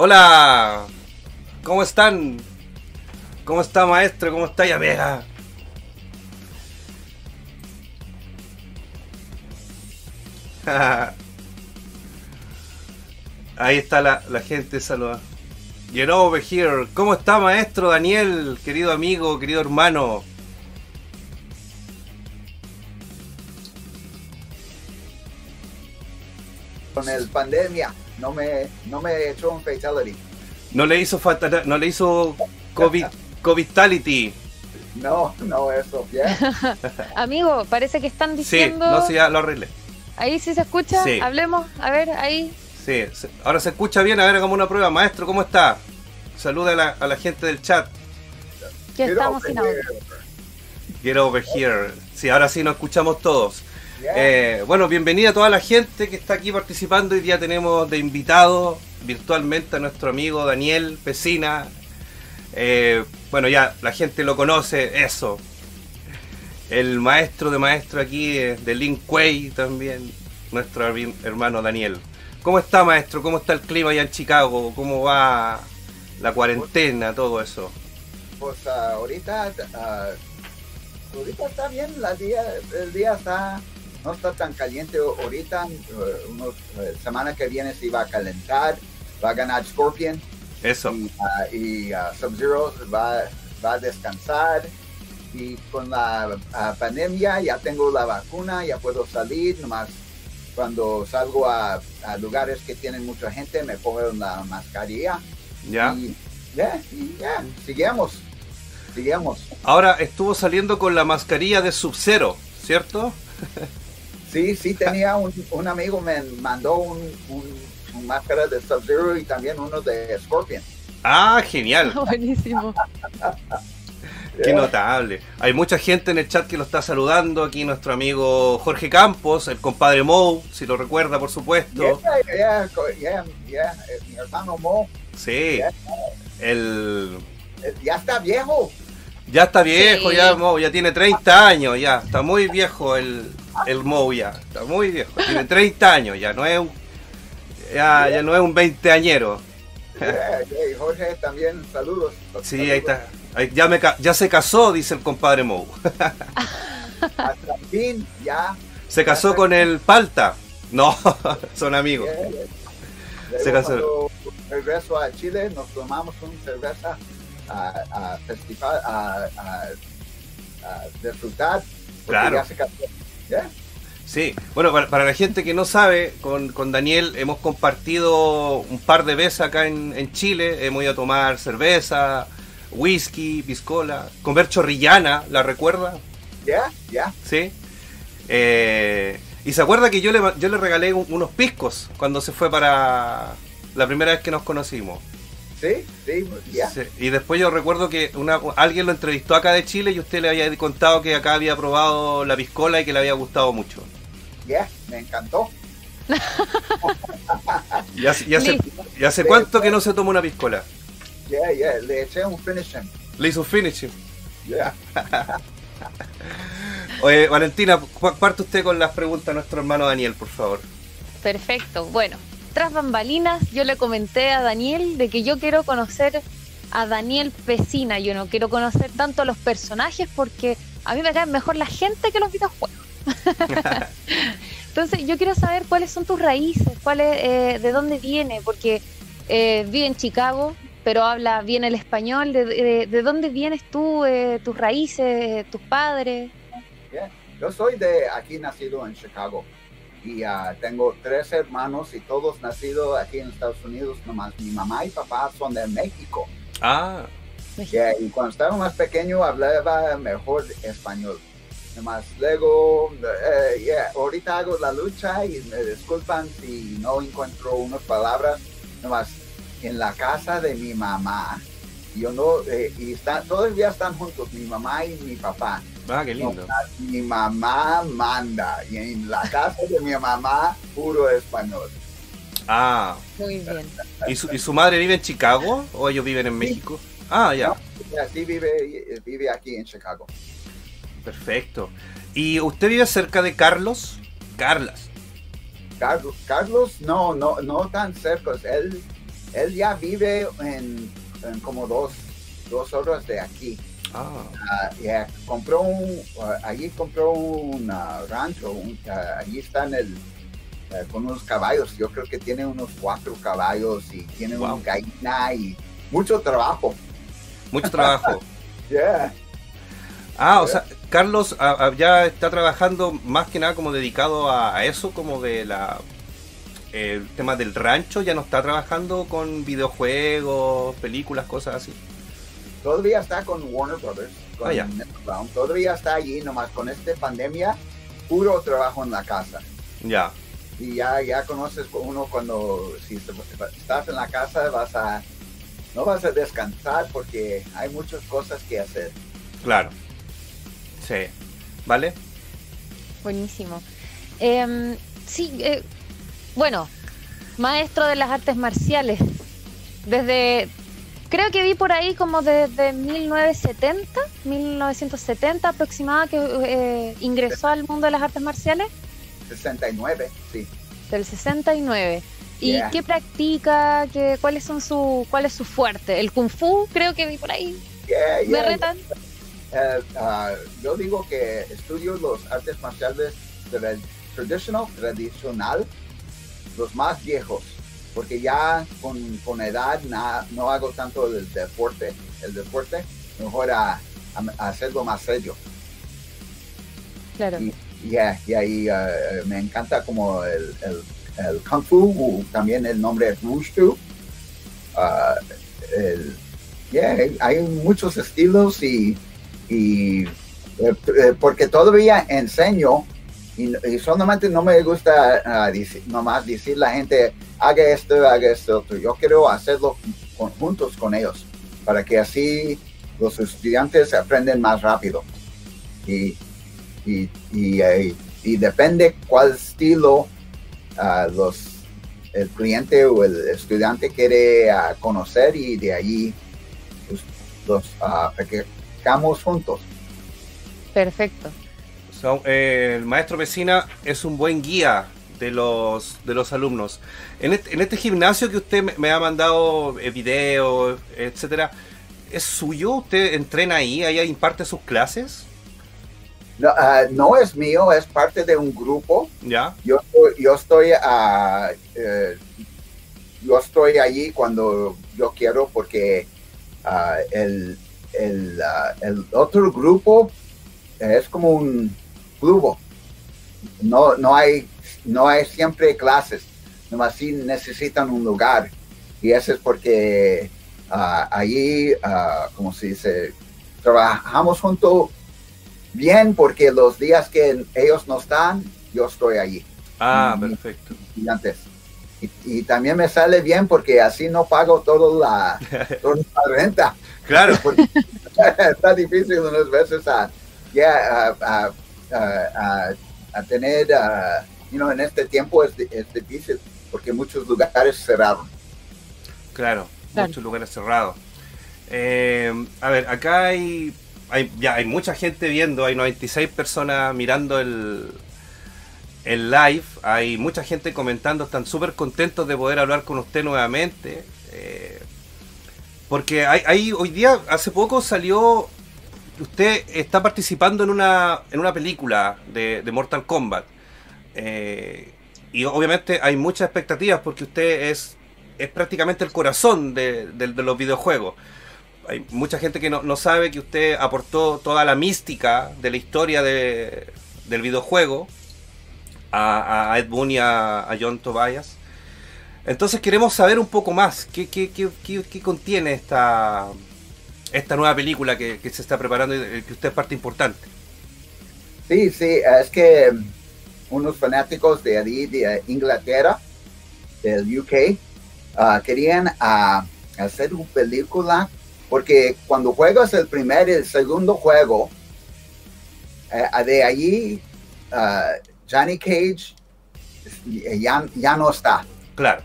Hola, ¿cómo están? ¿Cómo está maestro? ¿Cómo está amiga? Ahí está la, gente saluda. Get over here. ¿Cómo está maestro Daniel, querido amigo, querido hermano? Con el pandemia no me no me echó un fatality. No le hizo fatal, no le hizo COVID COVIDality. No, no eso, ¿ya? Amigo, parece que están Sí, diciendo. no sé, ya lo arreglé. Ahí sí se escucha. Sí. Hablemos. A ver, ahí. Sí, ahora se escucha bien, a ver, hagamos una prueba. Maestro, ¿cómo está? Saluda a la, a la gente del chat. Que Get estamos over sin audio. here. Get over here. Sí, ahora sí nos escuchamos todos. Eh, bueno, bienvenida a toda la gente que está aquí participando. Hoy día tenemos de invitado virtualmente a nuestro amigo Daniel Pesina. Eh, bueno, ya la gente lo conoce, eso. El maestro de maestro aquí eh, de Lin Kuei también, nuestro hermano Daniel. ¿Cómo está, maestro? ¿Cómo está el clima allá en Chicago? ¿Cómo va la cuarentena, todo eso? Pues ah, ahorita ah, ahorita está bien, la día, el día está no está tan caliente ahorita, unos, eh, semana que viene se va a calentar, va a ganar Scorpion Eso. y, ah, y, ah, Sub-Zero va, va a descansar y con la ah, pandemia ya tengo la vacuna, ya puedo salir, nomás cuando salgo a, a lugares que tienen mucha gente me pongo la mascarilla ¿Ya? y ya, y ya, sigamos, sigamos. Ahora estuvo saliendo con la mascarilla de Sub-Zero, ¿cierto? Sí, sí tenía un, un amigo me mandó un, un, un máscara de Sub-Zero y también uno de Scorpion. Ah, genial. Buenísimo. Qué notable. Hay mucha gente en el chat que lo está saludando. Aquí nuestro amigo Jorge Campos, el compadre Mou, si lo recuerda, por supuesto. Yeah, yeah, yeah, yeah, mi hermano Mo Sí. El... eh, ya está viejo. Ya está viejo, Sí. ya Mou, ya tiene 30 años, ya. Está muy viejo el, el Mou ya. Está muy viejo. Tiene 30 años, ya no es un... Ya, ya no es un veinteañero. Jorge también, saludos. Sí, ahí está. Ahí ya, me, ya se casó, dice el compadre Mou. Hasta el fin, ya. Se casó con el Palta. No, son amigos. Se casó. Regreso a Chile, nos tomamos una cerveza a, a festival, a, a, a disfrutar. Claro. ya se casó. Sí, bueno, para, para la gente que no sabe, con, con Daniel hemos compartido un par de veces acá en, en Chile. Hemos ido a tomar cerveza, whisky, piscola, comer chorrillana, ¿la recuerda? Ya, ya. Sí. Eh, y se acuerda que yo le, yo le regalé un- unos piscos cuando se fue para la primera vez que nos conocimos. Sí, sí, ya. Sí, Y después yo recuerdo que una, alguien lo entrevistó acá de Chile y usted le había contado que acá había probado la piscola y que le había gustado mucho. Ya, me encantó. ¿Y hace, y hace- Listo. y hace cuánto que no se toma una piscola? Ya, ya, le eché un finishing. Le hizo un finishing. Ya. Oye, Valentina, parte usted con las preguntas a nuestro hermano Daniel, por favor. Perfecto. Bueno, tras bambalinas, yo le comenté a Daniel de que yo quiero conocer a Daniel Pesina. Yo no quiero conocer tanto a los personajes porque a mí me caen mejor la gente que los videojuegos. Entonces, yo quiero saber cuáles son tus raíces, cuáles, eh, de dónde viene, porque eh, vive en Chicago, pero habla bien el español. ¿De, de- de dónde vienes tú, eh, tus raíces, tus padres? Yo soy de aquí nacido en Chicago y ah, tengo tres hermanos y todos nacidos aquí en Estados Unidos, nomás mi mamá y papá son de México. Ah, Ya, y cuando estaba más pequeño hablaba mejor español. Nomás luego, eh, ahorita hago la lucha y me disculpan si no encuentro unas palabras. Nomás en la casa de mi mamá, yo no, eh, y está, todavía están juntos, mi mamá y mi papá. Ah, qué lindo. Mi mamá manda y en la casa de mi mamá puro español. Ah, Muy bien. ¿y su, y su madre vive en Chicago o ellos viven en México? Ah, ya, Y así vive, vive aquí en Chicago. perfecto. ¿Y usted vive cerca de Carlos? Carlas. Carlos, Carlos no, no, no tan cerca. Él él ya vive en, en como dos, dos horas de aquí. Ah, compró un, allí compró un rancho, un- allí está en el, ah, con unos caballos, yo creo que tiene unos cuatro caballos y tiene Wow. una gallina y mucho trabajo. mucho trabajo. Yeah. Ah, o sea, Carlos ah, ah, ya está trabajando más que nada como dedicado a, a eso, como de la el tema del rancho, ya no está trabajando con videojuegos, películas, cosas así. Todavía está con Warner Brothers, con Ah, todavía está allí, nomás con esta pandemia, puro trabajo en la casa. Ya, Y ya, ya conoces uno cuando si estás en la casa vas a no vas a descansar porque hay muchas cosas que hacer. claro. Sí. ¿Vale? Buenísimo. Em, sí, eh, bueno, maestro de las artes marciales. Desde, creo que vi por ahí como desde 1970, 1970 aproximada que eh, ingresó al mundo de las artes marciales, 69, sí. del 69. ¿Y Yeah. qué practica? ¿Qué, ¿Cuáles son su, cuál es su fuerte? El kung fu, creo que vi por ahí. Yeah, ¿Me yeah. retan? Eh, ah, yo digo que estudio los artes marciales tra- traditional, tradicional, los más viejos, porque ya con, con edad na- no hago tanto el deporte, el deporte, mejor a, a- a hacerlo más serio. Claro. Y, yeah, y ahí eh, me encanta como el, el, el Kung Fu, también el nombre es Wushu. El- yeah, hay muchos estilos y, y eh, eh, porque todavía enseño y, y solamente no me gusta ah, decir- nomás decir la gente haga esto, haga esto, yo quiero hacerlo con- juntos con ellos para que así los estudiantes aprenden más rápido y, y, y, eh, depende cuál estilo ah, los el cliente o el estudiante quiere ah, conocer y de allí pues, los practicamos juntos. Perfecto. Eh, el maestro Vecina es un buen guía de los, de los alumnos. En este, en este gimnasio que usted me, me ha mandado eh, videos, etcétera, ¿es suyo? ¿Usted entrena ahí? ¿Ahí imparte sus clases? No, ah, no es mío, es parte de un grupo. ¿Ya? Yo, yo estoy eh, yo estoy allí cuando yo quiero porque ah, el, el, el otro grupo es como un club. No, no, hay, no hay siempre clases, nomás sí necesitan un lugar. Y eso es porque ah, allí, ah, como se dice, trabajamos juntos bien porque los días que ellos no están, yo estoy allí Ah, perfecto. y antes. Y, y también me sale bien porque así no pago toda la, toda la renta. Claro, está difícil unas veces a, a- a- a- a tener, ah, you know, en este tiempo es, es difícil porque muchos lugares cerraron. claro. Claro. Muchos lugares cerrados. Eh, a ver, acá hay, hay, ya hay mucha gente viendo, hay 96 personas mirando el, el live, hay mucha gente comentando, están súper contentos de poder hablar con usted nuevamente. eh, porque hay, hay- hoy día, hace poco salió, usted está participando en una, en una película de, Mortal Kombat. eh, y obviamente hay muchas expectativas porque usted es, es prácticamente el corazón de, los videojuegos. Hay mucha gente que no, no sabe que usted aportó toda la mística de la historia de- del videojuego a, Ed Boon y a, a John Tobias. Entonces queremos saber un poco más qué- qué- qué- qué contiene esta, esta nueva película que, que se está preparando y que usted es parte importante. Sí, sí, es que unos fanáticos de allí, de Inglaterra, del UK, ah, querían ah, hacer una película porque cuando juegas el primer y el segundo juego, eh, de allí ah, Johnny Cage ya, ya no está Claro,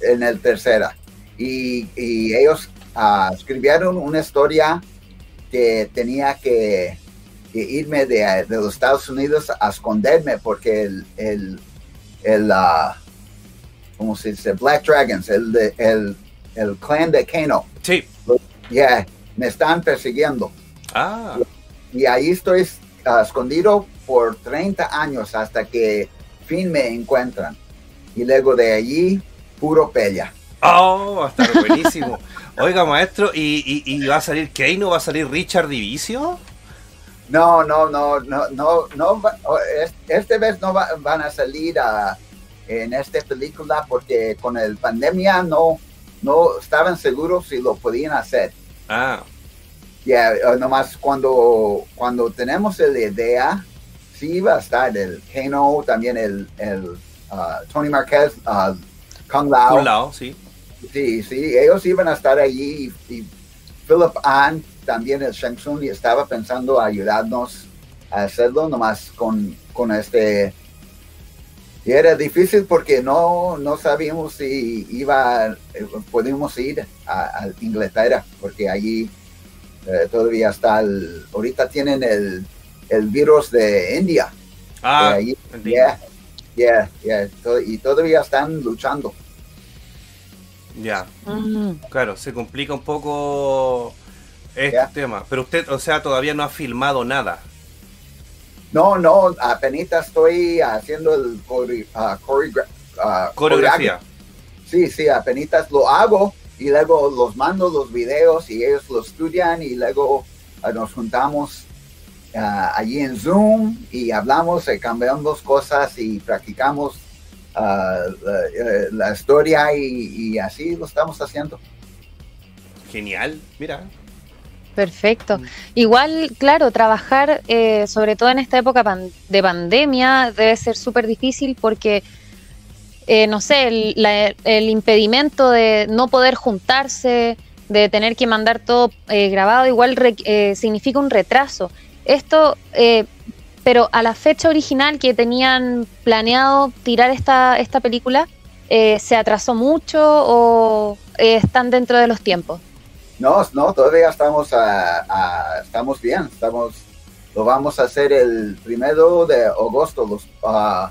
en el tercera. Y, y ellos ah, escribieron una historia que tenía que, que irme de, de los Estados Unidos a esconderme porque el, el, el ah, ¿cómo se dice? Black Dragons, el, de- el el clan de Kano. Sí. Yeah, me están persiguiendo. Ah, Y ahí estoy ah, escondido por 30 años hasta que fin me encuentran. Y luego de allí, puro pella. oh, va a estar buenísimo. Oiga, maestro, ¿y, y, y va a salir Kano? ¿Va a salir Richard Divicio? No, no, no, no, no, no, este vez no va- van a salir ah, en esta película porque con el pandemia no, no estaban seguros si lo podían hacer. Ah, Ya, eh, nomás cuando, cuando tenemos la idea, sí va a estar el Kano, también el, el ah, Tony Marquez, ah, Kung Lao. un lado, sí. Sí, sí, ellos iban a estar allí y, y Philip An, también el Shang Tsung, y estaba pensando ayudarnos a hacerlo nomás con, con este... Y era difícil porque no, no sabíamos si iba, podíamos ir a, a Inglaterra, porque allí eh, todavía está el, ahorita tienen el, el virus de India. Ah, allí. Yeah, yeah, yeah, to- y todavía están luchando. Ya. Mm. Claro, se complica un poco este Ya. tema. Pero usted, o sea, todavía no ha filmado nada. No, no, apenas estoy haciendo el core- ah, coreogra- ah, Coreografía. Sí, sí, apenas lo hago y luego los mando los videos y ellos lo estudian y luego ah, nos juntamos allí en Zoom y hablamos y cambiamos cosas y practicamos ah, la, la historia y, y así lo estamos haciendo. Genial, mira. Perfecto. Igual, claro, trabajar, eh, sobre todo en esta época pan- de pandemia, debe ser súper difícil porque, eh, no sé, el, la- el impedimento de no poder juntarse, de tener que mandar todo eh, grabado, igual re- eh, significa un retraso. Esto, eh, pero a la fecha original que tenían planeado tirar esta, esta película, eh, ¿se atrasó mucho o eh, están dentro de los tiempos? No, no, todavía estamos, estamos bien. Estamos, lo vamos a hacer el primero de agosto, los, ah,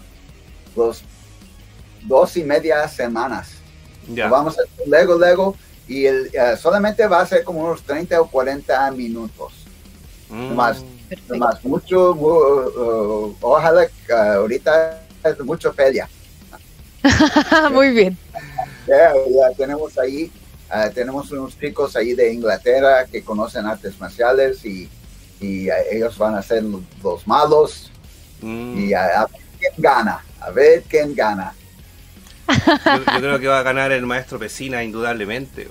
los dos y media semanas. Ya. Lo vamos a hacer luego, luego, y el, ah, solamente va a ser como unos 30 o 40 minutos. Mm. más. Perfecto. Más mucho, mu- uh, ojalá que, ah, ahorita es mucho pelea. Muy bien. Ya, ya tenemos ahí, ah, tenemos unos chicos ahí de Inglaterra que conocen artes marciales y, y, ah, ellos van a ser los, los malos Mm. y a, a ver quién gana, a ver quién gana. Yo, yo creo que va a ganar el maestro Pesina, indudablemente.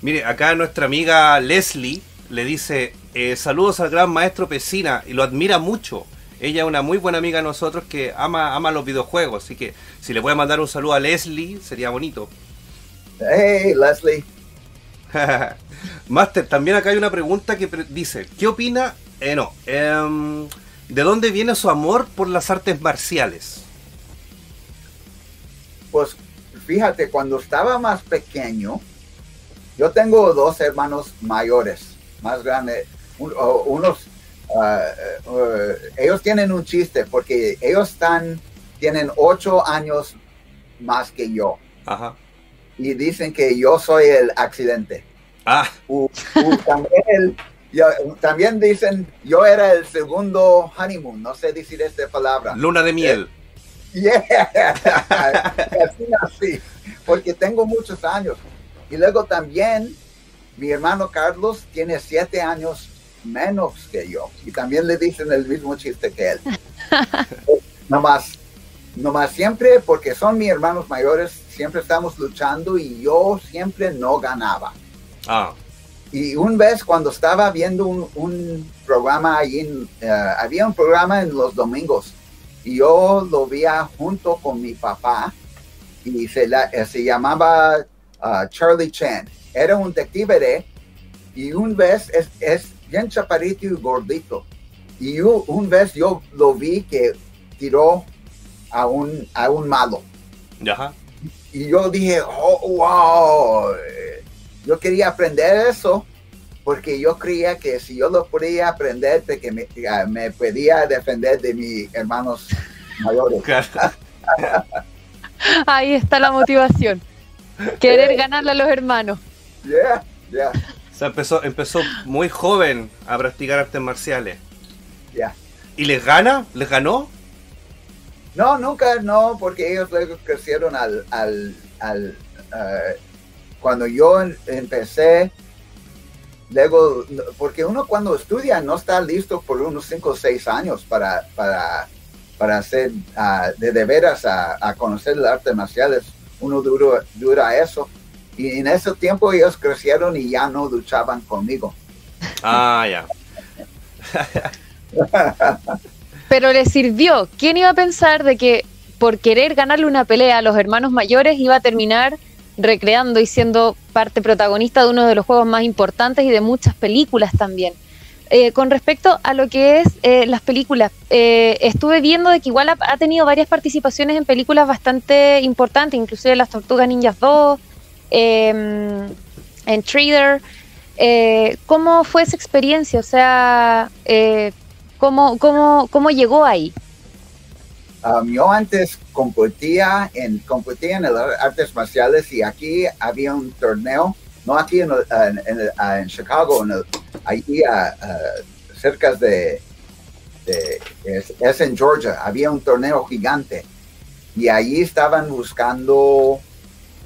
Mire, acá nuestra amiga Leslie le dice: eh, Saludos al gran maestro Pesina y lo admira mucho. Ella es una muy buena amiga de nosotros que ama, ama los videojuegos. Así que si le puede mandar un saludo a Leslie, sería bonito. Hey, Leslie. Master, también acá hay una pregunta que pre- dice: ¿Qué opina? Eh, no. em, ¿De dónde viene su amor por las artes marciales? Pues fíjate, cuando estaba más pequeño, yo tengo dos hermanos mayores, más grandes, un- unos, ah, eh, ellos tienen un chiste porque ellos están, tienen ocho años más que yo Ajá. y dicen que yo soy el accidente. Ah, U- u- también, el- yo- también dicen yo era el segundo honeymoon, no sé decir esta palabra. luna de miel. Yeah, así, así, porque tengo muchos años. Y luego también mi hermano Carlos tiene siete años menos que yo. Y también le dicen el mismo chiste que él. nomás, nomás siempre, porque son mis hermanos mayores, siempre estamos luchando y yo siempre no ganaba. Ah, Y una vez cuando estaba viendo un, un programa ahí, en, eh, había un programa en los domingos y yo lo veía junto con mi papá y se, la- eh, se llamaba ah, Charlie Chan. Era un detective y un vez es, es bien chaparito y gordito. Y un, un vez yo lo vi que tiró a un, a un malo. ya. Y yo dije, oh, wow, eh, yo quería aprender eso porque yo creía que si yo lo podía aprender, de que me, ah, me podía defender de mis hermanos mayores. Ahí está la motivación. Querer ganarle a los hermanos. Yeah, yeah, O sea, empezó, empezó muy joven a practicar artes marciales. yeah. ¿Y les gana? ¿Les ganó? No, nunca, no, porque ellos luego crecieron al, al, al eh, cuando yo en- empecé, luego, porque uno cuando estudia no está listo por unos 5 o 6 años para, para, para hacer, ah, de, de veras a, a conocer el arte marciales, uno dura, dura eso. Y en ese tiempo ellos crecieron y ya no luchaban conmigo. Ah, ya. Pero le sirvió. ¿Quién iba a pensar de que por querer ganarle una pelea a los hermanos mayores iba a terminar recreando y siendo parte protagonista de uno de los juegos más importantes y de muchas películas también? Eh, con respecto a lo que es eh, las películas, eh, estuve viendo de que igual ha, ha tenido varias participaciones en películas bastante importantes, inclusive Las Tortugas Ninjas 2, eh, en Trader. Eh, ¿Cómo fue esa experiencia? O sea, eh, ¿cómo, cómo, ¿cómo llegó ahí? Um, yo antes competía en, competía en el artes marciales y aquí había un torneo, no aquí en, ah, en Chicago, en ah, ah, cerca de, de- es, es en Georgia, había un torneo gigante y allí estaban buscando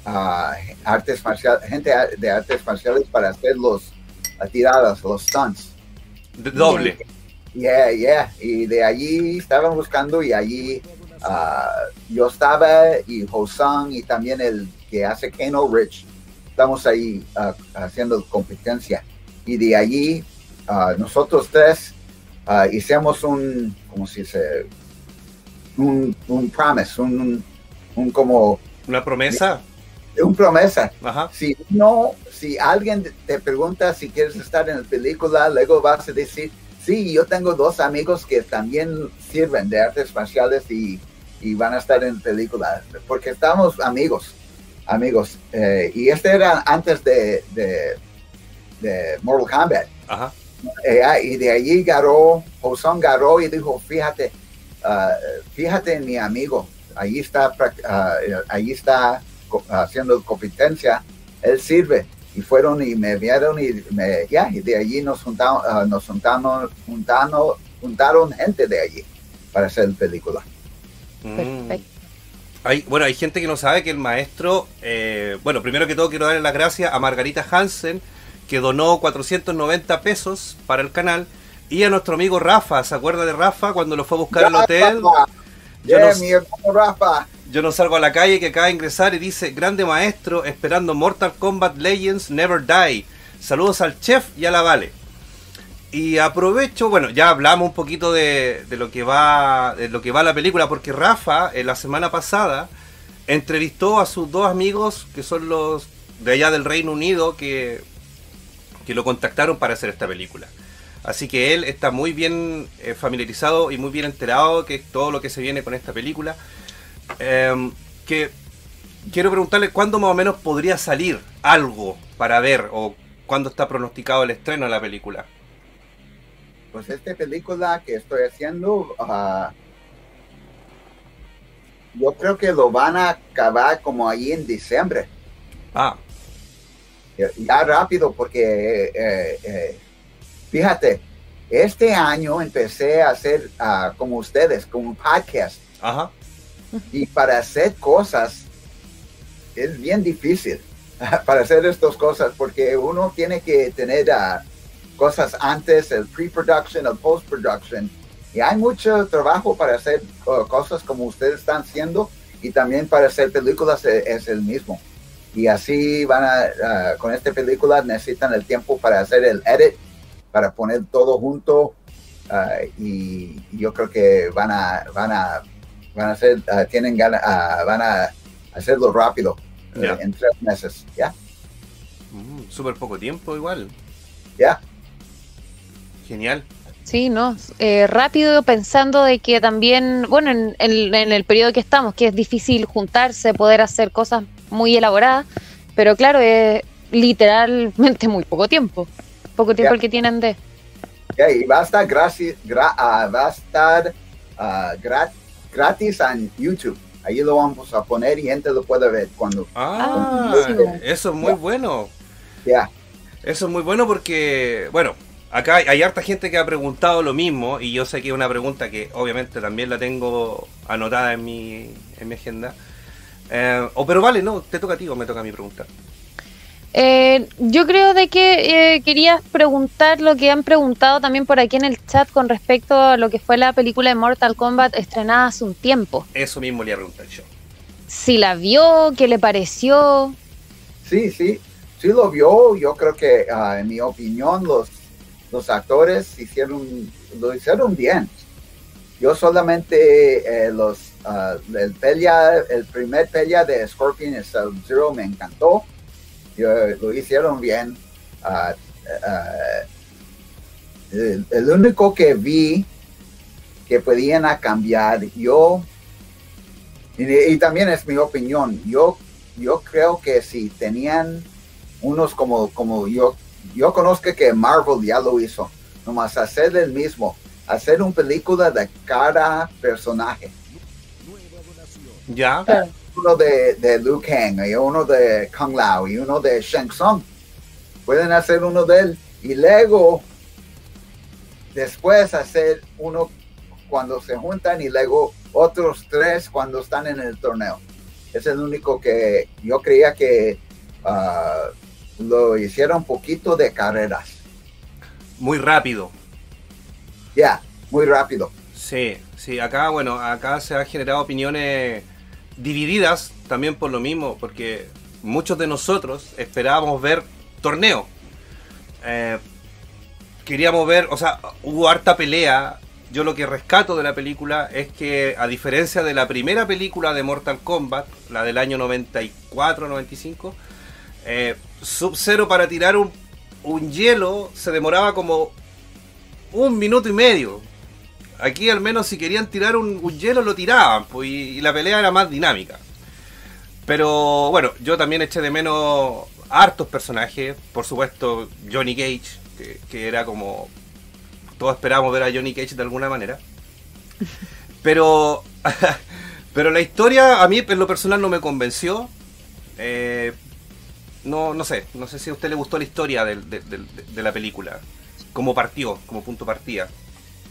ah, artes marciales, gente de artes marciales para hacer los tiradas, los stunts. De- doble. Yeah, yeah. Y de allí estaban buscando y allí ah, yo estaba y Hosan y también el que hace Kano Rich. Estamos ahí ah, haciendo competencia. Y de allí ah, nosotros tres hicimos un, ¿cómo se dice? Un, un promise, un, un como, ¿Una promesa? Un promesa Ajá. si no, si alguien te pregunta si quieres estar en la película, luego vas a decir, sí, yo tengo dos amigos que también sirven de artes marciales y, y van a estar en la película, porque estamos amigos, amigos. Eh, y este era antes de, de, de Mortal Kombat. Ajá. Eh, ah, y de allí ganó, Hoson ganó y dijo, fíjate, ah, fíjate en mi amigo, ahí está, prac- ah, ahí está haciendo competencia, él sirve. Y fueron y me vieron y me, ya, y de allí nos juntaron, ah, nos juntaron, juntaron, juntaron gente de allí para hacer la película. Mm. Hay, bueno, hay gente que no sabe que el maestro, eh, bueno, primero que todo quiero darle las gracias a Margarita Hansen, que donó 490 pesos para el canal, y a nuestro amigo Rafa, ¿se acuerda de Rafa cuando lo fue a buscar al hotel? Yo yeah, no- mi hermano Rafa. Yo no salgo a la calle que acaba de ingresar y dice, grande maestro, esperando Mortal Kombat Legends Never Die. Saludos al chef y a la Vale. Y aprovecho, bueno, ya hablamos un poquito de, lo que va de lo que va la película, porque Rafa, en la semana pasada, entrevistó a sus dos amigos, que son los de allá del Reino Unido, que, que lo contactaron para hacer esta película. Así que él está muy bien eh, familiarizado y muy bien enterado que todo lo que se viene con esta película. Em, que quiero preguntarle cuándo más o menos podría salir algo para ver o cuándo está pronosticado el estreno de la película. Pues esta película que estoy haciendo, ah, yo creo que lo van a acabar como ahí en diciembre. Ah, Ya- Ya rápido, porque eh, eh, fíjate, este año empecé a hacer ah, como ustedes, como un podcast. ajá. Y para hacer cosas es bien difícil para hacer estas cosas porque uno tiene que tener ah, cosas antes, el pre-production, el post-production. Y hay mucho trabajo para hacer uh, cosas como ustedes están haciendo y también para hacer películas e- es, el mismo. Y así van a, ah, con esta película necesitan el tiempo para hacer el edit, para poner todo junto. ah, y yo creo que van a, van a van a hacer, ah, tienen ganas, ah, van a hacerlo rápido, Ya. en tres meses, ¿ya? Mm, Súper poco tiempo igual. ¿Ya? Genial. Sí, ¿no? Eh, rápido pensando de que también, bueno, en, en- en el periodo que estamos, que es difícil juntarse, poder hacer cosas muy elaboradas, pero claro, es literalmente muy poco tiempo. Poco tiempo el que tienen de... Ya, y va a estar gratis, gra- ah, va a estar ah, gra- gratis en YouTube. Ahí lo vamos a poner y gente lo puede ver cuando. Ah, eso es muy bueno. Ya. Eso es muy bueno porque, bueno, acá hay, hay harta gente que ha preguntado lo mismo y yo sé que es una pregunta que obviamente también la tengo anotada en mi, en mi agenda. Eh, o pero vale, no, te toca a ti o me toca a mí preguntar. Eh, yo creo de que eh, querías preguntar lo que han preguntado también por aquí en el chat con respecto a lo que fue la película de Mortal Kombat estrenada hace un tiempo. Eso mismo le iba a preguntar yo. Si la vio, qué le pareció. Sí, sí, sí lo vio. Yo creo que, ah, en mi opinión, los, los actores hicieron, lo hicieron bien. Yo solamente eh, los, ah, el pelea, el primer pelea de Scorpion y Sub-Zero me encantó. Yo, lo hicieron bien. Ah, ah, el, el único que vi que podían cambiar, yo, y, y también es mi opinión, yo yo creo que si tenían unos como, como yo, yo conozco que Marvel ya lo hizo, nomás hacer el mismo, hacer una película de cada personaje. Ya, Claro. Uno de, de Liu Kang, y uno de Kung Lao, y uno de Shang Tsung. Pueden hacer uno de él, y luego, después hacer uno cuando se juntan, y luego otros tres cuando están en el torneo. Es el único que yo creía que ah, lo hicieron poquito de carreras. muy rápido. Ya, muy rápido. Sí, sí, acá, bueno, acá se han generado opiniones divididas también por lo mismo, porque muchos de nosotros esperábamos ver torneo. Eh, queríamos ver, o sea, hubo harta pelea. Yo lo que rescato de la película es que, a diferencia de la primera película de Mortal Kombat, la del año 94-95, eh, Sub-Zero para tirar un, un hielo se demoraba como un minuto y medio. Aquí al menos si querían tirar un, un hielo lo tiraban, pues, y, y la pelea era más dinámica. Pero bueno, yo también eché de menos hartos personajes, por supuesto Johnny Cage, que, que era como todos esperábamos ver a Johnny Cage de alguna manera. Pero pero la historia a mí en lo personal no me convenció. Eh, no, no sé, no sé si a usted le gustó la historia de- de la película, como partió, como punto partida.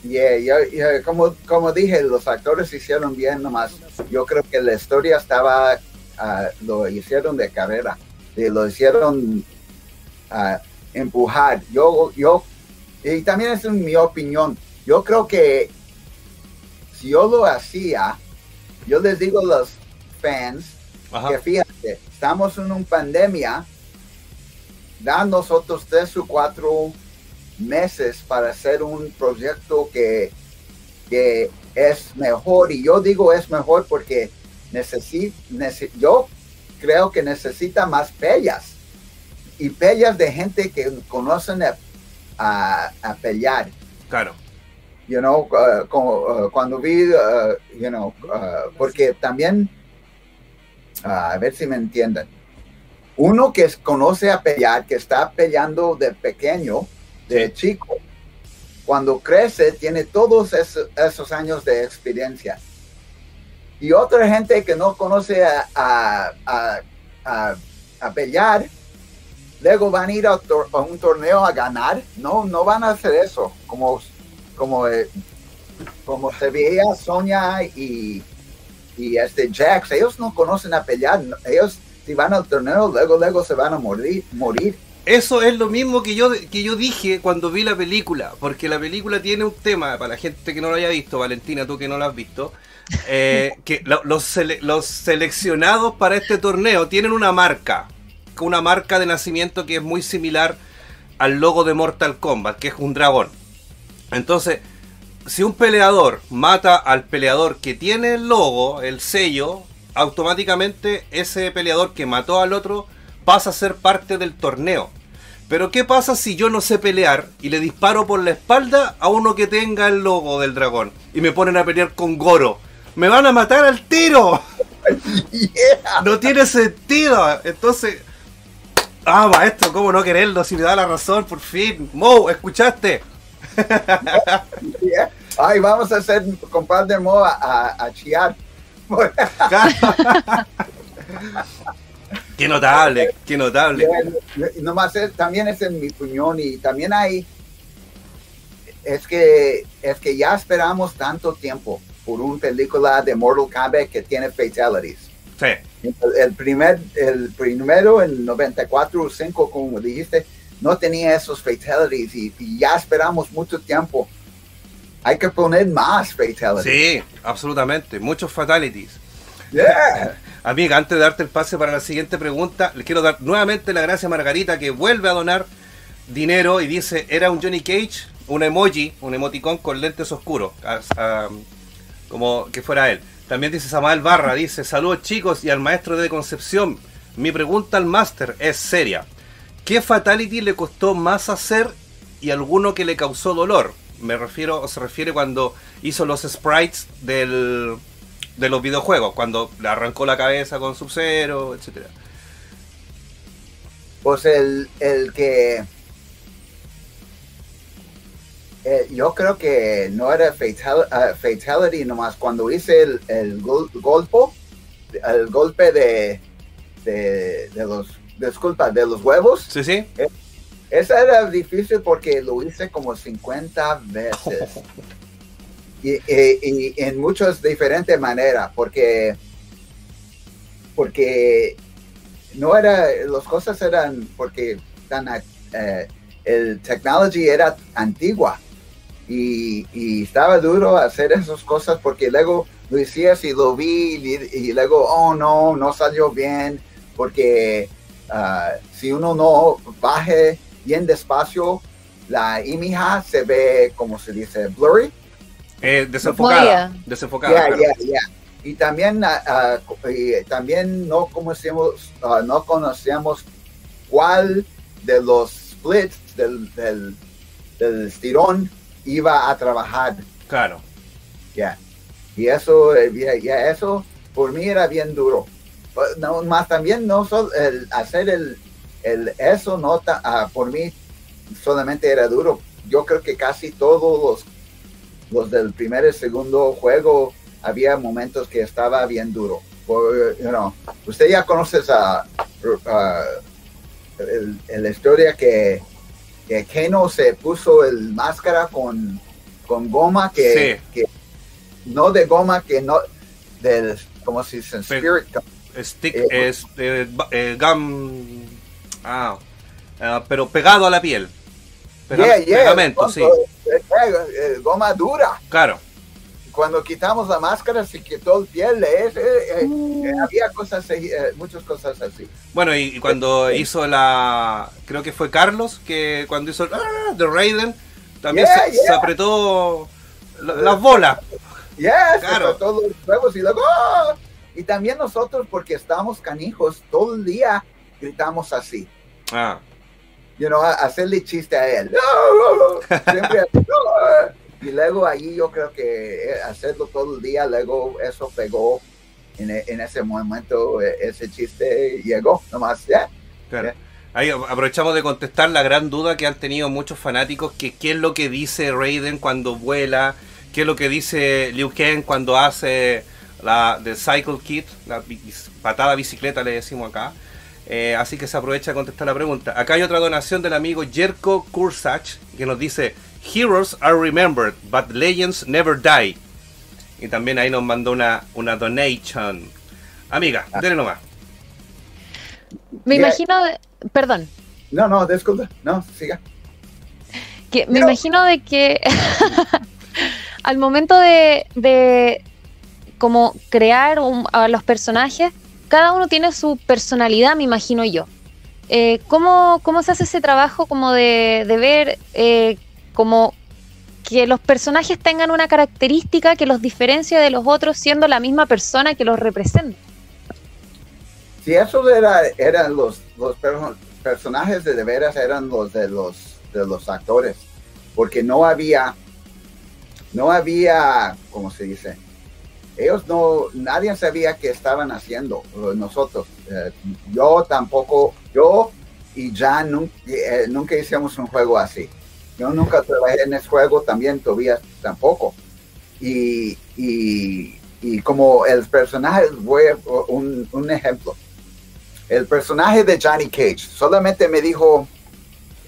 Yeah, yo- yo- como, como dije, los actores hicieron bien nomás. Yo creo que la historia estaba, ah, lo hicieron de carrera, y lo hicieron ah, empujar. Yo, yo, y también es mi opinión. Yo creo que si yo lo hacía, yo les digo a los fans Ajá. que fíjate, estamos en una pandemia, dan nosotros tres o cuatro meses para hacer un proyecto que, que es mejor. Y yo digo es mejor porque necesi- nece- yo creo que necesita más pellas. Y pellas de gente que conocen a, a- a pelear. Claro. You know, uh, como, uh, cuando vi, uh, you know, uh, porque también, uh, a ver si me entienden, uno que conoce a pelear, que está peleando de pequeño, de chico, cuando crece tiene todos esos, esos años de experiencia. Y otra gente que no conoce a, a- a- a- a pelear, luego van a ir a, tor- a un torneo a ganar. No, no van a hacer eso. Como, como, eh, como se veía Sonia y, y este Jax, ellos no conocen a pelear. Ellos, si van al torneo, luego, luego se van a morir. morir. Eso es lo mismo que yo, que yo dije cuando vi la película, porque la película tiene un tema, para la gente que no lo haya visto, Valentina, tú que no lo has visto, eh, que lo- los, sele- los seleccionados para este torneo tienen una marca, una marca de nacimiento que es muy similar al logo de Mortal Kombat, que es un dragón. Entonces, si un peleador mata al peleador que tiene el logo, el sello, automáticamente ese peleador que mató al otro pasa a ser parte del torneo. Pero ¿qué pasa si yo no sé pelear y le disparo por la espalda a uno que tenga el logo del dragón y me ponen a pelear con Goro? ¡Me van a matar al tiro! Yeah. No tiene sentido. Entonces, ah, maestro, ¿cómo no quererlo? Si me da la razón, por fin. Mo, ¿escuchaste? Yeah. Ay, vamos a hacer compadre Mo a, a, a chiar. qué notable, qué notable. Nomás también es en mi opinión y también hay, es que, es que ya esperamos tanto tiempo por una película de Mortal Kombat que tiene fatalities. Sí. El, primer, el primero, el 94 o 5, como dijiste, no tenía esos fatalities y, ya esperamos mucho tiempo. Hay que poner más fatalities. Sí, absolutamente, muchos fatalities. Yeah. Amiga, antes de darte el pase para la siguiente pregunta, le quiero dar nuevamente la gracia a Margarita que vuelve a donar dinero y dice, era un Johnny Cage, un emoji, un emoticón con lentes oscuros, como que fuera él. También dice Samuel Barra, dice, saludos chicos y al maestro de Concepción. Mi pregunta al máster es seria. ¿Qué fatality le costó más hacer y alguno que le causó dolor? Me refiero, o se refiere cuando hizo los sprites del, de los videojuegos, cuando le arrancó la cabeza con Sub-Zero, etcétera. Pues el, el que eh, yo creo que no era fatal, uh, fatality nomás cuando hice el, el golpe, el golpe de, de, los, disculpa, de los huevos. Sí, sí. Eh, esa era difícil porque lo hice como 50 veces. y, y, en muchas diferentes maneras, porque, porque no era, las cosas eran, porque tan, eh, el technology era antigua y, estaba duro hacer esas cosas porque luego lo hacías y lo vi y, luego, oh no, no salió bien porque ah, si uno no baje bien despacio, la imagen se ve, como se dice, blurry. Eh, desenfocada. desenfocada. Y también, uh, también no conocemos, no conocíamos cuál de los splits del, del, del estirón iba a trabajar. Claro. Ya. Y eso, eh, ya, eso por mí era bien duro. No, más también no solo el hacer el, el eso no uh, por mí solamente era duro. Yo creo que casi todos los, los del primer y segundo juego había momentos que estaba bien duro. Por, you know, usted ya conoce esa el, la historia que que Keno se puso el máscara con, con goma que, no de goma que no del como si dice spirit stick eh, es eh, eh, gum ah, ah, pero pegado a la piel pegamento sí. goma dura. Claro. Cuando quitamos la máscara se quitó el piel eh, eh, mm. había cosas eh, muchas cosas así. Bueno y, cuando hizo la creo que fue Carlos que cuando hizo ah, The Raiden también se, apretó las bolas. yeah, claro. todos los huevos y luego ¡ah! y también nosotros porque estamos canijos todo el día gritamos así. Ah you know, hacerle chiste a él siempre y luego ahí yo creo que eh, hacerlo todo el día, luego eso pegó en, e, en ese momento, e, ese chiste llegó, nomás, ya. Ahí aprovechamos de contestar la gran duda que han tenido muchos fanáticos, que qué es lo que dice Raiden cuando vuela, qué es lo que dice Liu Kang cuando hace la de Cycle Kit, la patada bicicleta le decimos acá. Eh, así que se aprovecha de contestar la pregunta. Acá hay otra donación del amigo Jerko Kursach que nos dice Heroes are remembered, but legends never die. Y también ahí nos mandó una, una donation. Amiga, ah. nomás. Me imagino, de, perdón. No, no, disculpa, no, siga. Que, me imagino de que al momento de, de como crear a los personajes, cada uno tiene su personalidad, me imagino yo. Eh, ¿cómo, ¿cómo, se hace ese trabajo como de, de ver eh, como que los personajes tengan una característica que los diferencia de los otros siendo la misma persona que los representa. Si eso era, eran los, los personajes de, de veras eran los de los de los actores, porque no había, no había, ¿cómo se dice? Ellos no, nadie sabía qué estaban haciendo nosotros. Eh, yo tampoco, yo y Jan nunca, eh, nunca hicimos un juego así. Yo nunca trabajé en ese juego, también todavía tampoco. Y, y, como el personaje, voy a, un, ejemplo. El personaje de Johnny Cage solamente me dijo,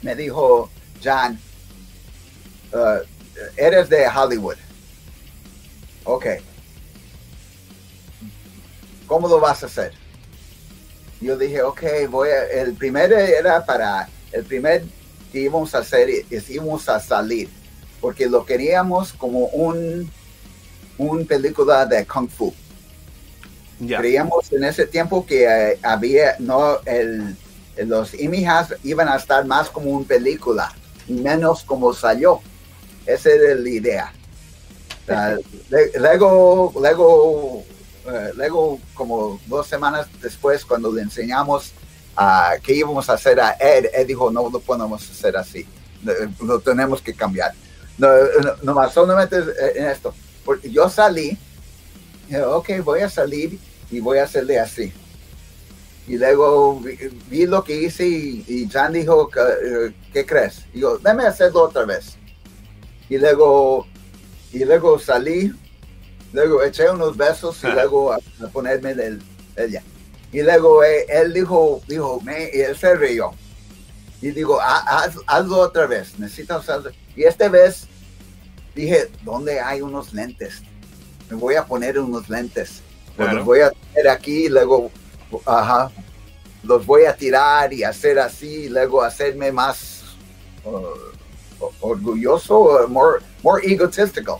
me dijo John, uh, eres de Hollywood. Ok. ¿Cómo lo vas a hacer? Yo dije, ok, voy a, el primero era para, el primer que íbamos a hacer es íbamos a salir, porque lo queríamos como un, un película de Kung Fu. Ya. Creíamos en ese tiempo que eh, había, no, el, los imijas iban a estar más como una película menos como salió. Esa era la idea. Le- luego, luego, eh, luego, como dos semanas después, cuando le enseñamos a qué íbamos a hacer a Ed, Ed dijo, no lo podemos hacer así, Eh, lo tenemos que cambiar. No, no, nomás solamente eh, en esto, porque yo salí, ok, voy a salir y voy a hacerle así. Y luego vi, vi lo que hice y, y Jan dijo, eh, ¿qué crees? Y yo, déme hacerlo otra vez. Y luego, y luego salí, luego eché unos besos y luego a, a ponerme el, ella. Y luego eh, él dijo, dijo, me, y él se rió. Y digo, "Ha- haz- hazlo otra vez, necesitas hacerlo. Y esta vez dije, ¿dónde hay unos lentes? Me voy a poner unos lentes. Claro. Los voy a tener aquí y luego, ajá, los voy a tirar y hacer así, y luego hacerme más uh, orgulloso, more, more egotistical.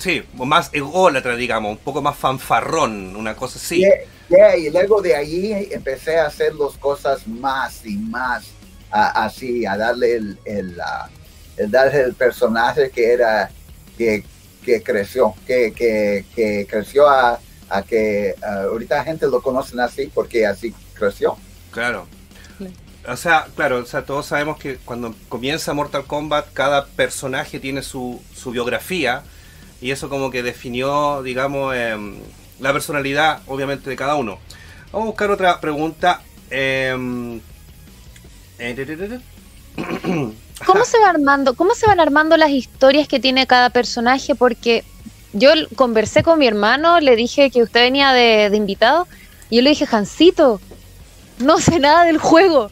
Sí, más ególatra, digamos, un poco más fanfarrón, una cosa así. Yeah, yeah, y luego de allí empecé a hacer las cosas más y más a- así, a darle el, el, ah, el darle el personaje que era, que, que creció, que, que, que creció a, a que ah, ahorita la gente lo conocen así porque así creció. Claro. Claro. O sea, claro, o sea, todos sabemos que cuando comienza Mortal Kombat, cada personaje tiene su, su biografía y eso como que definió, digamos, em, la personalidad, obviamente, de cada uno. Vamos a buscar otra pregunta. em, eh, ¿Cómo se va armando, cómo se van armando las historias que tiene cada personaje? Porque yo conversé con mi hermano, le dije que usted venía de, de invitado, y yo le dije, Jancito, no sé nada del juego.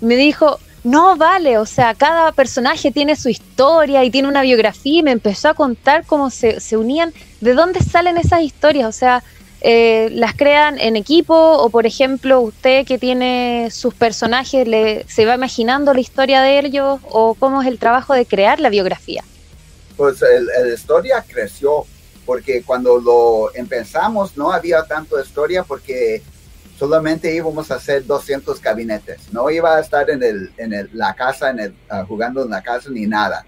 Me dijo, no vale, o sea, cada personaje tiene su historia y tiene una biografía, y me empezó a contar cómo se, se unían, de dónde salen esas historias, o sea, eh, las crean en equipo o por ejemplo usted que tiene sus personajes le, se va imaginando la historia de ellos o cómo es el trabajo de crear la biografía. Pues la historia creció porque cuando lo empezamos no había tanto historia porque solamente íbamos a hacer 200 gabinetes. No iba a estar en, el, en el- la casa, en el, ah, jugando en la casa ni nada.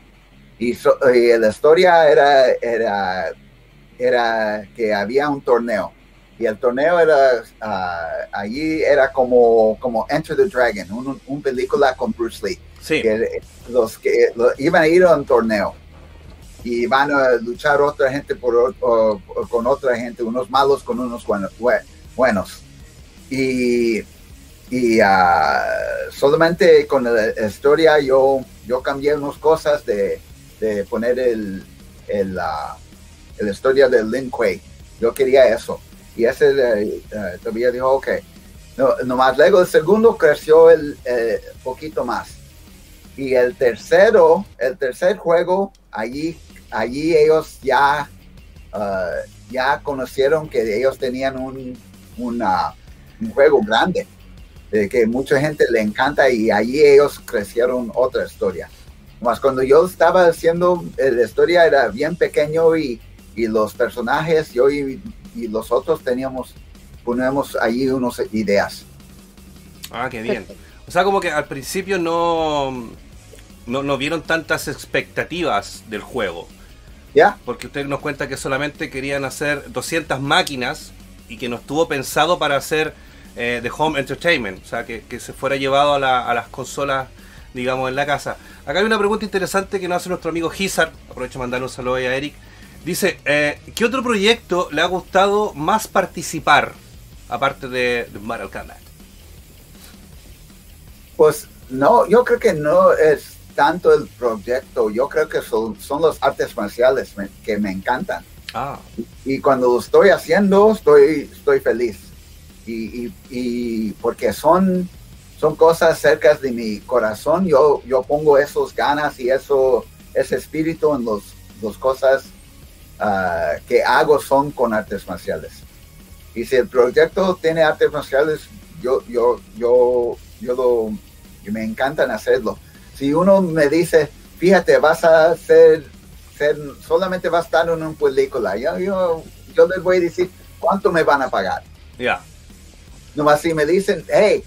Y, so- y la historia era, era, era que había un torneo. Y el torneo era, ah, allí era como, como Enter the Dragon, un, un película con Bruce Lee sí, que los que iban a ir a un torneo y van a luchar otra gente por, o- o- o con otra gente, unos malos con unos buenos. bue- buenos. Y, y ah, solamente con la historia yo, yo cambié unas cosas de, de poner el, el, ah, la historia de Lin Kuei. Yo quería eso. Y ese eh, todavía dijo, ok. No, nomás luego el segundo creció el eh, poquito más. Y el tercero, el tercer juego, allí, allí ellos ya, ah, ya conocieron que ellos tenían un, una- un juego grande, de que mucha gente le encanta y allí ellos crecieron otra historia. Más cuando yo estaba haciendo, eh, la historia era bien pequeño y, y los personajes, yo y, y los otros teníamos, ponemos allí unas ideas. Ah, qué bien. O sea, como que al principio no, no, no vieron tantas expectativas del juego. ¿Ya? Porque usted nos cuenta que solamente querían hacer 200 máquinas y que no estuvo pensado para hacer eh, de home entertainment. O sea, que, que se fuera llevado a, la- a las consolas, digamos, en la casa. Acá hay una pregunta interesante que nos hace nuestro amigo Gizar. Aprovecho de mandarle un saludo a Eric. Dice, eh, ¿qué otro proyecto le ha gustado más participar? Aparte de, de Mortal Kombat. Pues no, yo creo que no es tanto el proyecto, yo creo que son, son los artes marciales me- que me encantan. Ah, y cuando lo estoy haciendo estoy, estoy feliz. Y, porque son, son cosas cerca de mi corazón, yo, yo pongo esos ganas y eso, ese espíritu en los, las cosas ah, que hago son con artes marciales. Y si el proyecto tiene artes marciales, yo, yo, yo, yo lo, y me encantan hacerlo. Si uno me dice, fíjate, vas a hacer, solamente vas a estar en una película, yo, yo, yo les voy a decir cuánto me van a pagar. ya. Nomás si me dicen, hey,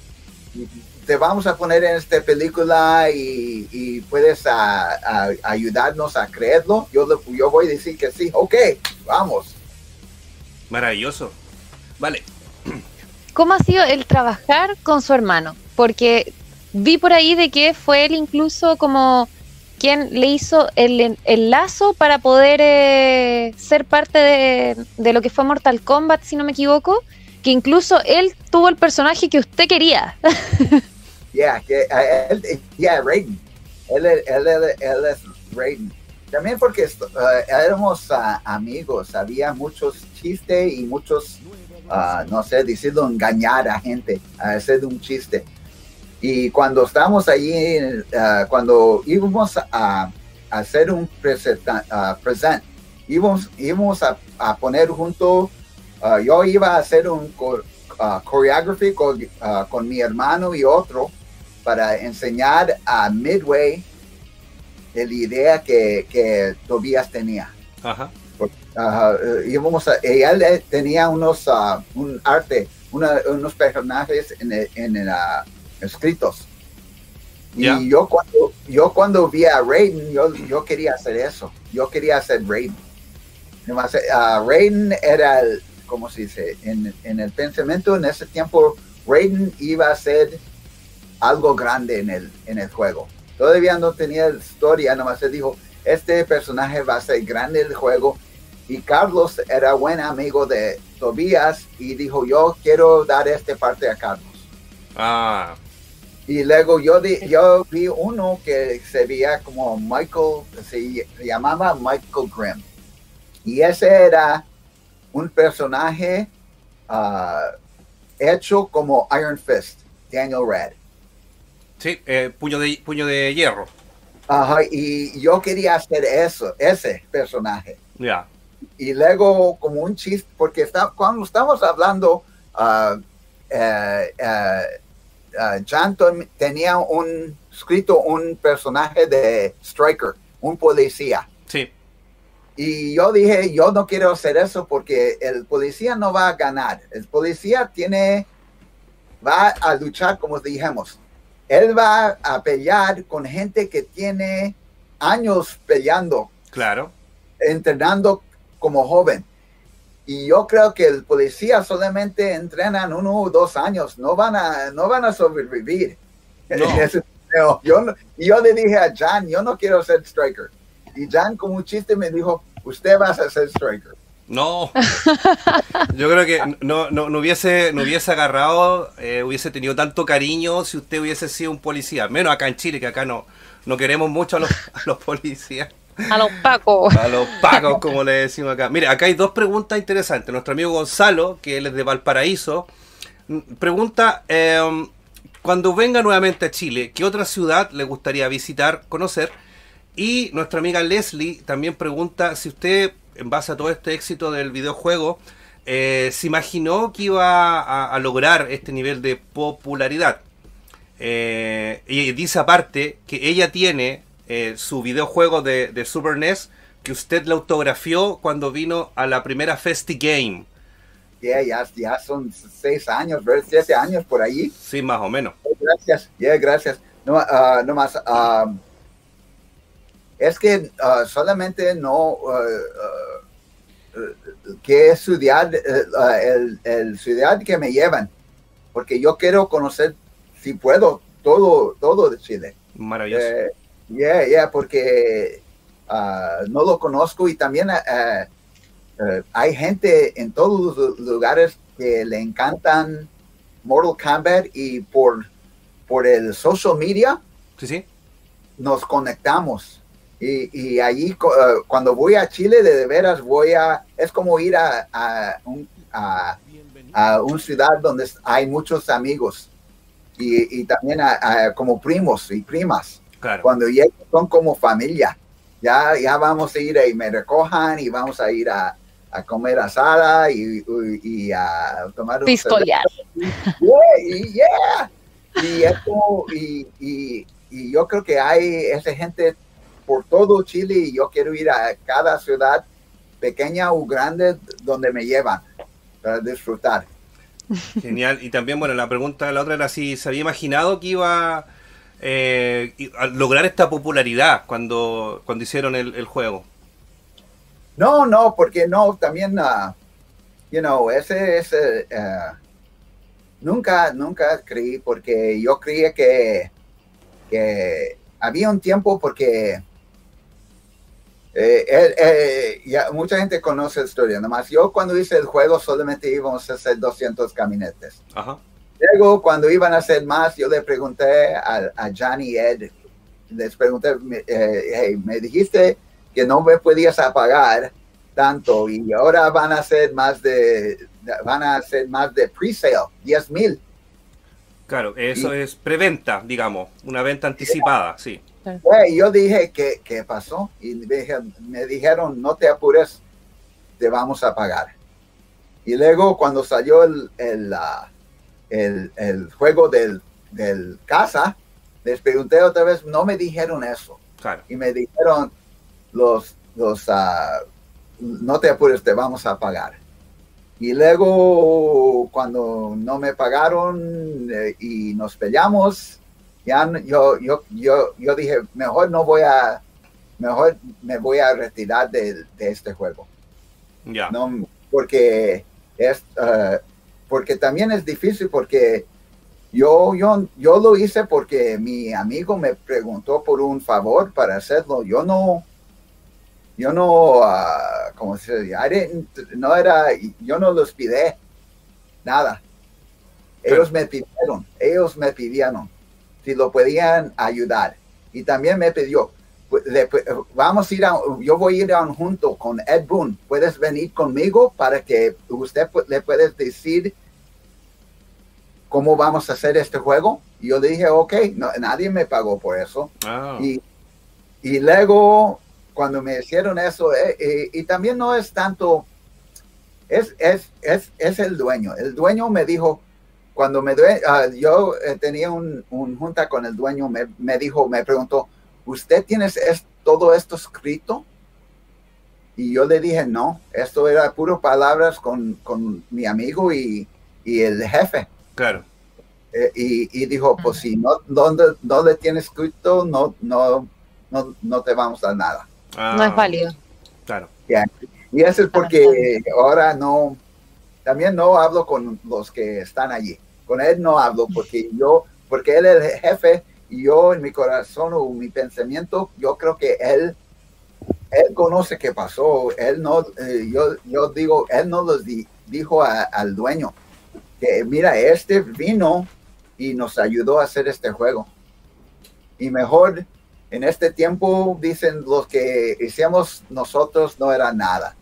te vamos a poner en esta película y, y puedes a- a- ayudarnos a creerlo, yo, yo voy a decir que sí, ok, vamos. Maravilloso. Vale. ¿Cómo ha sido el trabajar con su hermano? Porque vi por ahí de que fue él incluso como quien le hizo el, en- el lazo para poder eh, ser parte de, de lo que fue Mortal Kombat, si no me equivoco, que incluso él tuvo el personaje que usted quería. Yeah, que, eh, él, yeah, Raiden. Él, él, él es Raiden. También porque eh, éramos ah, amigos, había muchos chistes y muchos, ah, no sé, decirlo, engañar a gente, hacer un chiste. Y cuando estábamos allí, ah, cuando íbamos a, hacer un presenta, ah, present, íbamos, íbamos a, a poner junto, ah, yo iba a hacer un ah, choreography con, ah, con mi hermano y otro para enseñar a Midway de la idea que, que Tobias tenía. Ajá. Eh, íbamos a- él eh, tenía unos un arte, una- unos personajes en, en escritos. Y yo cuando yo cuando vi a Raiden, yo, yo quería hacer eso. Yo quería hacer Raiden. Raiden era el, ¿cómo se dice? En, en el pensamiento en ese tiempo, Raiden iba a ser algo grande en el, en el juego. Todavía no tenía historia, nomás se dijo, este personaje va a ser grande en el juego. Y Carlos era buen amigo de Tobías y dijo, yo quiero dar esta parte a Carlos. Ah, Y luego yo, di- yo vi uno que se veía como Michael, se llamaba Michael Grimm. Y ese era un personaje ah, hecho como Iron Fist, Daniel Red. sí, eh, puño, de, puño de hierro. Ajá, y yo quería hacer eso, ese personaje. Ya. y luego como un chiste, porque está, cuando estamos hablando, Jan Tom- tenía un escrito un personaje de Striker, un policía. Y yo dije, yo no quiero hacer eso porque el policía no va a ganar. El policía tiene, va a luchar como dijimos. Él va a pelear con gente que tiene años peleando Claro. entrenando como joven. Y yo creo que el policía solamente entrenan uno o dos años, no van a, no van a sobrevivir. No. Yo, yo le dije a Jan, yo no quiero ser striker. Y Jan como un chiste me dijo, usted va a ser striker. No. Yo creo que no, no, no hubiese, no hubiese agarrado, eh, hubiese tenido tanto cariño si usted hubiese sido un policía. Menos acá en Chile, que acá no, no queremos mucho a los, a los policías. A los pacos. A los pacos, como le decimos acá. Mire, acá hay dos preguntas interesantes. Nuestro amigo Gonzalo, que él es de Valparaíso, mm, pregunta, eh, cuando venga nuevamente a Chile, ¿qué otra ciudad le gustaría visitar, conocer? Y nuestra amiga Leslie también pregunta si usted, en base a todo este éxito del videojuego, eh, se imaginó que iba a, a lograr este nivel de popularidad. Eh, y dice aparte que ella tiene eh, su videojuego de, de Super NES que usted le autografió cuando vino a la primera Festi Game. Yeah, ya, ya son seis años, ¿verdad? siete años por allí. Sí, más o menos. Gracias, yeah, gracias. No, ah, no más. ah, es que ah, solamente no. ah, ah, que ciudad, eh, el, el ciudad que me llevan, porque yo quiero conocer, si puedo, todo, todo de Chile. Maravilloso. Eh, yeah, yeah, porque ah, no lo conozco y también eh, hay gente en todos los lugares que le encantan Mortal Kombat y por, por el social media Sí, sí. nos conectamos. Y, y allí, eh, cuando voy a Chile, de, de veras voy a... es como ir a, a, un, a, a una ciudad donde hay muchos amigos y, y también a, como primos y primas. Claro. Cuando llegan son como familia. Ya, ya vamos a ir y me recojan y vamos a ir a, a comer asada y, y, y a tomar un Pistolear. y, yeah. y, esto, y, y, y yo creo que hay esa gente por todo Chile y yo quiero ir a cada ciudad pequeña o grande donde me llevan para disfrutar. Genial. Y también, bueno, la pregunta, la otra era si se había imaginado que iba eh, a lograr esta popularidad cuando, cuando hicieron el, el juego. No, no, porque no, también, uh, you know, ese, ese uh, nunca, nunca creí, porque yo creía que, que había un tiempo porque eh, eh, eh, ya, mucha gente conoce la historia, nomás yo cuando hice el juego solamente íbamos a hacer 200 caminetes. Ajá. Luego, cuando iban a hacer más, yo le pregunté a, a Johnny Ed, les pregunté, eh, hey, me dijiste que no me podías apagar tanto y ahora van a hacer más de, van a hacer más de pre-sale, 10 mil. Claro, eso es preventa, digamos, una venta anticipada, sí. Güey, yo dije, ¿qué, qué pasó? Y me, dije- me dijeron, no te apures, te vamos a pagar. Y luego cuando salió el, el, el, el juego del, del casa, les pregunté otra vez, no me dijeron eso. Claro. Y me dijeron, los, los, ah, no te apures, te vamos a pagar. Y luego, cuando no me pagaron eh, y nos peleamos, ya no- yo, yo, yo, yo dije, mejor no voy a, mejor me voy a retirar de, de este juego. Ya. No, porque es, eh, porque también es difícil porque yo, yo, yo lo hice porque mi amigo me preguntó por un favor para hacerlo. Yo no, yo no, ah, ¿cómo se dice? I didn't- no era, yo no los pide nada. Ellos me pidieron, ellos me pidieron si lo podían ayudar. Y también me pidió, pues, vamos a ir a, yo voy a ir a un junto con Ed Boon. ¿Puedes venir conmigo para que usted le puedes decir cómo vamos a hacer este juego? Y yo dije, ok, no, nadie me pagó por eso. Ah, Y, y luego, cuando me hicieron eso, eh, eh, y también no es tanto, es, es, es, es el dueño. El dueño me dijo, cuando me due- ah, yo eh, tenía un, un junta con el dueño, me, me dijo, me preguntó, ¿usted tiene es- todo esto escrito? Y yo le dije, no, esto era puro palabras con, con mi amigo y, y el jefe. claro. Eh, y, y dijo, pues si no, ¿dónde, dónde tienes escrito? No, no, no, no te vamos a dar nada. Ah, No es válido. Claro. Y eso es porque ahora no, también no hablo con los que están allí. Con él no hablo porque yo, porque él es el jefe y yo en mi corazón o mi pensamiento, yo creo que él, él conoce qué pasó. Él no, eh, yo, yo digo, él no los di- dijo a- al dueño que mira, este vino y nos ayudó a hacer este juego. Y mejor en este tiempo, dicen los que hicimos nosotros no era nada.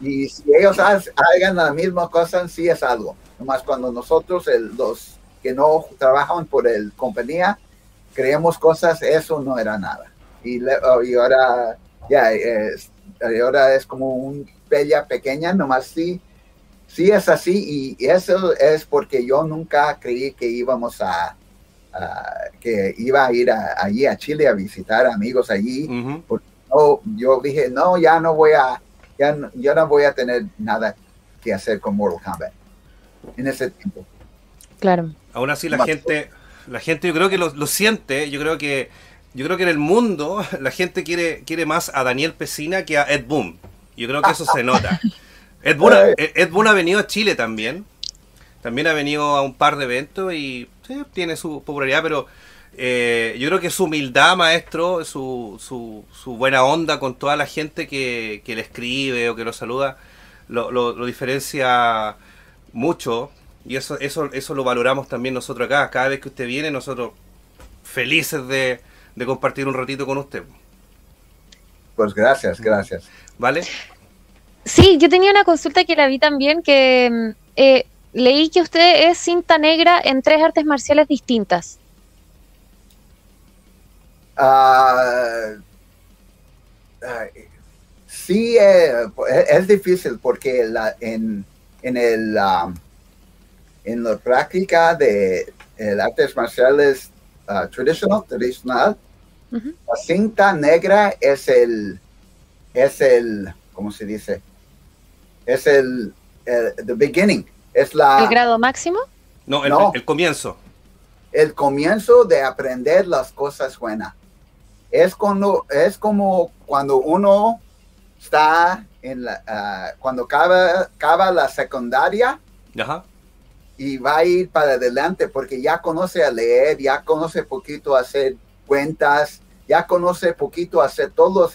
Y si ellos ha- hagan la misma cosa, sí es algo. Nomás cuando nosotros, el- los que no trabajan por el compañía, creemos cosas, eso no era nada. Y, le- y ahora, ya, es, ahora es como un bella pequeña, nomás sí, sí es así. Y eso es porque yo nunca creí que íbamos a, que iba a ir a- allí a Chile a visitar amigos allí Ujú. no, yo dije, no, ya no voy a, ya no, ya no voy a tener nada que hacer con Mortal Kombat en ese tiempo. Claro. Aún así la Más- gente, la gente yo creo que lo, lo siente, yo creo que yo creo que en el mundo la gente quiere quiere más a Daniel Pesina que a Ed Boon. Yo creo que eso se nota. Ed Boon, ha- Ed Boon ha venido a Chile también. También ha venido a un par de eventos y sí, tiene su popularidad, pero eh, yo creo que su humildad, maestro, su, su, su buena onda con toda la gente que, que le escribe o que lo saluda, lo, lo- lo diferencia mucho. Y eso, eso, eso lo valoramos también nosotros acá. Cada vez que usted viene, nosotros felices de, de compartir un ratito con usted. Pues gracias, gracias. ¿Vale? Sí, yo tenía una consulta que la vi también, que mm, eh, leí que usted es cinta negra en tres artes marciales distintas. Ah, sí, eh, es, difícil porque la, en, en, el, ah, en la práctica de el artes marciales tradicional, tradicional la cinta negra es el, es el, ¿cómo se dice? Es el, el the beginning, es la... ¿El grado máximo? No, el, el comienzo. El comienzo de aprender las cosas buenas es cuando es como cuando uno está en la ah, cuando acaba, la secundaria y va a ir para adelante porque ya conoce a leer, ya conoce poquito a hacer cuentas, ya conoce poquito a hacer todas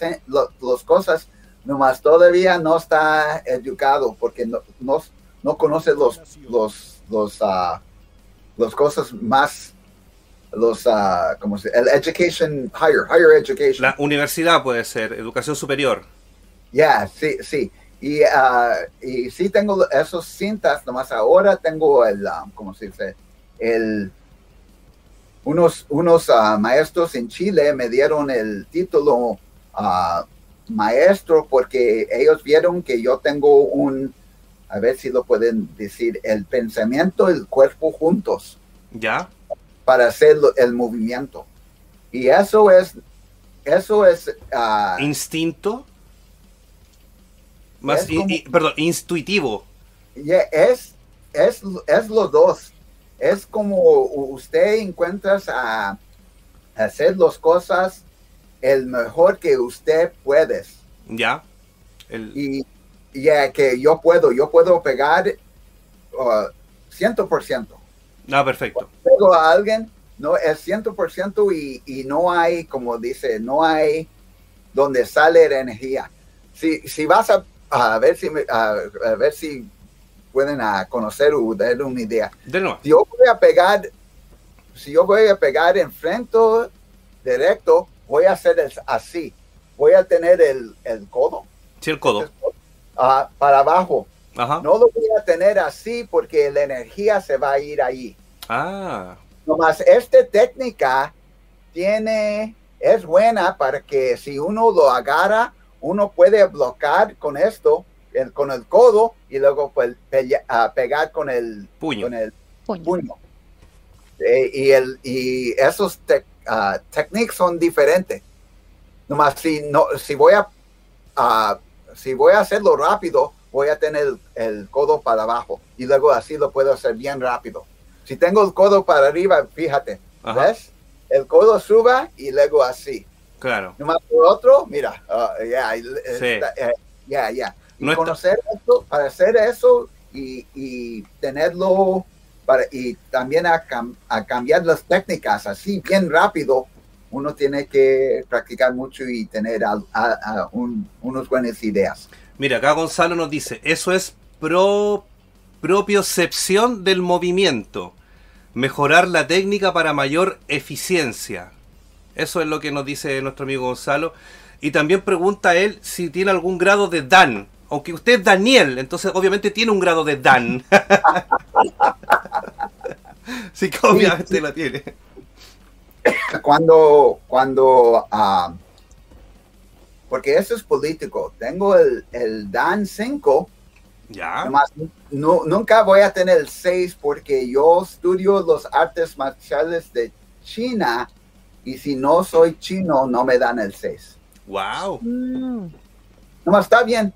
las cosas, nomás todavía no está educado porque no, no, conoce los, los, los, uh, cosas más los, uh, ¿cómo se El education, higher, higher education. La universidad puede ser, educación superior. Ya, sí, sí. Y, uh, y sí tengo esos cintas, nomás ahora tengo el, um, ¿cómo se dice? El, unos, unos uh, maestros en Chile me dieron el título uh, maestro porque ellos vieron que yo tengo un, a ver si lo pueden decir, el pensamiento y el cuerpo juntos. Ya para hacer el movimiento. Y eso es, eso es... Ah, Instinto. Más, perdón, intuitivo. es, es, es los dos. Es como usted encuentra a hacer las cosas el mejor que usted puede. Ya. Y ya que yo puedo, yo puedo pegar uh, ciento por ciento. Ah, perfecto. Pego a alguien, no es 100% y, y no hay, como dice, no hay donde sale la energía. Si, si vas a, a ver si a, ver si pueden a conocer o dar una idea. De nuevo. Si yo voy a pegar, si yo voy a pegar en frente directo, voy a hacer así. Voy a tener el, el codo. Sí, el codo. Uh, para abajo. Ajá. No lo voy a tener así porque la energía se va a ir ahí. Ah. Nomás esta técnica tiene, es buena para que si uno lo agarra, uno puede bloquear con esto, el, con el codo y luego pues, pegar con el puño. Con el puño. Eh, y, el, y esos ah, técnicas son diferentes. Nomás si, no, si, voy a, si voy a hacerlo rápido, voy a tener el, el, codo para abajo y luego así lo puedo hacer bien rápido. Si tengo el codo para arriba, fíjate, ¿ves? El codo suba y luego así. Claro. Nomás por otro, mira, uh, ya, eh, ya, ya. Y conocer esto, para hacer eso y, tenerlo, para, y también a, cambiar las técnicas así bien rápido, uno tiene que practicar mucho y tener unos buenas ideas. Mira, acá Gonzalo nos dice, eso es pro, propiocepción del movimiento mejorar la técnica para mayor eficiencia. Eso es lo que nos dice nuestro amigo Gonzalo. Y también pregunta él si tiene algún grado de Dan. Aunque usted es Daniel, entonces obviamente tiene un grado de Dan. sí que obviamente lo tiene. Cuando, cuando, ah, porque eso es político, tengo el, el Dan 5 ya. no, nunca voy a tener el 6 porque yo estudio los artes marciales de China y si no soy chino no me dan el 6. Wow. Mm. Nomás está bien.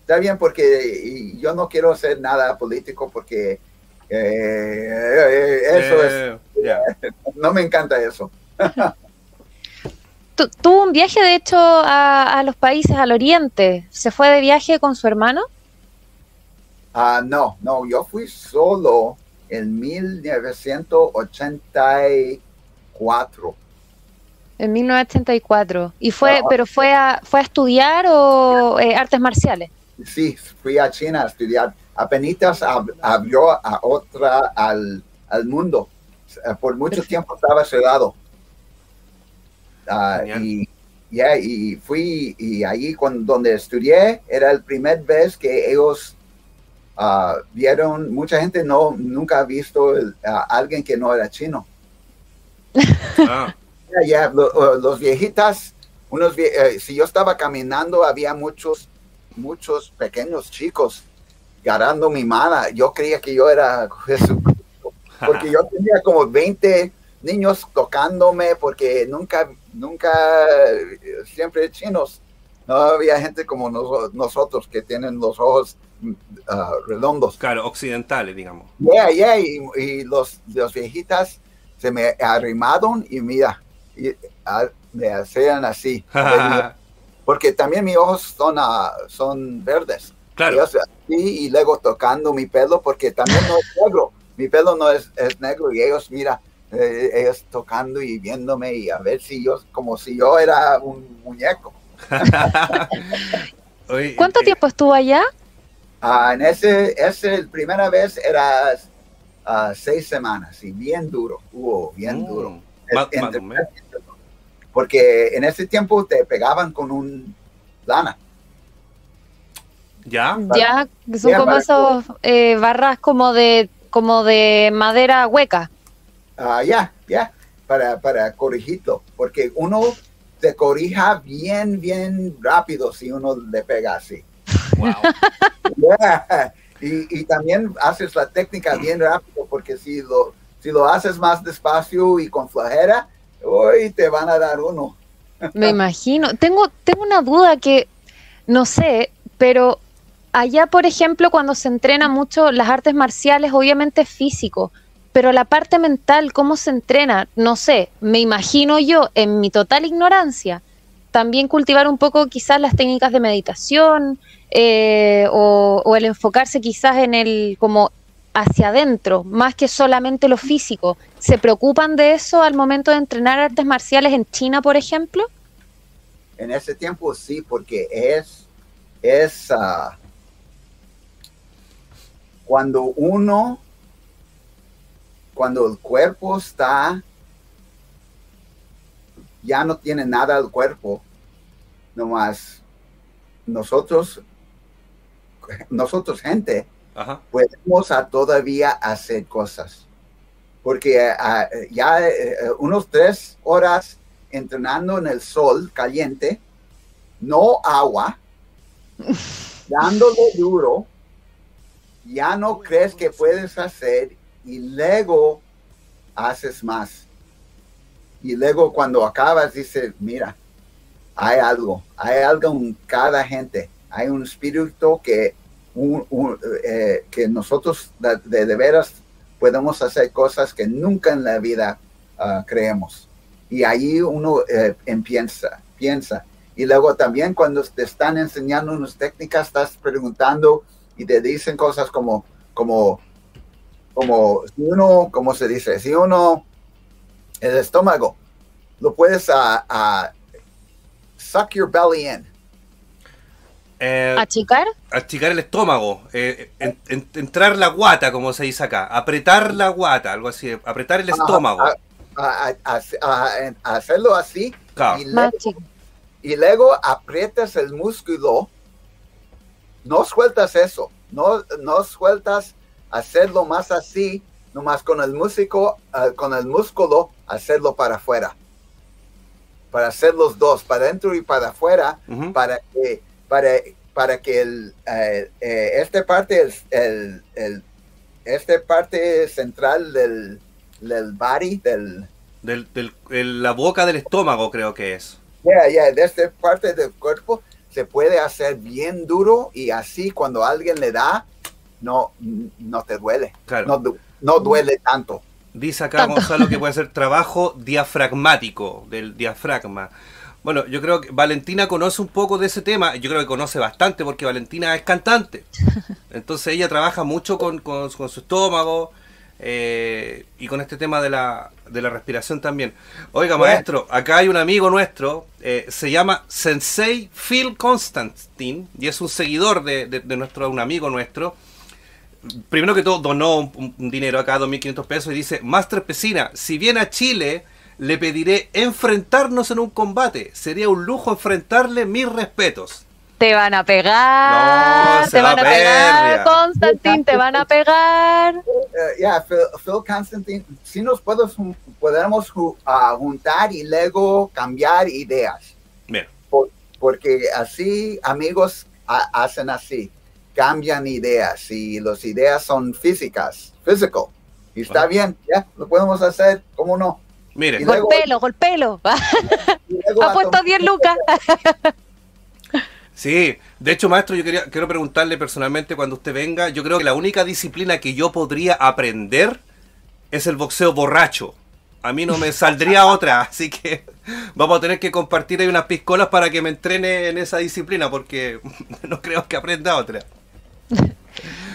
Está bien porque yo no quiero hacer nada político porque eh, eso es... no me encanta eso. tuvo un viaje, de hecho, a, a, los países al oriente. ¿Se fue de viaje con su hermano? Ah, no, no, yo fui solo en 1984. En 1984. ¿Y fue, pero fue a, fue a estudiar o eh, artes marciales? Sí, fui a China a estudiar. Apenas abrió a otra al, mundo. Por mucho tiempo estaba cerrado. Ah, y ya y fui, y ahí cuando, donde estudié, era el primer vez que ellos ah, vieron, mucha gente no, nunca ha visto a alguien que no era chino. Ah. Ya, los viejitas, unos, eh, si yo estaba caminando, había muchos, muchos pequeños chicos ganando mi mano. Yo creía que yo era Jesucristo, porque yo tenía como 20 niños tocándome, porque nunca, nunca, siempre chinos. No había gente como nosotros que tienen los ojos ah, redondos. Claro, occidentales, digamos. Yeah, yeah, y, y los, los viejitas se me arrimaron y mira, y, me hacían así. porque también mis ojos son, ah, son verdes. Claro. Y, y, luego tocando mi pelo, porque también no es negro. Mi pelo no es, es negro y ellos, mira, eh, ellos tocando y viéndome y a ver si yo, como si yo era un muñeco. ¿Cuánto eh, tiempo estuvo allá? Ah, en ese, ese, primera vez era uh, seis semanas y bien duro, hubo bien oh, duro. porque en ese tiempo te pegaban con un lana. ¿Ya? Ya, son como esos eh, barras como de, como de madera hueca. Ah, ya, ya, para, para corregirlo, porque uno te corrija bien, bien rápido si uno le pega así. Wow. Y, también haces la técnica bien rápido, porque si lo, si lo haces más despacio y con flojera, hoy te van a dar uno. Me imagino. Tengo, tengo una duda que no sé, pero allá, por ejemplo, cuando se entrena mucho las artes marciales, obviamente es físico, pero la parte mental, ¿cómo se entrena? No sé, me imagino yo, en mi total ignorancia, también cultivar un poco quizás las técnicas de meditación, eh, o, el enfocarse quizás en el como hacia adentro, más que solamente lo físico. ¿Se preocupan de eso al momento de entrenar artes marciales en China, por ejemplo? En ese tiempo sí, porque es, es ah, cuando uno, cuando el cuerpo está, ya no tiene nada el cuerpo, nomás nosotros nosotros gente, podemos todavía hacer cosas. Porque ah, ya eh, unos tres horas entrenando en el sol caliente, no agua, dándole duro, ya no crees que puedes hacer y luego haces más. Y luego cuando acabas dices, mira, hay algo, hay algo en cada gente hay un espíritu que, eh, que nosotros de, de, veras podemos hacer cosas que nunca en la vida ah, creemos. Y ahí uno eh, empieza, piensa. Y luego también cuando te están enseñando unas técnicas, estás preguntando y te dicen cosas como, como, como, si uno, como se dice, si uno, el estómago, lo puedes a, a suck your belly in eh, ¿Achicar? Achicar el estómago, eh, entrar la guata, como se dice acá, apretar la guata, algo así, apretar el estómago. hacerlo así y, luego, aprietas el músculo, no sueltas eso, no, no sueltas hacerlo más así, nomás con el músico, ah, con el músculo, hacerlo para afuera. Para hacer los dos, para adentro y para afuera, para que para, para que el, eh, eh, este parte, el, el, este parte central del, del body, del, del, la boca del estómago creo que es. Ya, ya, de esta parte del cuerpo se puede hacer bien duro y así cuando alguien le da, no, no te duele. No, no duele tanto. Dice acá Gonzalo que puede ser trabajo diafragmático, del diafragma. Bueno, yo creo que Valentina conoce un poco de ese tema, yo creo que conoce bastante porque Valentina es cantante. Entonces ella trabaja mucho con, su estómago eh, y con este tema de la, de la respiración también. Oiga, maestro, acá hay un amigo nuestro, eh, se llama Sensei Phil Constantine y es un seguidor de, nuestro, un amigo nuestro. Primero que todo, donó un, dinero acá, 2.500 pesos, y dice, Master Pesina, si viene a Chile Le pediré enfrentarnos en un combate. Sería un lujo enfrentarle mis respetos. Te van a pegar, No, se te va van a pegar, ya. Constantin, te van a pegar. Eh, ya, Phil, Phil Constantine, si nos podemos, podemos ju- ah, juntar y luego cambiar ideas. Bien. Por- porque así amigos ha- hacen así, cambian ideas y las ideas son físicas, physical. Y está bien, ya, lo podemos hacer, ¿cómo no? Mire, Y luego- Golpelo, golpelo. Ha puesto tomar- 10 lucas. sí. De hecho, maestro, yo quería, quiero preguntarle personalmente cuando usted venga. Yo creo que la única disciplina que yo podría aprender es el boxeo borracho. A mí no me saldría otra, así que vamos a tener que compartir ahí unas piscolas para que me entrene en esa disciplina, porque no creo que aprenda otra.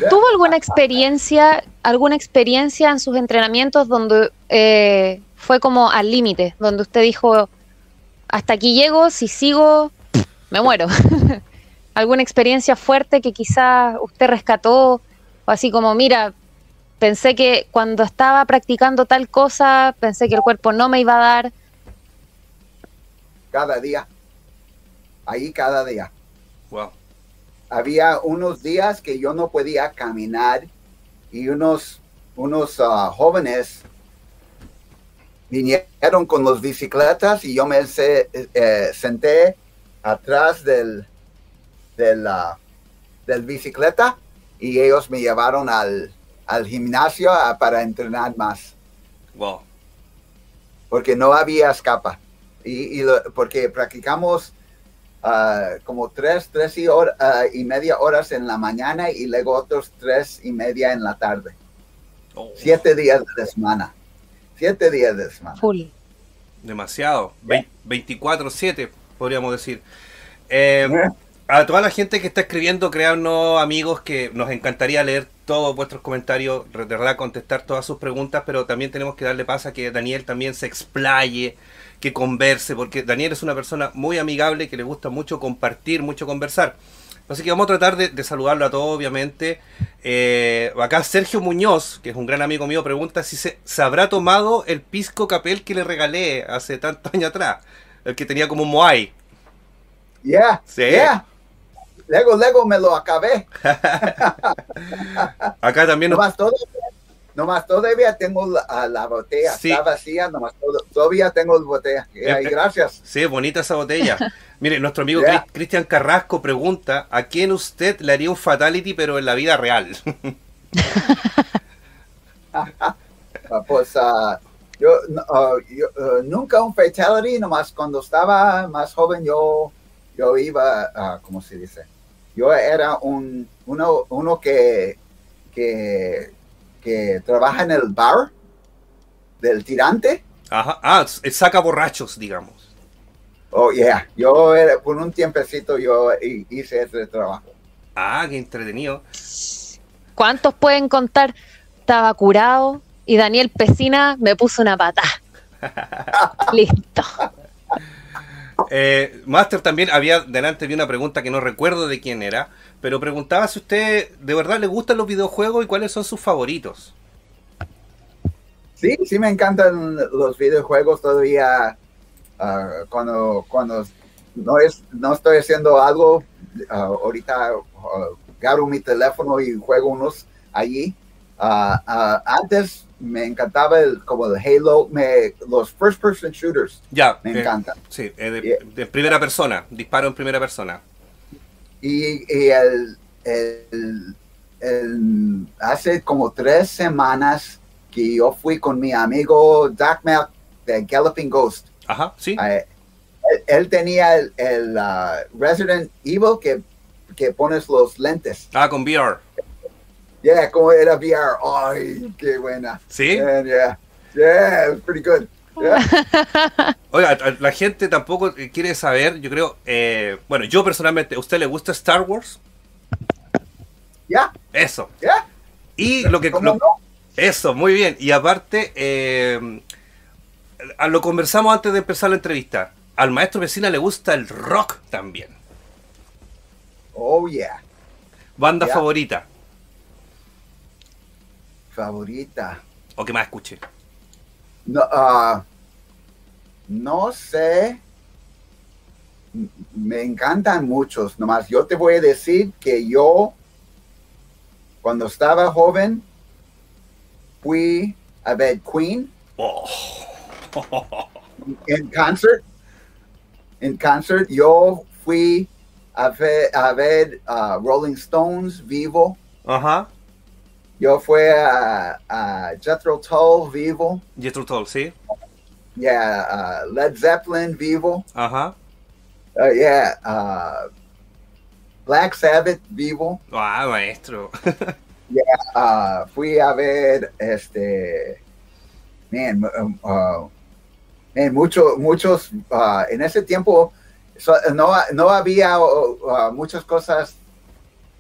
¿Tuvo alguna experiencia, alguna experiencia en sus entrenamientos donde eh, fue como al límite, donde usted dijo, hasta aquí llego, si sigo, me muero? ¿Alguna experiencia fuerte que quizás usted rescató? O así como, mira, pensé que cuando estaba practicando tal cosa, pensé que el cuerpo no me iba a dar. cada día. Ahí cada día. Wow. Había unos días que yo no podía caminar y unos, unos ah, jóvenes vinieron con las bicicletas y yo me se- eh, senté atrás del, del, ah, del bicicleta y ellos me llevaron al, al gimnasio ah, para entrenar más Wow. porque no había escapa. Y, y lo- porque practicamos ah, como tres, tres y, ah, y media horas en la mañana y luego otros tres y media en la tarde. Oh, Siete días de semana. Siete días de semana. Full. demasiado. Vein- 24-7, podríamos decir. Eh, a toda la gente que está escribiendo, créanos amigos que nos encantaría leer todos vuestros comentarios, de verdad contestar todas sus preguntas, pero también tenemos que darle paso a que Daniel también se explaye, que converse, porque Daniel es una persona muy amigable, que le gusta mucho compartir, mucho conversar. Así que vamos a tratar de, de saludarlo a todos, obviamente. Eh, acá Sergio Muñoz, que es un gran amigo mío, pregunta si se, se habrá tomado el pisco capel que le regalé hace tantos años atrás, el que tenía como Moai. Yeah, Sí. yeah. Luego, luego me lo acabé. Acá también nos nomás todavía tengo la, la botella. Sí. Está vacía, nomás todavía tengo la botella. Yeah, Eh, gracias. Sí, bonita esa botella. Mire, nuestro amigo. Cris- Cristian Carrasco pregunta, ¿a quién usted le haría un fatality pero en la vida real? Ah, pues ah, yo, ah, yo, ah, nunca un fatality, nomás cuando estaba más joven yo, yo iba, ¿cómo se dice? Yo era un, uno, uno que, que, que trabaja en el bar del tirante. Ajá. Ah, saca borrachos, digamos. Oh, yeah. Yo era, por un tiempecito yo hi- hice ese trabajo. Ah, qué entretenido. ¿Cuántos pueden contar? Estaba curado y Daniel Pesina me puso una pata. Listo. Eh, Master también había, delante vi una pregunta que no recuerdo de quién era, pero preguntaba si usted de verdad le gustan los videojuegos y cuáles son sus favoritos. Sí, sí me encantan los videojuegos todavía. ah, cuando cuando no es no estoy haciendo algo, ah, ahorita ah, agarro mi teléfono y juego unos allí. Antes me encantaba el, como el Halo, me, los first person shooters Ya, me eh, encantan. sí, eh, de, Yeah. de primera persona, disparo en primera persona. Y, y el, el- el- hace como tres semanas que yo fui con mi amigo Doc Mac de Galloping Ghost. Ajá, sí. Eh, él, él tenía el, el, ah, Resident Evil que, que pones los lentes. Ah, con VR. Yeah, como era VR. Ay, qué buena. Sí. And, yeah, yeah, it was pretty good. Yeah. Oiga, la gente tampoco quiere saber, yo creo, eh, bueno, yo personalmente, ¿a usted le gusta Star Wars? Yeah, Eso. yeah. Y lo que... ¿Cómo lo- no? Eso, muy bien. Y aparte, eh, lo conversamos antes de empezar la entrevista. Al maestro vecina le gusta el rock también. Oh, yeah. Banda Ya. favorita. Favorita. O que más escuche. No, ah, no sé. Me encantan muchos, nomás yo te voy a decir que yo, cuando estaba joven, fui a ver Queen Oh. en concert. En concert, yo fui a ver, a ver uh, Rolling Stones vivo. Ajá. Yo fui a, a Jethro Tull vivo. Jethro Tull, sí. Yeah, uh, Led Zeppelin vivo. Ajá. Uh, yeah, uh, Black Sabbath vivo. Ah, maestro. Uh, fui a ver este, man, um, uh, man, mucho, muchos, uh, en ese tiempo so- no, no había muchas cosas,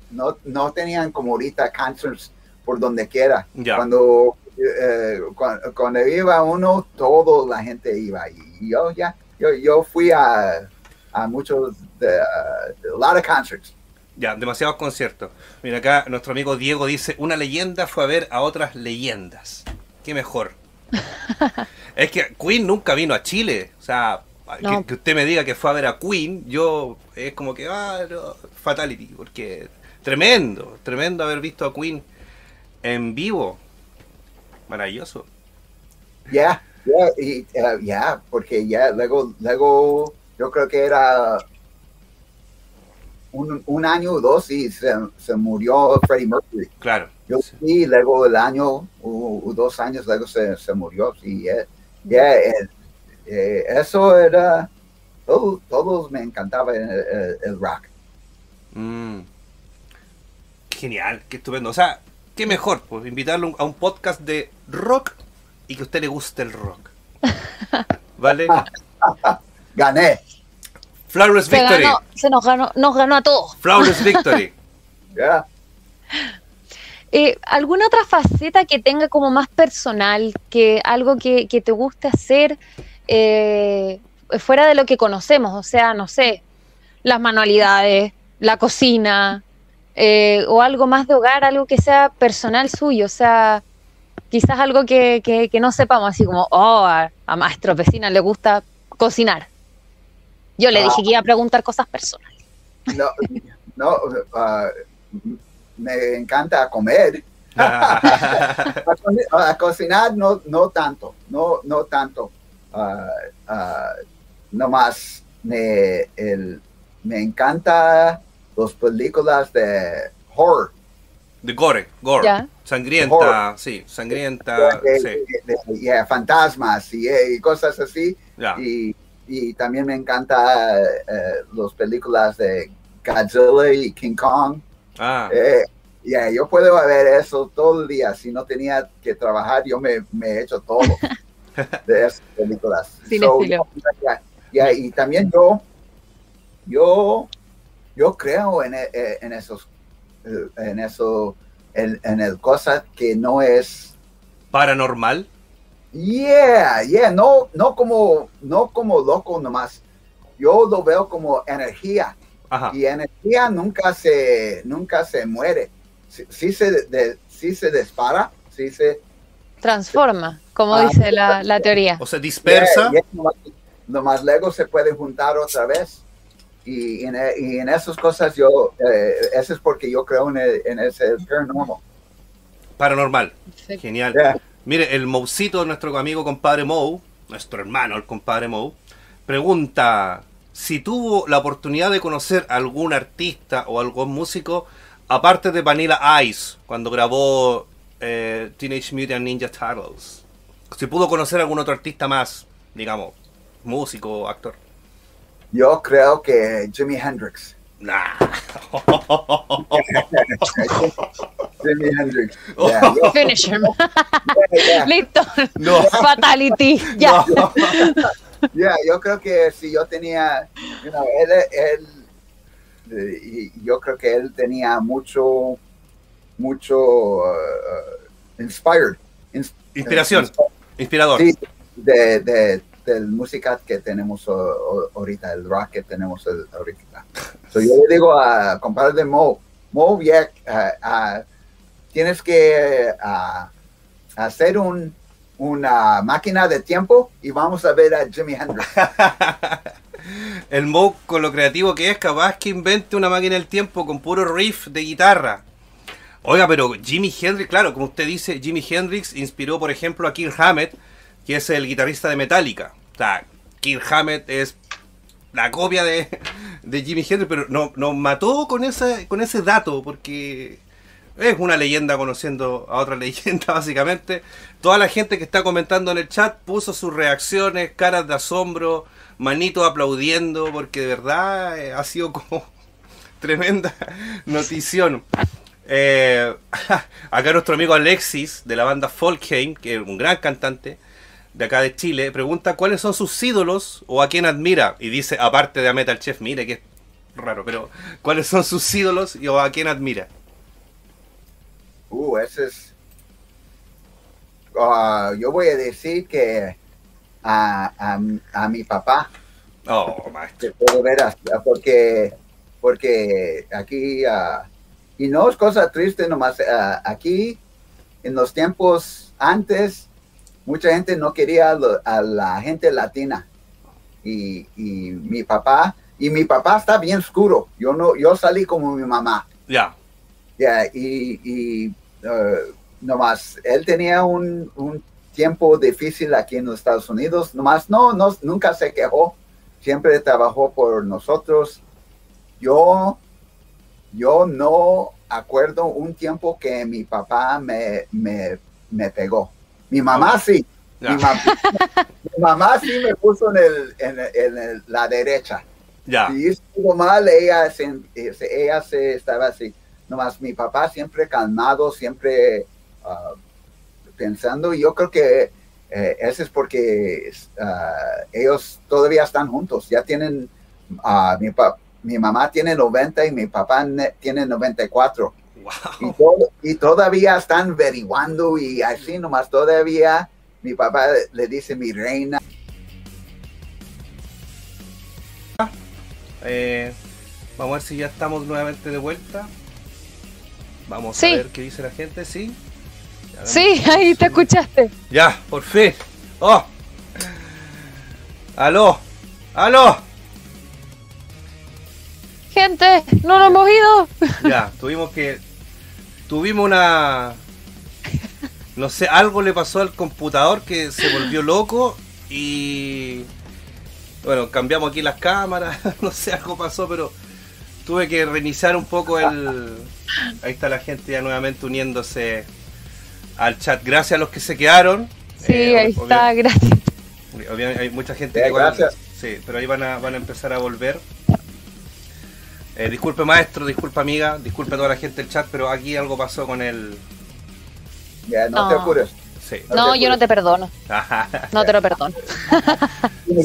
no, no tenían como ahorita concerts por donde quiera. Cuando, eh, cuando, cuando iba uno, toda la gente iba. Y yo ya, yo, yo fui a, a muchos, de, uh, a lot of concerts. Ya, demasiados conciertos. Mira acá, nuestro amigo Diego dice, una leyenda fue a ver a otras leyendas. Qué mejor. es que Queen nunca vino a Chile. O sea, No. que, que usted me diga que fue a ver a Queen, yo es como que, ah, no, fatality, porque tremendo, tremendo haber visto a Queen en vivo. Maravilloso. Ya, ya, y, eh, ya, porque ya luego, luego yo creo que era un, un año o dos y se, se murió Freddie Mercury. Claro. Yo sí, luego el año o, dos años luego se, se murió. Sí, ya, eh, eh, eso era, todo- todos me encantaba el, el- el rock. Mm. Genial, qué estupendo. O sea, qué mejor, pues invitarlo a un podcast de rock y que a usted le guste el rock. ¿Vale? Gané. Flawless Se, Victory. ganó, se nos ganó, nos ganó a todos. Flawless Victory. Ya. Eh, ¿Alguna otra faceta que tenga como más personal, que algo que, que te guste hacer eh, fuera de lo que conocemos? O sea, no sé, las manualidades, la cocina, eh, o algo más de hogar, algo que sea personal suyo, o sea, quizás algo que, que- que no sepamos, así como, oh, a, a Maestro Vecina le gusta cocinar. Yo le Ah. dije que iba a preguntar cosas personales. No, no, ah, me encanta comer. A, co- a cocinar no, no tanto, no, no tanto. Ah, nomás me, el, me encanta las películas de horror. de gore, gore. Ya. Sangrienta, Horror. sí, sangrienta, de, sí. de- de- yeah, fantasmas y, eh, y cosas así. Ya. Y, y también me encanta eh, las películas de Godzilla y King Kong. Ah, Eh, yeah, yo puedo ver eso todo el día. Si no tenía que trabajar, yo me, he hecho todo de esas películas. Cinéfilo. yeah, yeah, y también yo, yo, yo creo en, e- en esos, eh, en eso, en, en el cosa que no es, paranormal. yeah, yeah, no, no como, no como loco nomás. Yo lo veo como energía Ajá. y energía nunca se nunca se muere sí, sí se de- sí se dispara sí se Transforma, como Ah, dice la, la teoría. O sea, dispersa. Yeah, yeah, nomás, nomás luego se puede juntar otra vez y en, y en esas cosas yo eh, eso es porque yo creo en, el- en ese paranormal Paranormal. Genial. Yeah. Mire, el Moucito, nuestro amigo compadre Mou, nuestro hermano, el compadre Mou, pregunta si tuvo la oportunidad de conocer algún artista o algún músico, aparte de Vanilla Ice, cuando grabó eh, Teenage Mutant Ninja Turtles. Si pudo conocer algún otro artista más, digamos, músico, actor. Yo creo que Jimi Hendrix Nah. Jimi Hendrix yeah, yo- Finish him. yeah, Listo. No. Fatality. Ya. Yeah, yo creo que si yo tenía, you know, él, él, y yo creo que él tenía mucho, mucho uh, inspired. ins- Inspiración, ins- inspirador. Sí, de, de, del música que tenemos ahorita, el rock que tenemos ahorita. So, yo le digo a compadre de Mo, Mo, ya, uh, uh, tienes que uh, hacer un, una máquina de tiempo y vamos a ver a Jimi Hendrix. el Moe, con lo creativo que es, capaz que invente una máquina del tiempo con puro riff de guitarra. Oiga, pero Jimi Hendrix, claro, como usted dice, Jimi Hendrix inspiró, por ejemplo, a Kirk Hammett, que es el guitarrista de Metallica. O sea, Kirk Hammett es la copia de, de Jimi Hendrix, pero nos no mató con ese, con ese dato, porque es una leyenda conociendo a otra leyenda, básicamente. Toda la gente que está comentando en el chat puso sus reacciones, caras de asombro, manitos aplaudiendo, porque de verdad eh, ha sido como tremenda notición. Eh, acá nuestro amigo Alexis de la banda Folkheim, que es un gran cantante de acá de Chile, pregunta cuáles son sus ídolos o a quién admira. Y dice, aparte de a Metal Chef, mire que es raro, pero cuáles son sus ídolos y o a quién admira. Uh, ese es. Ah, yo voy a decir que a, a, mi papá. Oh, maestro. porque, porque aquí. Uh, y no es cosa triste nomás, ah, aquí en los tiempos antes, mucha gente no quería a la gente latina. Y, mi papá, y mi papá está bien oscuro. Yo no, yo salí como mi mamá. Ya. Ya, y, y uh, nomás, él tenía un, un, tiempo difícil aquí en los Estados Unidos. Nomás no, no, nunca se quejó. Siempre trabajó por nosotros. Yo yo no acuerdo un tiempo que mi papá me, me, pegó. Mi mamá sí. Mi, mamá, sí me puso en, el, en, la derecha. Ya. Si estuvo mal, ella se, ella se estaba así. Nomás mi papá siempre calmado, siempre uh, pensando. Yo creo que eh, eso es porque uh, ellos todavía están juntos. Ya tienen, uh, mi, mi mamá tiene 90 y mi papá tiene 94. Wow. Y, todavía están averiguando y así nomás todavía mi papá le dice mi reina. Eh, vamos a ver si ya estamos nuevamente de vuelta. Vamos a ver qué dice la gente, ¿sí? Sí, ahí te escuchaste. Ya, por fin. ¡Oh! ¡Aló! ¡Aló! Gente, no nos hemos ido. Ya, tuvimos que. Tuvimos una. No sé, algo le pasó al computador que se volvió loco y. Bueno, cambiamos aquí las cámaras, no sé, algo pasó, pero tuve que reiniciar un poco el. Ahí está la gente ya nuevamente uniéndose al chat. Gracias a los que se quedaron. Sí, eh, ahí está, gracias. hay mucha gente que gracias. Sí, pero ahí van a, van a empezar a volver. Eh, disculpe maestro, disculpe amiga, disculpe a toda la gente del chat, pero aquí algo pasó con el... Ya, no, te apures. Sí. No, yo no te perdono. no te lo perdono.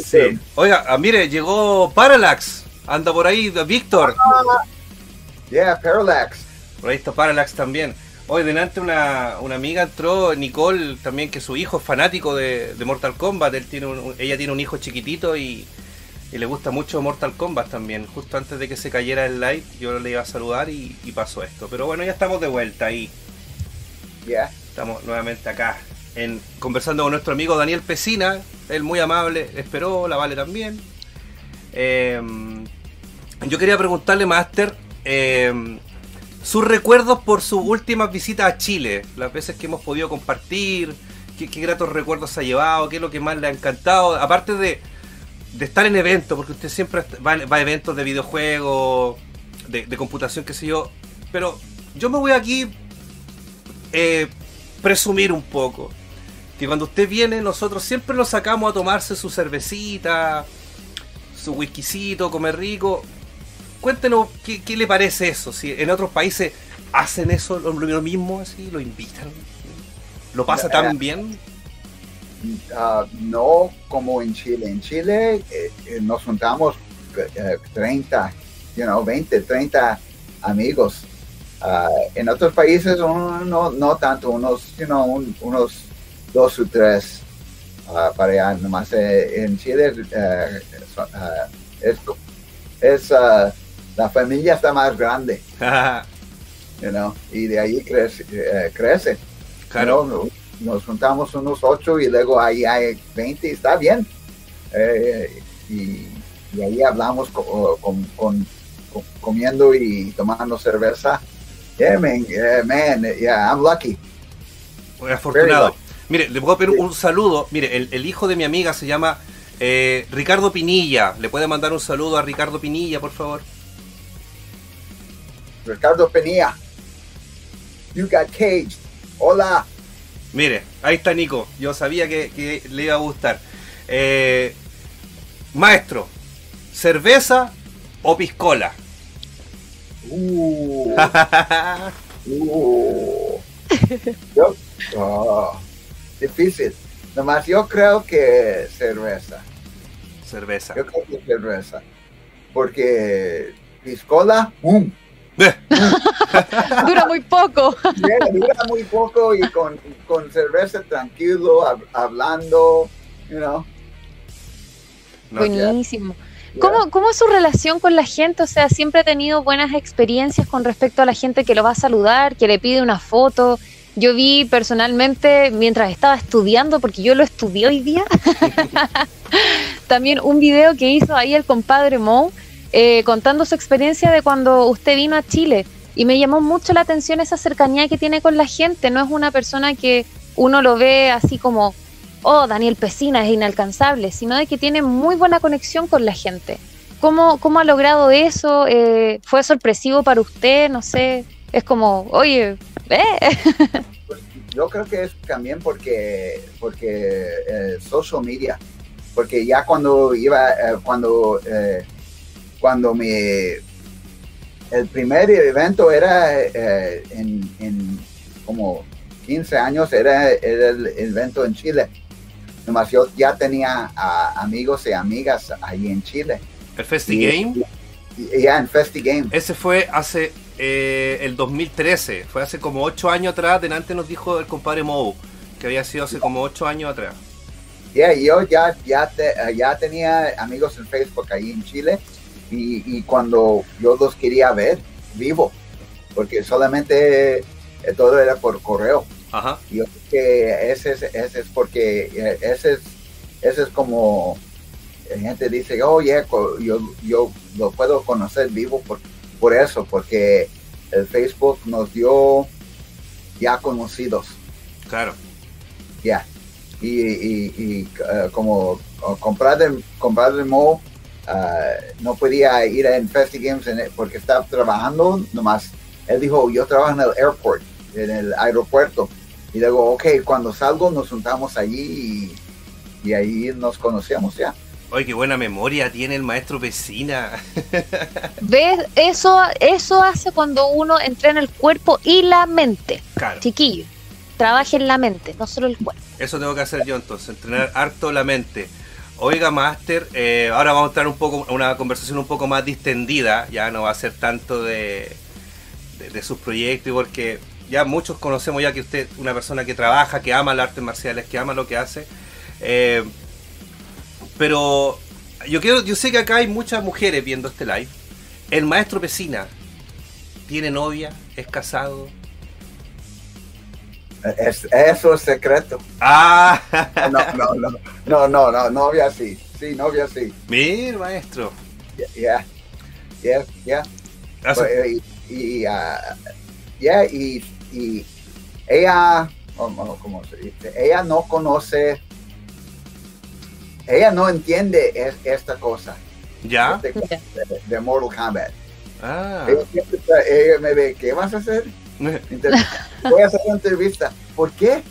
sí. Oiga, ah, mire, llegó Parallax. Anda por ahí, Víctor. Yeah, Parallax. Por ahí está Parallax también. Hoy delante una, una amiga entró, Nicole, también que su hijo es fanático de, Mortal Kombat. Él tiene ella tiene un hijo chiquitito y y le gusta mucho Mortal Kombat también. Justo antes de que se cayera el live, yo le iba a saludar y, pasó esto. Pero bueno, ya estamos de vuelta ahí. Ya. Estamos nuevamente acá, en, conversando con nuestro amigo Daniel Pesina. Él muy amable, esperó, la Vale también. Em, yo quería preguntarle, Master, em, sus recuerdos por sus últimas visitas a Chile, las veces que hemos podido compartir, qué, qué gratos recuerdos ha llevado, qué es lo que más le ha encantado, aparte de de estar en eventos, porque usted siempre va, a eventos de videojuegos, de, computación, qué sé yo. Pero yo me voy aquí eh, presumir un poco. Que cuando usted viene, nosotros siempre lo sacamos a tomarse su cervecita, su whiskycito, comer rico. Cuéntenos qué, le parece eso. Si en otros países hacen eso, lo, mismo, así, lo invitan. ¿Lo pasa tan bien? Ah, no como en Chile. En Chile eh, eh, nos juntamos 30, you know, 20, 30 amigos. Ah, en otros países no, no tanto, unos, you know, unos dos o tres uh, para allá nomás. Eh, en Chile es, es la familia está más grande. you know, y de ahí crece. crece claro nos juntamos unos ocho y luego ahí hay 20, está bien. Eh, y, y, ahí hablamos con, con, comiendo y tomando cerveza. Yeah, man, yeah, man, yeah, I'm lucky. Muy afortunado. Mire, le puedo pedir un saludo. Mire, el, el hijo de mi amiga se llama eh, Ricardo Pinilla. ¿Le puede mandar un saludo a Ricardo Pinilla, por favor? Ricardo Pinilla. You got caged. Hola. Mire, ahí está Nico. Yo sabía que, le iba a gustar. Eh, maestro, ¿cerveza o piscola? Uh. uh. Yo, oh, difícil. Nomás yo creo que cerveza. Cerveza. Yo creo que cerveza. Porque piscola, ¡pum! dura muy poco. dura muy poco y con, con cerveza tranquilo, hablando, you know. Buenísimo. ¿Cómo, ¿Cómo, es su relación con la gente? O sea, siempre ha tenido buenas experiencias con respecto a la gente que lo va a saludar, que le pide una foto. Yo vi personalmente, mientras estaba estudiando, porque yo lo estudié hoy día, también un video que hizo ahí el compadre Mo, eh, contando su experiencia de cuando usted vino a Chile. Y me llamó mucho la atención esa cercanía que tiene con la gente. No es una persona que uno lo ve así como, oh, Daniel Pesina es inalcanzable, sino de que tiene muy buena conexión con la gente. ¿Cómo, cómo ha logrado eso? Eh, ¿Fue sorpresivo para usted? No sé. Es como, oye, eh. Pues, yo creo que es también porque, porque eh, social media. Porque ya cuando iba, cuando cuando mi el primer evento era eh, en, como 15 años, era, el evento en Chile. Nomás yo ya tenía amigos y amigas ahí en Chile. ¿El Festi Game? Ya, en Festi Game. Ese fue hace eh, el 2013, fue hace como 8 años atrás. Delante nos dijo el compadre Mou, que había sido hace como 8 años atrás. Ya, yo ya, ya, ya tenía amigos en Facebook ahí en Chile y, cuando yo los quería ver vivo, porque solamente eh, todo era por correo. Ajá. Yo que ese es, ese es porque eh, ese es, ese es como la gente dice, oye, yo, yo lo puedo conocer vivo por, por eso, porque el Facebook nos dio ya conocidos. Claro. Ya. Y, y, eh, como comprar de, comprar Mo Ah, no podía ir a Infesti Games porque estaba trabajando, nomás él dijo, yo trabajo en el airport, en el aeropuerto. Y luego, ok, cuando salgo nos juntamos allí y, ahí nos conocíamos ya. Oye, qué buena memoria tiene el maestro vecina. ¿Ves? Eso, eso hace cuando uno entrena el cuerpo y la mente. Claro. Chiquillo, trabaje en la mente, no solo el cuerpo. Eso tengo que hacer yo entonces, entrenar harto la mente. Oiga, Master, eh, ahora vamos a estar un poco una conversación un poco más distendida, ya no va a ser tanto de, de, sus proyectos, porque ya muchos conocemos ya que usted es una persona que trabaja, que ama las artes marciales, que ama lo que hace. Eh, pero yo quiero, yo sé que acá hay muchas mujeres viendo este live. El maestro Pesina tiene novia, es casado, es, eso es secreto. Ah. No, no, no, no, no, no, novia así. Sí, novia así. Mira, maestro. Ya, ya, ya. Pues, y, ah, y, y ella, ¿cómo se dice? Ella no conoce, ella no entiende esta cosa. ¿Ya? Este de, Mortal Kombat. Ah. ella me ve, ¿qué vas a hacer? Voy a hacer una entrevista. ¿Por qué?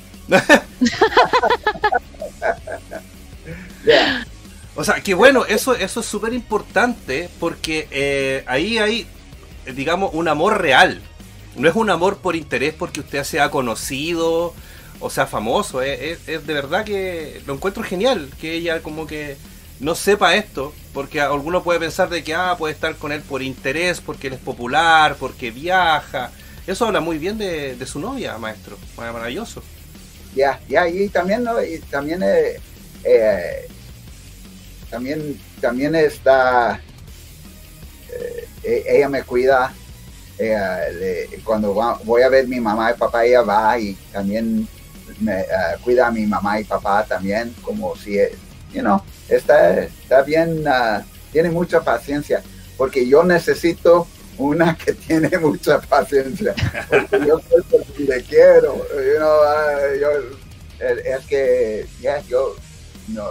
O sea, que bueno, eso, eso es súper importante porque eh, ahí hay, digamos, un amor real. No es un amor por interés porque usted sea conocido o sea famoso. Es, es, de verdad que lo encuentro genial que ella como que no sepa esto. Porque alguno puede pensar de que ah, puede estar con él por interés, porque él es popular, porque viaja. Eso habla muy bien de, su novia, maestro. Maravilloso. Ya, ya, y también, ¿no? y también, eh, eh, también, también está, eh, e, ella me cuida. cuando voy a ver mi mamá y papá, ella va y también me, ah, cuida a mi mamá y papá también, como si, you know, está, está bien, ah, tiene mucha paciencia, porque yo necesito una que tiene mucha paciencia, porque yo le quiero, you know, yo, es que, ya, yo no,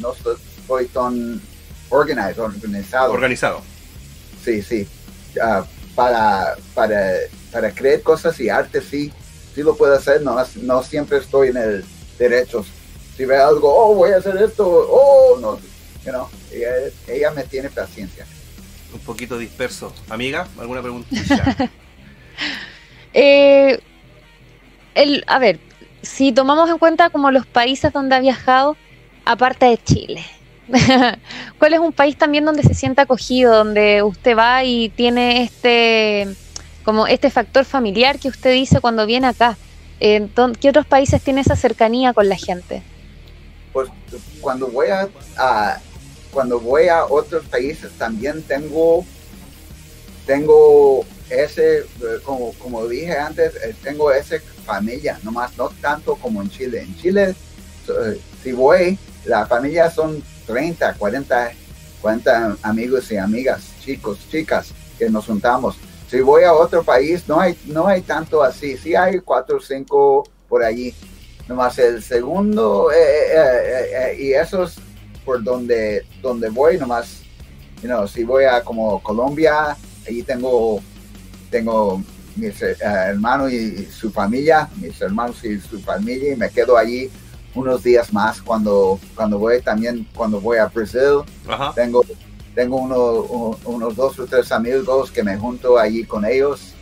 no estoy tan organizado. Organizado. Sí, sí. para, para, para crear cosas y arte, sí, sí lo puedo hacer, no, no siempre estoy en el derecho. Si ve algo, oh, voy a hacer esto, oh, no, you know, ella, me tiene paciencia. Un poquito disperso. Amiga, ¿alguna pregunta? eh, el, a ver, si tomamos en cuenta como los países donde ha viajado, aparte de Chile, ¿cuál es un país también donde se siente acogido, donde usted va y tiene este como este factor familiar que usted dice cuando viene acá. Eh, ¿Qué otros países tienen esa cercanía con la gente? Pues cuando voy a, cuando voy a otros países también tengo tengo ese como, como dije antes eh, tengo esa familia nomás no tanto como en Chile en Chile eh, si voy la familia son 30 40 40 amigos y amigas chicos chicas que nos juntamos si voy a otro país, no hay, no hay tanto así. Sí hay cuatro o cinco por allí. Nomás el segundo, eh, eh, eh, y eso es por donde, donde voy, nomás, you know, si voy a como Colombia, allí tengo, tengo mis hermanos y su familia, mis hermanos y su familia, y me quedo allí unos días más cuando, cuando voy también, cuando voy a Brasil, tengo tengo uno, unos dos o tres amigos que me junto allí con ellos.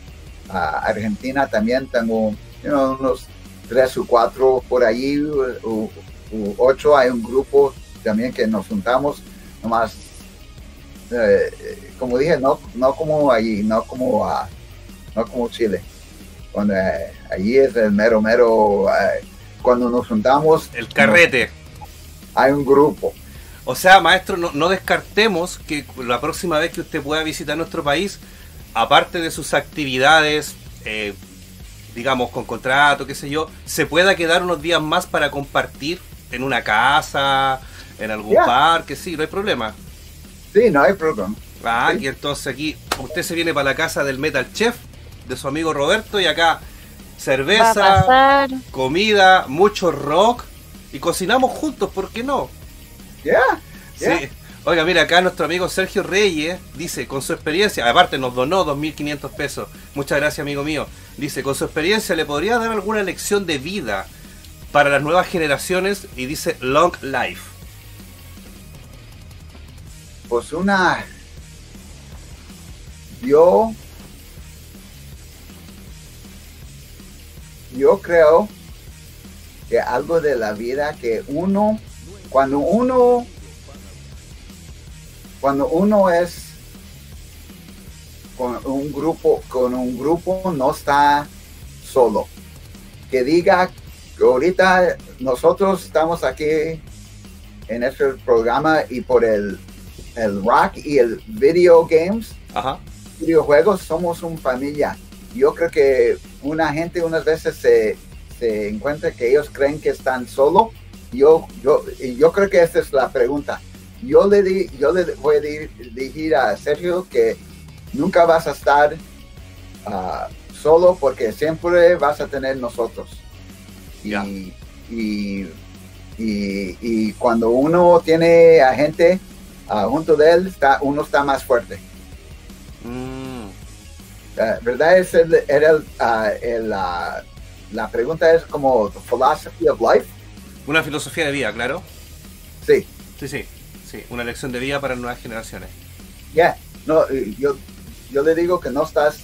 A Argentina también tengo unos tres o cuatro por allí, o, ocho. Hay un grupo también que nos juntamos, nomás, eh, como dije, no, no como allí, no como, no como Chile. Cuando eh, allí es el mero, mero, eh, cuando nos juntamos. El carrete. hay un grupo o sea, maestro, no, descartemos que la próxima vez que usted pueda visitar nuestro país, aparte de sus actividades, eh, digamos, con contrato, qué sé yo, se pueda quedar unos días más para compartir en una casa, en algún parque, sí, no hay problema. Sí, no hay problema. Ah, y entonces aquí usted se viene para la casa del Metal Chef, de su amigo Roberto, y acá cerveza, comida, mucho rock, y cocinamos juntos, ¿por qué no? Sí. Oiga, mira, acá nuestro amigo Sergio Reyes dice, con su experiencia, aparte nos donó 2.500 pesos, muchas gracias amigo mío, dice, con su experiencia le podría dar alguna lección de vida para las nuevas generaciones y dice Long Life. Pues una... Yo... Yo creo que algo de la vida que uno cuando uno, cuando uno es con un grupo, con un grupo no está solo. Que diga que ahorita nosotros estamos aquí en este programa y por el, el rock y el video games, videojuegos, somos una familia. Yo creo que una gente unas veces se, se encuentra que ellos creen que están solo yo, yo, yo creo que esta es la pregunta. Yo le, di, yo le voy a decir a Sergio que nunca vas a estar ah, solo porque siempre vas a tener nosotros. Y, y, cuando uno tiene a gente ah, junto de él, está, uno está más fuerte. Mm. Ah, ¿Verdad? Es el, era el, la pregunta es como philosophy of life. Una filosofía de vida, claro. Sí. Sí, sí, sí. Una lección de vida para nuevas generaciones. Ya, no, yo, yo le digo que no estás,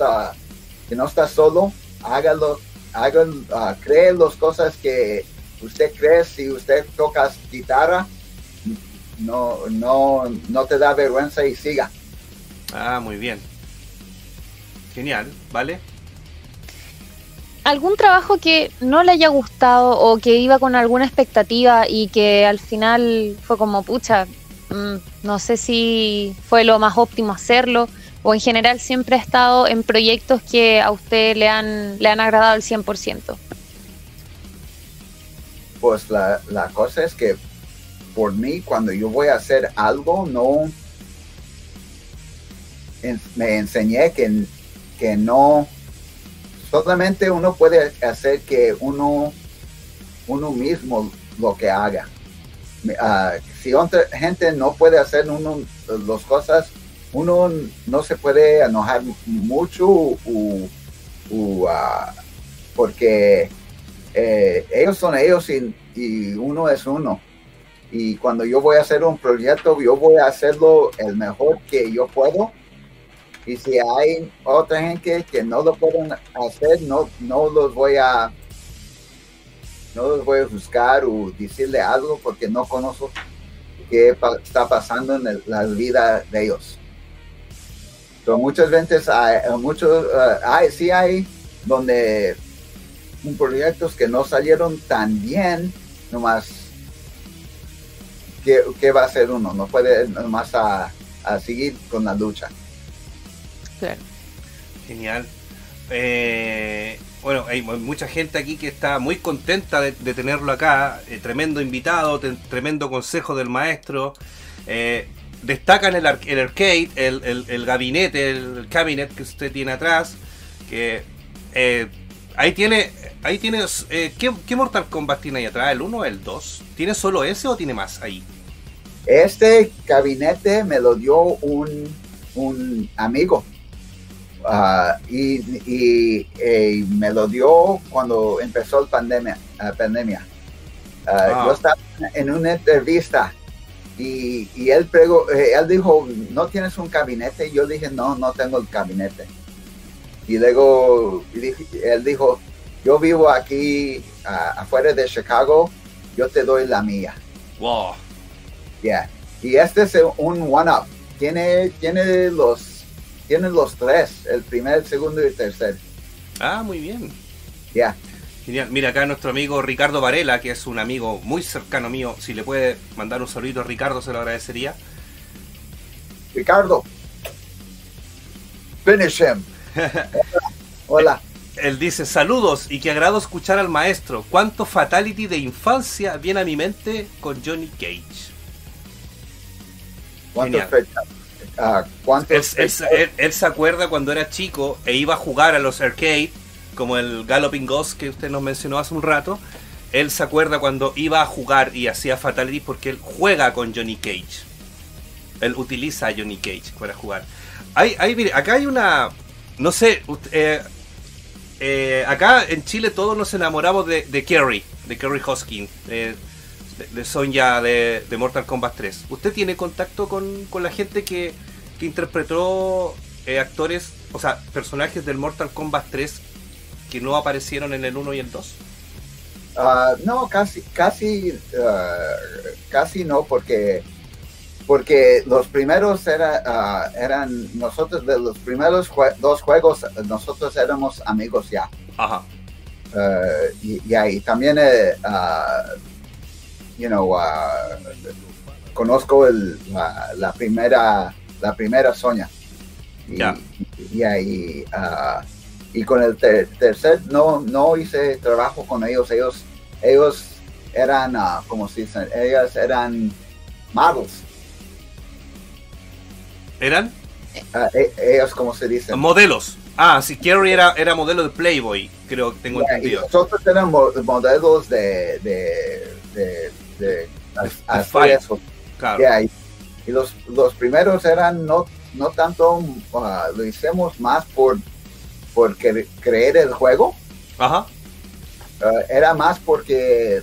que no estás solo. Hágalo, hagan, cree las cosas que usted cree. Si usted toca guitarra, no, no, no te da vergüenza y siga. Ah, muy bien. Genial, ¿vale? algún trabajo que no le haya gustado o que iba con alguna expectativa y que al final fue como, pucha, mm, no sé si fue lo más óptimo hacerlo o en general siempre ha estado en proyectos que a usted le han, le han agradado al 100%? pues la, la cosa es que por mí, cuando yo voy a hacer algo, no me enseñé que, que no solamente uno puede hacer que uno uno mismo lo que haga. Ah, si otra gente no puede hacer uno las cosas, uno no se puede enojar mucho u- u, ah, porque eh, ellos son ellos y uno es uno. Y cuando yo voy a hacer un proyecto, yo voy a hacerlo el mejor que yo puedo. Y si hay otra gente que no lo pueden hacer, no, no los voy a no los voy a buscar o decirle algo porque no conozco qué está pasando en la vida de ellos. So, muchas veces hay, muchos, eh, hay, sí hay donde proyectos que no salieron tan bien, nomás, ¿qué, qué va a hacer uno? No puede nomás a, a seguir con la lucha. Claro. Genial. Eh, bueno, hay mu- mucha gente aquí que está muy contenta de, de tenerlo acá. eh, tremendo invitado, te- tremendo consejo del maestro. Eh, destacan el, el arcade, el, el- el gabinete, el cabinet que usted tiene atrás. Que eh, ahí tiene, ahí tienes. eh, ¿qué, qué Mortal Kombat tiene ahí atrás? ¿El 1 o el 2? ¿Tiene solo ese o tiene más ahí? Este gabinete me lo dio un, un amigo. Ah, y, y, eh, me lo dio cuando empezó la pandemia. la pandemia. Ah, Ah. Yo estaba en una entrevista y, y él, prego- eh, él dijo, ¿no tienes un gabinete? Y yo dije, no, no tengo el gabinete. Y luego él dijo, yo vivo aquí afuera de Chicago, yo te doy la mía. ¡Wow! Yeah. Y este es un one-up. Tiene, tiene, los, tiene los tres, el primer, el segundo y el tercer. Ah, muy bien. Yeah. Genial. Mira acá nuestro amigo Ricardo Varela, que es un amigo muy cercano mío. Si le puede mandar un saludito a Ricardo, se lo agradecería. Ricardo. Finish him. Hola. Él dice, saludos y que agrado escuchar al maestro. ¿Cuánto fatality de infancia viene a mi mente con Johnny Cage? ¿Cuántos Genial. fechas? Ah, ¿cuántos Él, él- fechas? él- él se acuerda cuando era chico e iba a jugar a los arcade, como el Galloping Ghost que usted nos mencionó hace un rato. Él se acuerda cuando iba a jugar y hacía fatality porque él juega con Johnny Cage. Él utiliza a Johnny Cage para jugar. Hay, hay, mire, acá hay una. No sé, eh, eh, acá en Chile todos nos enamoramos de, de Kerry, de Kerry Hoskins, eh, de, de de, de Mortal Kombat 3. ¿Usted tiene contacto con, con la gente que, que interpretó eh, actores, o sea, personajes del Mortal Kombat 3 que no aparecieron en el 1 y el 2? Ah, no, casi, casi, ah, casi no, porque, porque los primeros era, ah, eran nosotros de los primeros jue- dos juegos, nosotros éramos amigos ya. Ajá. Uh, y, y ahí también, eh, uh, you know, uh, conozco el, la, la primera, la primera Sonia. Y, y ahí, uh, y con el ter- tercer no, no hice trabajo con ellos. Ellos, ellos eran, uh, como se dicen, ellas eran models. ¿Eran? Uh, e- ellos, como se dicen. Modelos. Ah, sí, Kerry era, era modelo de Playboy, creo que tengo Y entendido. nosotros éramos modelos de, de, de, de, eso. Claro. Yeah, y y los, los primeros eran no, no tanto, ah, lo hicimos más por, por cre- creer el juego, Ajá. ah, era más porque,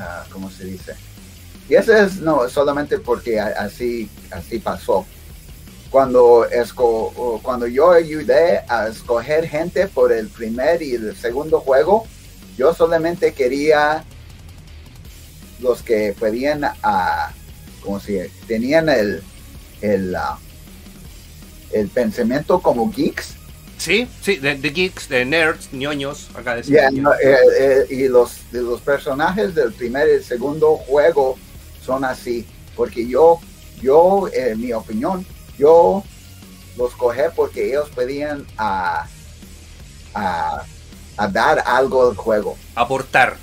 ah, ¿cómo se dice? Y eso es no solamente porque así, así pasó. Cuando, esco- cuando yo ayudé a escoger gente por el primer y el segundo juego, yo solamente quería los que podían, ah, como si tenían el, el, ah, el pensamiento como geeks. Sí, sí, de, de geeks, de nerds, ñoños, acá decía. Yeah, no, eh, eh, y los, de los personajes del primer y el segundo juego son así, porque yo, yo, en mi opinión, yo los cogí porque ellos podían a, a, a dar algo al juego. Aportar.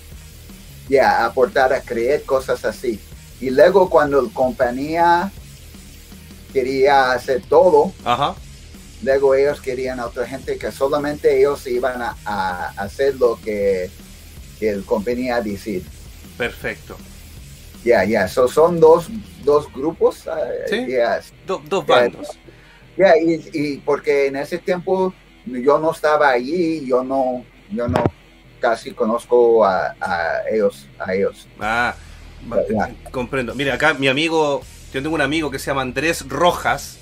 Ya aportar a creer cosas así. Y luego cuando la compañía quería hacer todo, Ajá. luego ellos querían a otra gente que solamente ellos iban a, a hacer lo que, que la compañía decir. Perfecto. Ya, ya, so son dos, dos grupos. ah, Sí. Do- dos bandos. ya, y, y porque en ese tiempo yo no estaba allí, yo no, yo no casi conozco a, a ellos, a ellos. Ah, Ya, comprendo. Mira, acá mi amigo, yo tengo un amigo que se llama Andrés Rojas,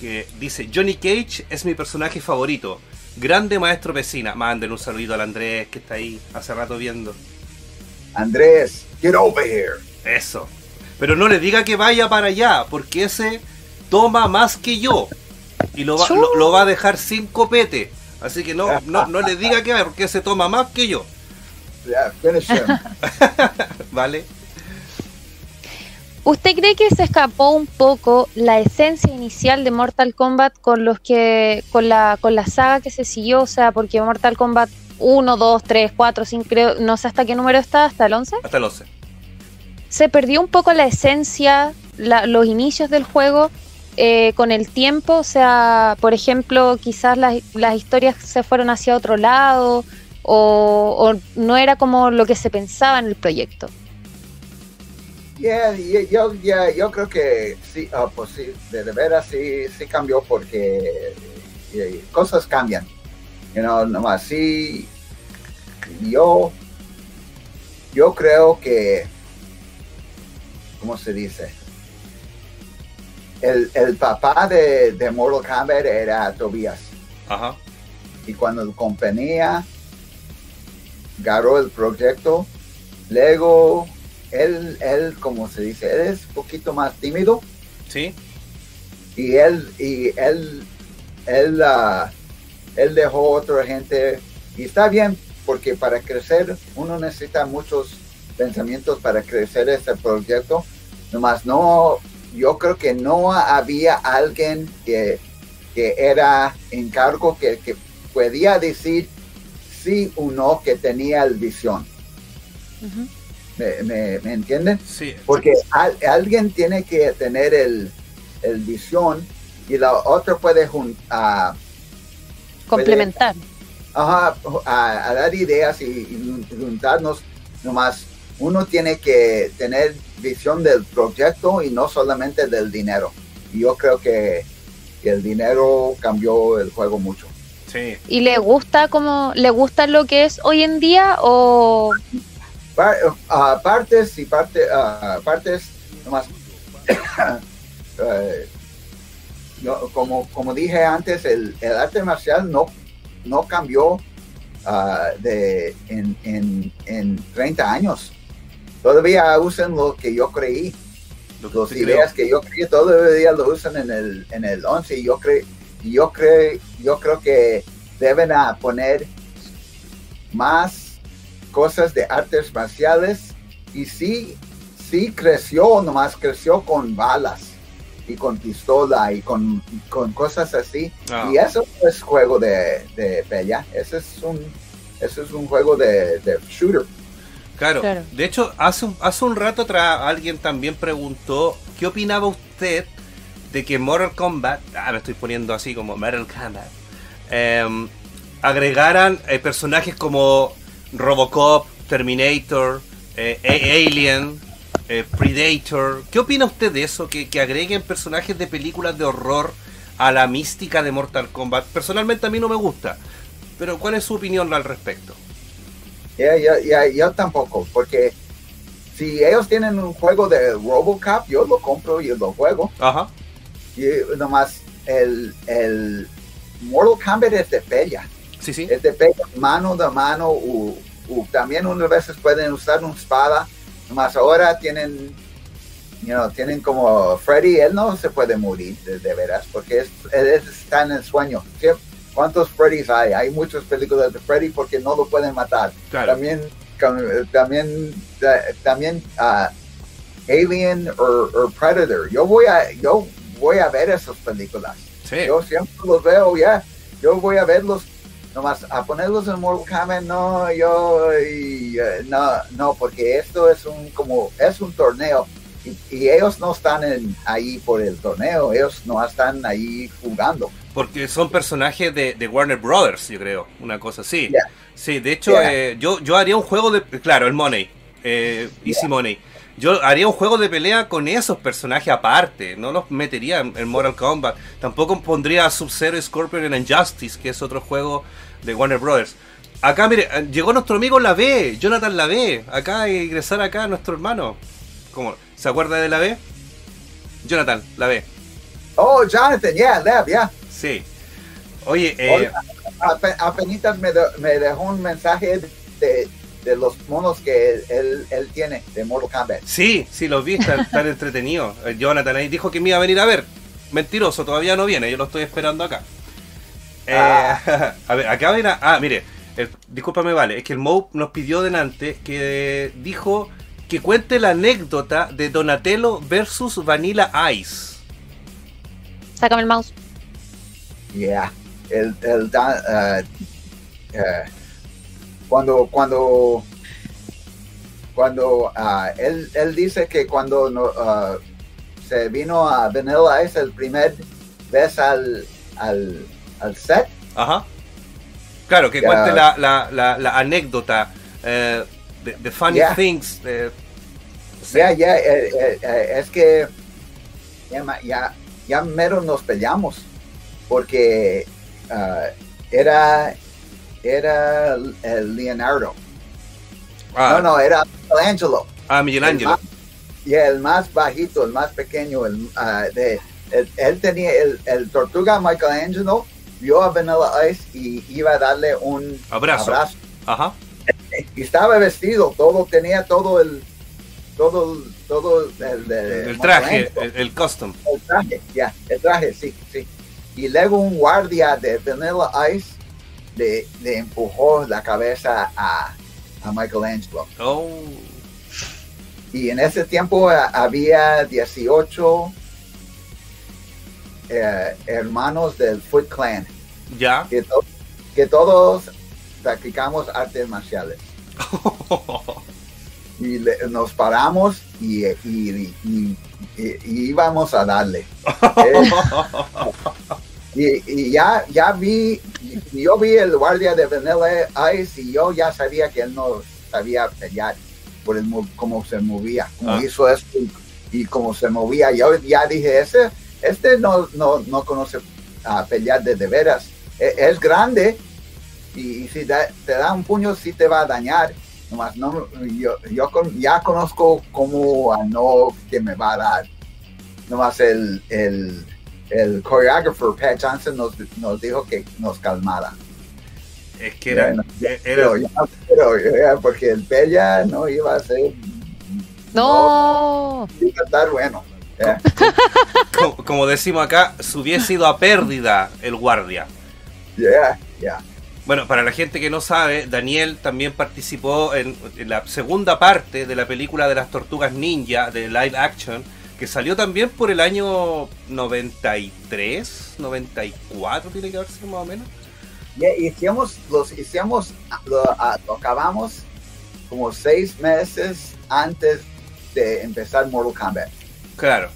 que dice, Johnny Cage es mi personaje favorito. Grande maestro vecina. Mándenle un saludito al Andrés que está ahí hace rato viendo. Andrés, get over here. Eso. Pero no le diga que vaya para allá, porque ese toma más que yo. Y lo va, lo va a dejar sin copete. Así que no, no, no le diga que vaya, porque ese toma más que yo. Yeah, finish him. ¿Vale? ¿Usted cree que se escapó un poco la esencia inicial de Mortal Kombat con los que con la con la saga que se siguió? O sea, porque Mortal Kombat 1, 2, 3, 4, 5, creo, no sé hasta qué número está, hasta el 11. Hasta el 11. Se perdió un poco la esencia, la- los inicios del juego eh, con el tiempo. O sea, por ejemplo, quizás las, las historias se fueron hacia otro lado o, no era como lo que se pensaba en el proyecto. Yeah, yo, yeah, yo creo que sí, ah, pues sí, de, de veras sí, sí cambió porque eh, cosas cambian. You know, nomás sí, yo, yo creo que, ¿cómo se dice? El, el papá de, de Mortal Kombat era Tobias. Ajá. y cuando la compañía agarró el proyecto, luego él, él, como se dice, él es un poquito más tímido ¿Sí? y él, y él, él, ah, él dejó otra gente y está bien porque para crecer uno necesita muchos pensamientos para crecer ese proyecto, nomás no, yo creo que no había alguien que, que era en cargo que, que podía decir sí o no que tenía el visión. ¿Me, me, me entienden? Sí. Porque al- alguien tiene que tener el, el visión y la otra puede juntar. Complementar. Ajá, a, a dar ideas y, y juntarnos nomás. Uno tiene que tener visión del proyecto y no solamente del dinero. Y yo creo que, que el dinero cambió el juego mucho. Sí. ¿Y le gusta como le gusta lo que es hoy en día o Par- ah, partes y parte, ah, partes nomás. eh, yo, como, como dije antes, el, el arte marcial no, no cambió ah, de, en, en, en 30 años. Todavía usan lo que yo creí, Lo que las ideas creó. que yo creí, todavía lo usan en el, en el 11. Y yo, cre, y yo, cre, yo creo que deben a poner más cosas de artes marciales. Y sí, sí creció, nomás creció con balas y con pistola y con, con cosas así. Ah. Y eso no es juego de, de pelea, ese es un, eso es un juego de, de shooter. Claro. Claro. De hecho, hace un, hace un rato atrás alguien también preguntó qué opinaba usted de que Mortal Kombat, ah, me estoy poniendo así como Mortal Kombat, em, agregaran eh, personajes como Robocop, Terminator, eh, Alien, eh, Predator. ¿Qué opina usted de eso? Que, que agreguen personajes de películas de horror a la mística de Mortal Kombat. Personalmente a mí no me gusta. Pero ¿cuál es su opinión al respecto? Ya, ya, ya, yo tampoco, porque si ellos tienen un juego de Robocop, yo lo compro y lo juego. Ajá. Y nomás el, el Mortal Kombat es de pelea, Sí, sí. es de pelea mano de mano, o también unas veces pueden usar una espada, nomás ahora tienen, you know, tienen como Freddy, él no se puede morir de, de veras, porque es, él es- está en el sueño. Siempre- ¿Cuántos Freddys hay? Hay muchas películas de Freddy porque no lo pueden matar Claro. también com- también ta- también ah, Alien o Predator yo voy a yo voy a ver esas películas Sí. yo siempre los veo ya yo voy a verlos nomás a ponerlos en Mortal Kombat, no, yo, y, eh, no, no, porque esto es un, como, es un torneo. Y, y ellos no están en, ahí por el torneo, ellos no están ahí jugando. Porque son personajes de, de Warner Brothers, yo creo, una cosa así. Yeah. Sí, de hecho, Yeah. eh, yo, yo haría un juego de. Claro, el Money. eh, Easy Yeah. Money. Yo haría un juego de pelea con esos personajes aparte. No los metería en, en Mortal Kombat. Tampoco pondría a Sub-Zero Scorpion en Injustice, que es otro juego de Warner Brothers. Acá, mire, eh, llegó nuestro amigo La B, Jonathan La B. Acá, a ingresar acá, nuestro hermano. ¿Cómo? ¿Se acuerda de La B? Jonathan, La B. Oh, Jonathan, yeah, Lev, yeah. Sí. Oye, eh, Hola. Me, de- me dejó un mensaje de, de los monos que él, él tiene de Mortal Kombat. Sí, sí, los vi, están, están entretenidos. Eh, Jonathan ahí dijo que me iba a venir a ver. Mentiroso, todavía no viene, yo lo estoy esperando acá. Eh, Ah. a ver, acá viene. Ah, mire, el- discúlpame, vale, es que el Moe nos pidió delante que dijo que cuente la anécdota de Donatello versus Vanilla Ice. Sácame el mouse. Yeah. El, el da- eh, eh, cuando cuando cuando ah, él, él dice que cuando no, ah, se vino a Vanilla Ice el primer vez al, al, al set, Ajá. Claro, que cuente la, la, la, la anécdota eh, de, de Funny Yeah. Things. eh, ya, ya, eh, es que ya, ya mero nos peleamos porque ah, era, era el Leonardo. Ah, No, no, era Michelangelo. ah, Michelangelo. Y el más bajito, el más pequeño, el, ah, de, el- él tenía el, el tortuga Michelangelo, vio a Vanilla Ice y iba a darle un Abrazo. abrazo. Ajá. Y estaba vestido, todo, tenía todo el, todo, todo el, El traje, el custom. El traje, ya, el traje, sí, sí. Y luego un guardia de Vanilla Ice le, le empujó la cabeza a, a Michelangelo. Oh. Y en ese tiempo eh, había 18 eh, hermanos del Foot Clan, Ya. que, to- que todos practicamos artes marciales. Y le- nos paramos y, y- y- y- y íbamos a darle. Eh, y, y ya, ya vi, yo vi el guardia de Vanilla Ice y yo ya sabía que él no sabía pelear por el mo- cómo se movía, cómo Ah. hizo esto y, y cómo se movía. Yo ya dije, ese, este no, no, no conoce a pelear de, de veras. E- Es, grande y, y si da- te da un puño sí te va a dañar. Nomás no, yo, yo con- ya conozco cómo a no que me va a dar. Nomás el, el, el choreographer Pat Johnson nos, nos dijo que nos calmara. es que era, Bueno, era- Pero, ya- pero, ya, porque el Pella no iba a ser. No. iba a estar bueno. ya. como, como decimos acá, se hubiese ido a pérdida el guardia. Ya, ya. Bueno, para la gente que no sabe, Daniel también participó en, en la segunda parte de la película de las tortugas ninja de live action, que salió también por el año 93, 94, tiene que haber sido más o menos. Ya, hicimos, los hicimos, lo, lo acabamos como seis meses antes de empezar Mortal Kombat. Claro.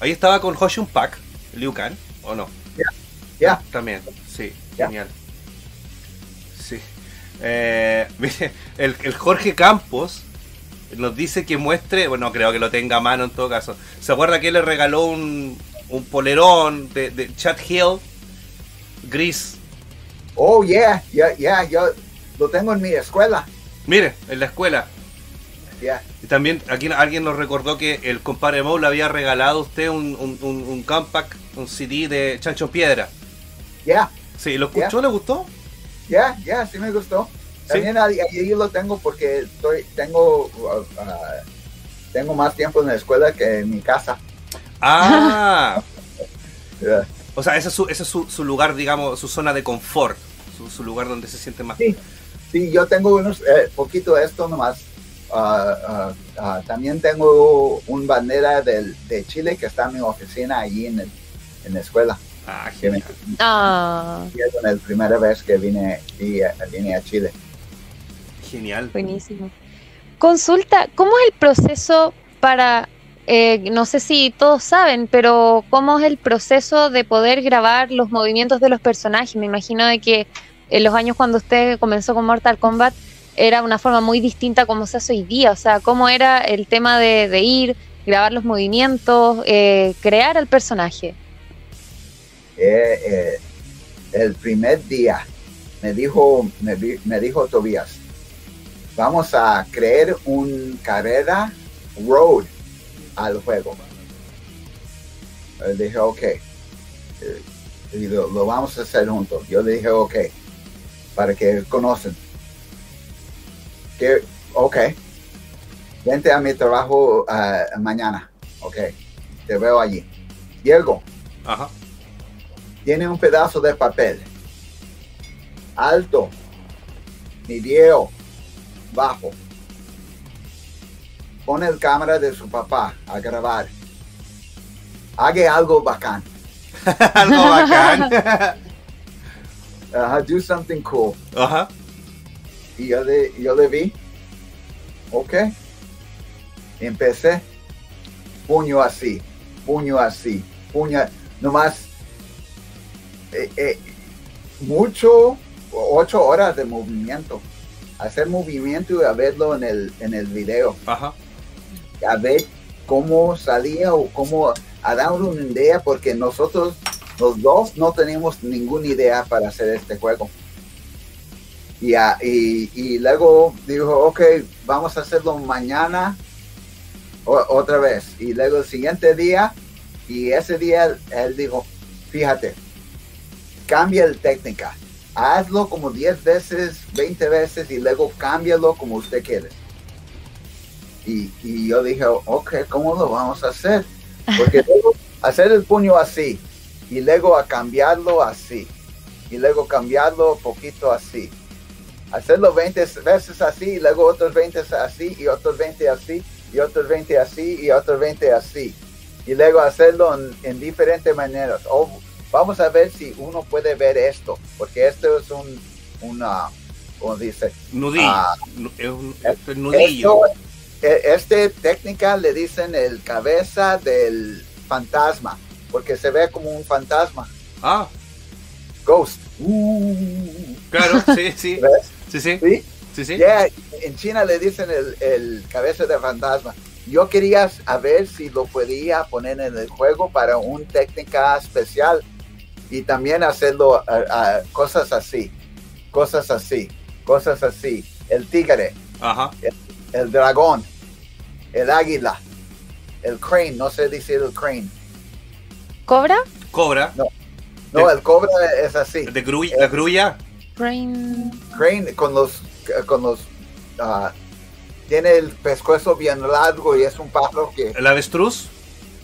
Ahí estaba con Hoshun Pak, Liu Kang, ¿o no? Ya, También, sí, Ya. genial. Sí. Eh, mire, el, el Jorge Campos nos dice que muestre, bueno, creo que lo tenga a mano en todo caso. ¿Se acuerda que él le regaló un, un polerón de, de Chad Hill gris? Oh, yeah, yeah, yeah, yo lo tengo en mi escuela. Mire, en la escuela. Yeah. Y también aquí alguien nos recordó que el compadre Moe le había regalado a usted un, un, un, un compact, un CD de Chancho Piedra. Yeah, Sí, ¿lo escuchó? ¿Le gustó? yeah, yeah, sí me gustó. También ahí, ahí lo tengo porque estoy, tengo, uh, uh, tengo más tiempo en la escuela que en mi casa. Ah, Yeah. O sea, ese es, su, ese es su, su lugar, digamos, su zona de confort, su, su lugar donde se siente más. Sí, sí, yo tengo unos, eh, poquito de esto nomás. Ah, ah, ah, también tengo un bandera del, de Chile que está en mi oficina allí en, el- en la escuela. Ah, que me. Ah, hicieron la primera vez que vine, y, vine a Chile. Genial. buenísimo. Consulta, ¿cómo es el proceso para, eh, no sé si todos saben, pero cómo es el proceso de poder grabar los movimientos de los personajes? Me imagino de que en los años cuando usted comenzó con Mortal Kombat era una forma muy distinta como se hace hoy día. O sea, ¿cómo era el tema de, de ir, grabar los movimientos, eh, crear al personaje? Eh, eh, el primer día me dijo, me, me dijo Tobías, vamos a crear un carrera road al juego. Le dije, ok. Eh, Y lo, lo vamos a hacer juntos. Yo le dije, ok, para que conocen. Que, ok. Vente a mi trabajo ah, mañana. Ok. Te veo allí. Llego Ajá. tiene un pedazo de papel alto, mediano, bajo. Pone el cámara de su papá a grabar. Haga algo bacán. Algo bacán. Ajá, do something cool. Ajá. Y yo le, yo le vi. Ok. Empecé. Puño así. Puño así. Puño. Nomás. eh, eh, mucho. Ocho horas de movimiento. Hacer movimiento y a verlo en el, en el video. Ajá. A ver cómo salía o cómo. A dar una idea porque nosotros. Los dos no tenemos ninguna idea para hacer este juego. Y, y, y luego dijo, ok, vamos a hacerlo mañana o- otra vez. Y luego el siguiente día, y ese día él dijo, fíjate, cambia la técnica. Hazlo como 10 veces, 20 veces y luego cámbialo como usted quiere. Y, y yo dije, ok, ¿cómo lo vamos a hacer? Porque luego hacer el puño así y luego a cambiarlo así y luego cambiarlo poquito así hacerlo 20 veces así, y luego otros 20 así, y otros 20 así, y otros 20 así, y otros 20 así. Y luego hacerlo en, en diferentes maneras. O vamos a ver si uno puede ver esto, porque esto es un, una, como dice, Nudillo. Ah. Es un, es nudillo. esto, e- este técnica le dicen el cabeza del fantasma, porque se ve como un fantasma, Ah, ghost. Uh, claro, sí, sí. Sí, sí. ¿Sí? Sí, sí. Yeah, en China le dicen el, el cabeza de fantasma. Yo quería a ver si lo podía poner en el juego para una técnica especial y también hacerlo a- a cosas así, cosas así, cosas así. El tigre, Ajá. el dragón, el águila, el crane, no sé decir el crane. ¿Cobra? Cobra. No, De- el cobra es así. De grulla, la grulla. Brain. Crane con los, con los, ah, tiene el pescuezo bien largo y es un pájaro que El avestruz.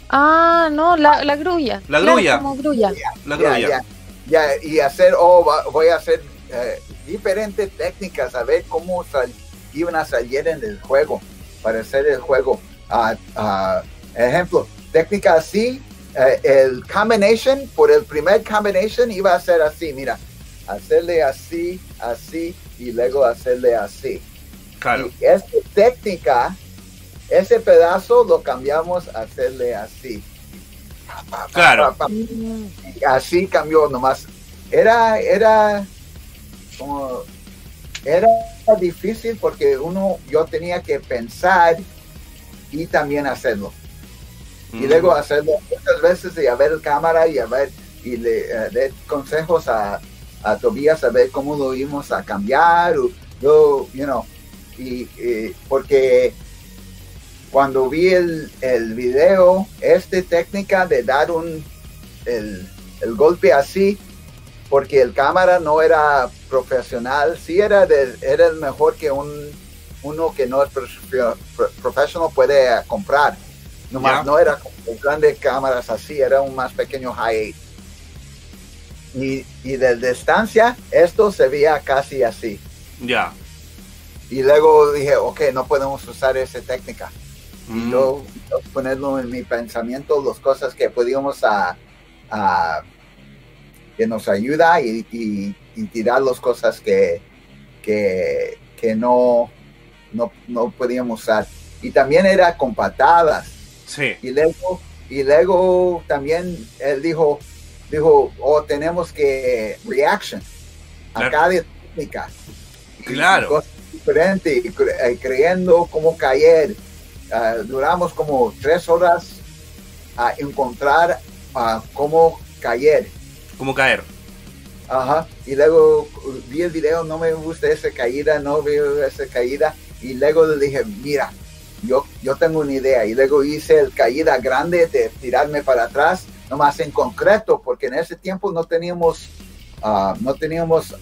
Ah, no, la, la grulla. La Claro, grulla. como grulla. La Ya, grulla. ya, ya, y hacer, oh, va- voy a hacer eh, diferentes técnicas, a ver cómo sal- iban a salir en el juego, para hacer el juego. Ah, ejemplo, técnica así, eh, el combination, por el primer combination iba a ser así, mira, hacerle así, así, y luego hacerle así. Claro. Y esta técnica, ese pedazo lo cambiamos a hacerle así. Claro. así cambió nomás. Era, era como, era difícil porque uno, yo tenía que pensar y también hacerlo. Y Mm. luego hacerlo muchas veces y a ver cámara y a ver, y le dar consejos a, a Tobías a ver cómo lo íbamos a cambiar, o yo, you know, y, y porque cuando vi el, el video, esta técnica de dar un, el, el golpe así, porque el cámara no era profesional, sí era, de, era el mejor que un, uno que no es profe- pro- profesional puede comprar. Nomás Ya. no era como grandes cámaras así, era un más pequeño high 8. Y, y de distancia, esto se veía casi así. Ya. Y luego dije, ok, no podemos usar esa técnica. Y Mm. yo yo ponerlo en mi pensamiento, las cosas que podíamos a, a- que nos ayuda y, y, y tirar las cosas que, que, que no, no, no podíamos usar. Y también era con patadas. Sí. Y luego, y luego también él dijo, dijo, oh, tenemos que reaction a Claro. cada técnica. Claro. cosas diferentes, y eh, creyendo cómo caer. Ah, duramos como tres horas a encontrar ah, cómo caer. ¿Cómo caer? Ajá. Y luego vi el video, no me gusta esa caída, no veo esa caída. Y luego le dije, mira, yo, yo tengo una idea. Y luego hice el caída grande de tirarme para atrás, nomás en concreto, porque en ese tiempo no teníamos, ah, no teníamos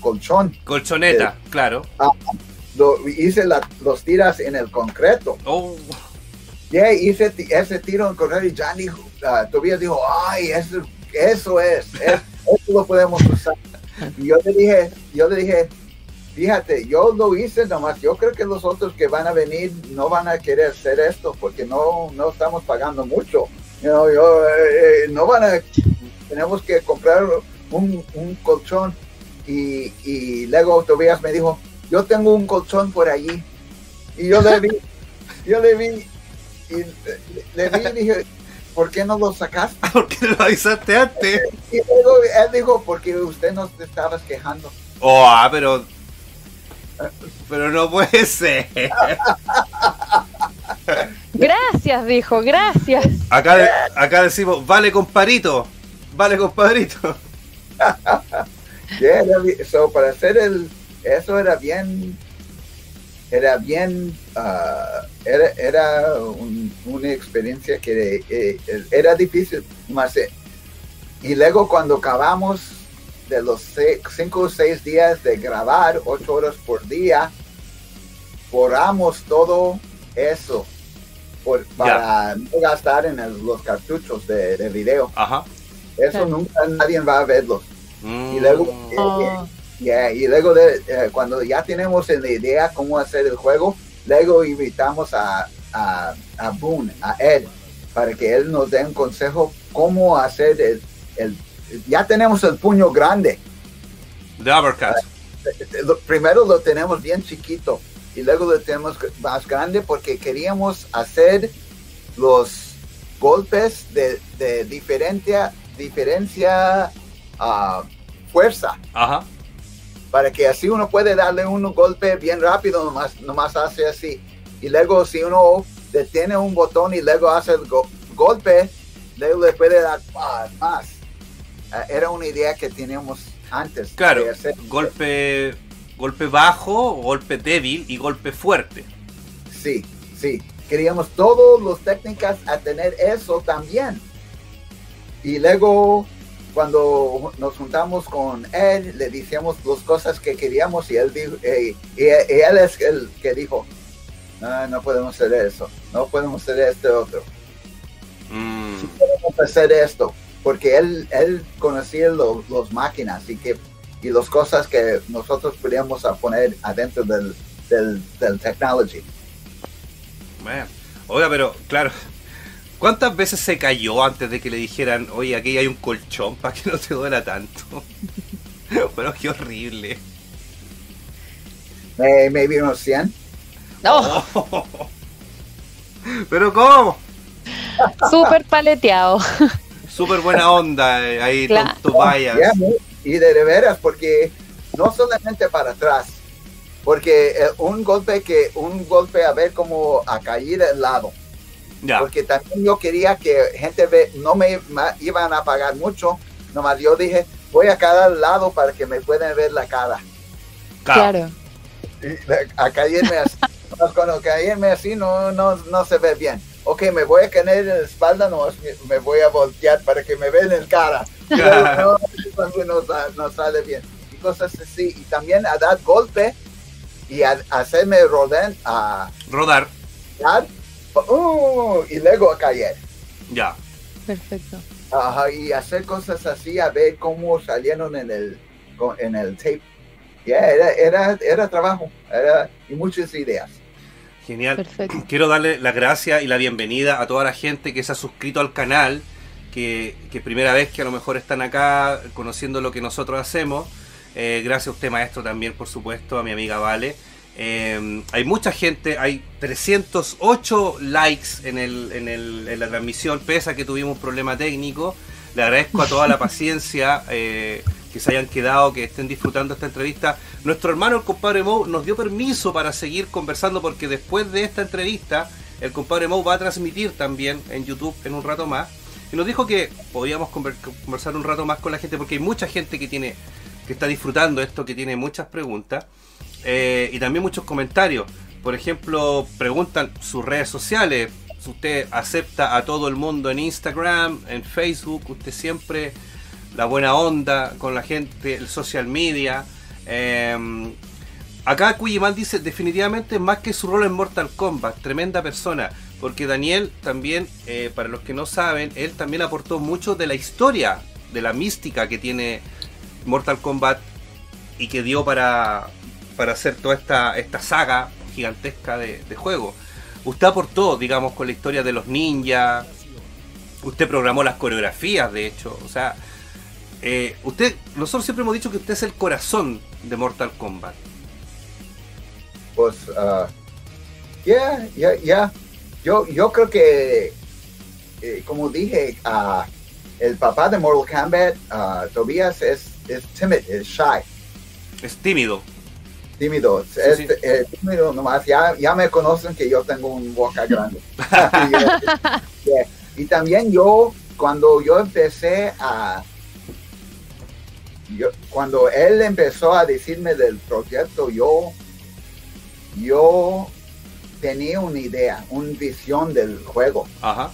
colchón. Colchoneta, claro. Lo, hice la- los tiras en el concreto. Oh, Yeah, hice ese tiro en concreto y Jan dijo, ah, Tobias dijo, ay, eso, eso es, es- eso lo podemos usar. Y yo le dije, yo le dije, fíjate, yo lo hice nomás, yo creo que los otros que van a venir no van a querer hacer esto porque no, no estamos pagando mucho. You know, yo, eh, eh, no van a, tenemos que comprar un, un colchón. Y, y luego Tobias me dijo, yo tengo un colchón por allí. Y yo le vi, yo le vi, y le, le vi y dije, ¿por qué no lo sacaste? ¿por qué no lo avisaste antes? Y luego él dijo, porque usted nos estabas quejando. Oh, ah, pero. Pero no puede ser. Gracias, dijo, gracias. Acá, de- acá decimos, vale comparito. Vale compadrito. Yeah, so, para hacer el, eso era bien, era bien, ah, era, era un- una experiencia que eh, eh, era difícil, más, eh, y luego cuando acabamos de los se- cinco o seis días de grabar, ocho horas por día, borramos todo eso por, para no gastar en el- los cartuchos de, de video. Ajá. Eso nunca nadie va a verlos. Mm. Y luego, eh, Oh, Yeah, y luego de, eh, cuando ya tenemos la idea cómo hacer el juego, luego invitamos a, a, a Boone, a Ed, para que él nos dé un consejo cómo hacer el, el- ya tenemos el puño grande. The Uppercut. Eh, Primero lo tenemos bien chiquito y luego lo tenemos más grande porque queríamos hacer los golpes de, de diferencia, diferencia ah, fuerza. Ajá. Para que así uno puede darle un golpe bien rápido, nomás, nomás hace así. Y luego si uno detiene un botón y luego hace el go- golpe, luego le puede dar ah, más. Ah, era una idea que teníamos antes. Claro. hacer- Golpe. Golpe bajo, golpe débil y golpe fuerte. Sí, sí. Queríamos todas las técnicas a tener eso también. Y luego cuando nos juntamos con él, le decíamos las cosas que queríamos y él dijo, eh, y, y él es el que dijo, no, no podemos hacer eso, no podemos hacer este otro, Mm. podemos hacer esto, porque él, él conocía los, los máquinas y que y las cosas que nosotros podíamos poner adentro del, del, del technology. Bueno. Oiga, pero claro. ¿Cuántas veces se cayó antes de que le dijeran, oye, aquí hay un colchón para que no te duela tanto? bueno, qué horrible. Eh, maybe unos 100. no, pero ¿cómo? súper paleteado. Súper buena onda eh, ahí, Claro. tonto Tobias. Yeah, y de, de veras, porque no solamente para atrás, porque eh, un golpe que un golpe a ver como a caer al lado, Porque también yo quería que gente ve, no me iban a pagar mucho, nomás yo dije voy a cada lado para que me puedan ver la cara, claro. A caerme así, cuando caerme así no, no, no se ve bien. Ok, me voy a caer en la espalda, no, me voy a voltear para que me vean el cara. no, no, no sa- no sale bien. Y cosas así. Y también a dar golpe y a, a hacerme rodar, a Rodar. dar, uh, y luego a caer. Ya. Perfecto. Ajá, y hacer cosas así, a ver cómo salieron en el, en el tape. Yeah, era, era, era trabajo era, y muchas ideas. Genial. Perfecto. Quiero darle las gracias y la bienvenida a toda la gente que se ha suscrito al canal, que, que primera vez que a lo mejor están acá conociendo lo que nosotros hacemos. Eh, gracias a usted, maestro, también, por supuesto, a mi amiga Vale. Eh, hay mucha gente, hay 308 likes en, el, en, el, en la transmisión, pese a que tuvimos un problema técnico. Le agradezco a toda la paciencia eh, que se hayan quedado, que estén disfrutando esta entrevista. Nuestro hermano, el compadre Mo, nos dio permiso para seguir conversando porque después de esta entrevista, el compadre Mo va a transmitir también en YouTube en un rato más. Y nos dijo que podíamos conversar un rato más con la gente porque hay mucha gente que tiene que está disfrutando esto, que tiene muchas preguntas eh, y también muchos comentarios. Por ejemplo, preguntan sus redes sociales. Si usted acepta a todo el mundo en Instagram, en Facebook, usted siempre la buena onda con la gente, el social media. Eh, acá Cuyimal dice definitivamente más que su rol en Mortal Kombat, tremenda persona. Porque Daniel también, eh, para los que no saben, él también aportó mucho de la historia, de la mística que tiene Mortal Kombat y que dio para, para hacer toda esta, esta saga gigantesca de, de juego. Usted aportó, digamos, con la historia de los ninjas. Usted programó las coreografías, de hecho. O sea, eh, usted, nosotros siempre hemos dicho que usted es el corazón de Mortal Kombat. Pues, uh, yeah, yeah, yeah. Yo, yo creo que, eh, como dije, uh, el papá de Mortal Kombat, uh, Tobias, es, es tímido, es shy. Es tímido. Tímido, Sí, es sí. eh, tímido nomás. Ya, ya me conocen que yo tengo un boca grande. y, también yo, cuando yo empecé a... Yo, cuando él empezó a decirme del proyecto, yo, yo tenía una idea, una visión del juego. Ajá.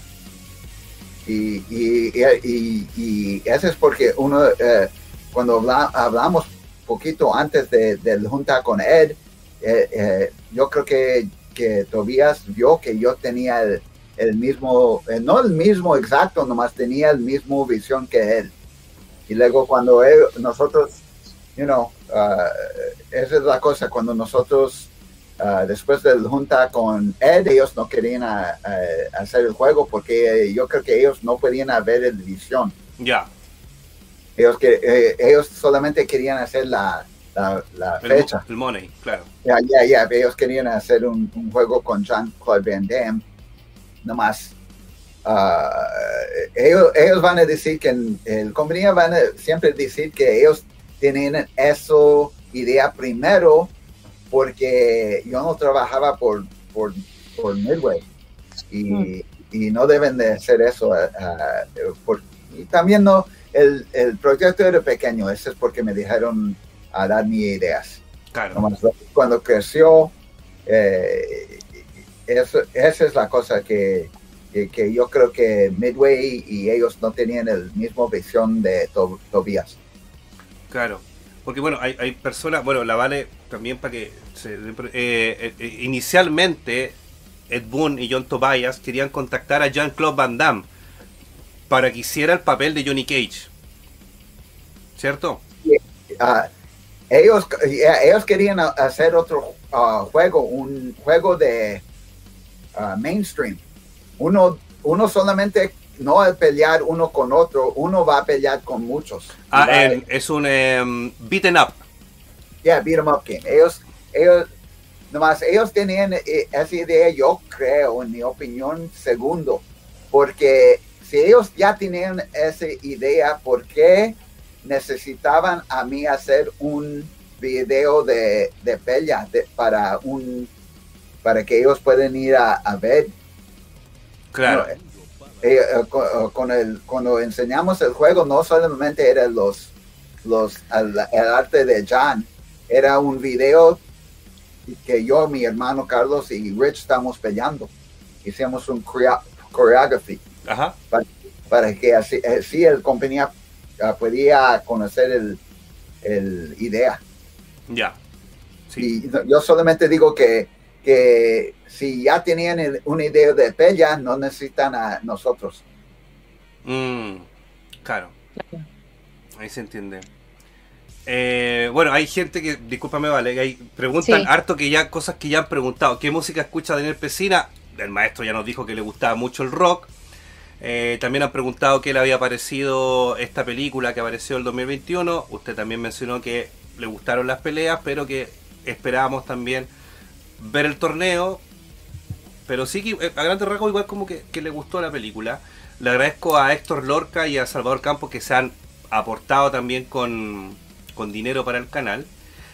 Y, y, y, y eso es porque uno, eh, cuando habla, hablamos poquito antes de, de junta con Ed, eh, eh, yo creo que, que Tobías vio que yo tenía el, mismo, eh, no el mismo exacto, nomás tenía el mismo visión que él. Y luego cuando nosotros, you know, uh, esa es la cosa, cuando nosotros Uh, después del junta con Ed, ellos no querían a, a, hacer el juego porque yo creo que ellos no podían ver el visión. Ya. Ellos, que, eh, ellos solamente querían hacer la, la, la El, fecha. el money, claro. Ya, ya, ya. Ellos querían hacer un, un juego con Jean-Claude Van Damme. Nomás. Uh, ellos, ellos van a decir que en, el compañía van a siempre decir que ellos tienen eso idea primero porque yo no trabajaba por, por, por Midway y, mm. y, no deben de hacer eso. Uh, por, y también no, el, el, proyecto era pequeño, eso es porque me dijeron a dar mis ideas. Claro. Nomás cuando creció, eh, eso, esa es la cosa que, que, que, yo creo que Midway y ellos no tenían el mismo visión de to, Tobias. Claro. Porque bueno, hay, hay, personas, bueno, la Vale también para que se, eh, eh, inicialmente Ed Boon y John Tobias querían contactar a Jean-Claude Van Damme para que hiciera el papel de Johnny Cage. ¿Cierto? Uh, ellos, yeah, ellos querían hacer otro uh, juego, un juego de uh, mainstream. Uno, uno solamente no al pelear uno con otro, uno va a pelear con muchos. Ah, eh, es un um, beaten up. Yeah, beat 'em up game. Ellos, ellos, nomás ellos tenían esa idea, yo creo, en mi opinión, segundo, porque si ellos ya tenían esa idea, ¿por qué necesitaban a mí hacer un video de, de pelea de, para un para que ellos puedan ir a, a ver? Claro. No, eh, eh, con, con, el, cuando enseñamos el juego, no solamente era los, los, el, el, arte de John, era un video que yo, mi hermano Carlos y Rich estamos peleando. Hicimos un choreography Ajá. Para, para, que así, así el compañía uh, podía conocer el, el idea. Ya. Sí. Y yo solamente digo que, que si ya tenían el, una idea de pelea, no necesitan a nosotros. Mm, claro. Ahí se entiende. Eh, bueno, hay gente que, discúlpame, vale, que hay, preguntan sí. harto que ya, cosas que ya han preguntado. ¿Qué música escucha Daniel Pesina? El maestro ya nos dijo que le gustaba mucho el rock. Eh, también han preguntado qué le había parecido esta película que apareció el 2021. Usted también mencionó que le gustaron las peleas, pero que esperábamos también ver el torneo. Pero sí que eh, a grandes rasgos igual como que, que le gustó la película. Le agradezco a Héctor Lorca y a Salvador Campos que se han aportado también con, con dinero para el canal.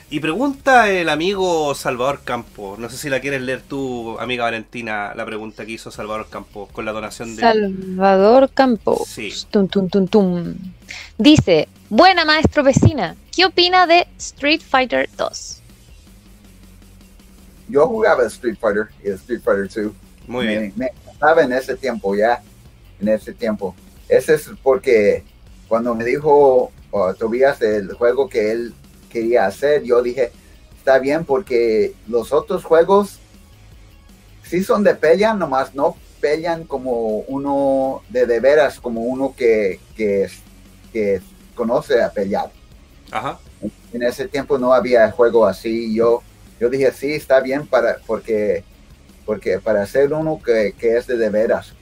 Y pregunta el amigo Salvador Campos, no sé si la quieres leer tú, amiga Valentina, la pregunta que hizo Salvador Campos con la donación de... Salvador Campos. Sí. Tum, tum, tum, tum. Dice, buena maestro vecina, ¿qué opina de Street Fighter 2? Yo jugaba Street Fighter y Street Fighter 2. Muy me, bien. Me estaba en ese tiempo ya, en ese tiempo. Ese es porque cuando me dijo uh, Tobias el juego que él quería hacer, yo dije, está bien porque los otros juegos sí son de pelea, nomás no pelean como uno de de veras, como uno que, que, que conoce a pelear. Ajá. En ese tiempo no había juego así. Yo, yo dije, sí, está bien para, porque, porque para hacer uno que, que es de de veras,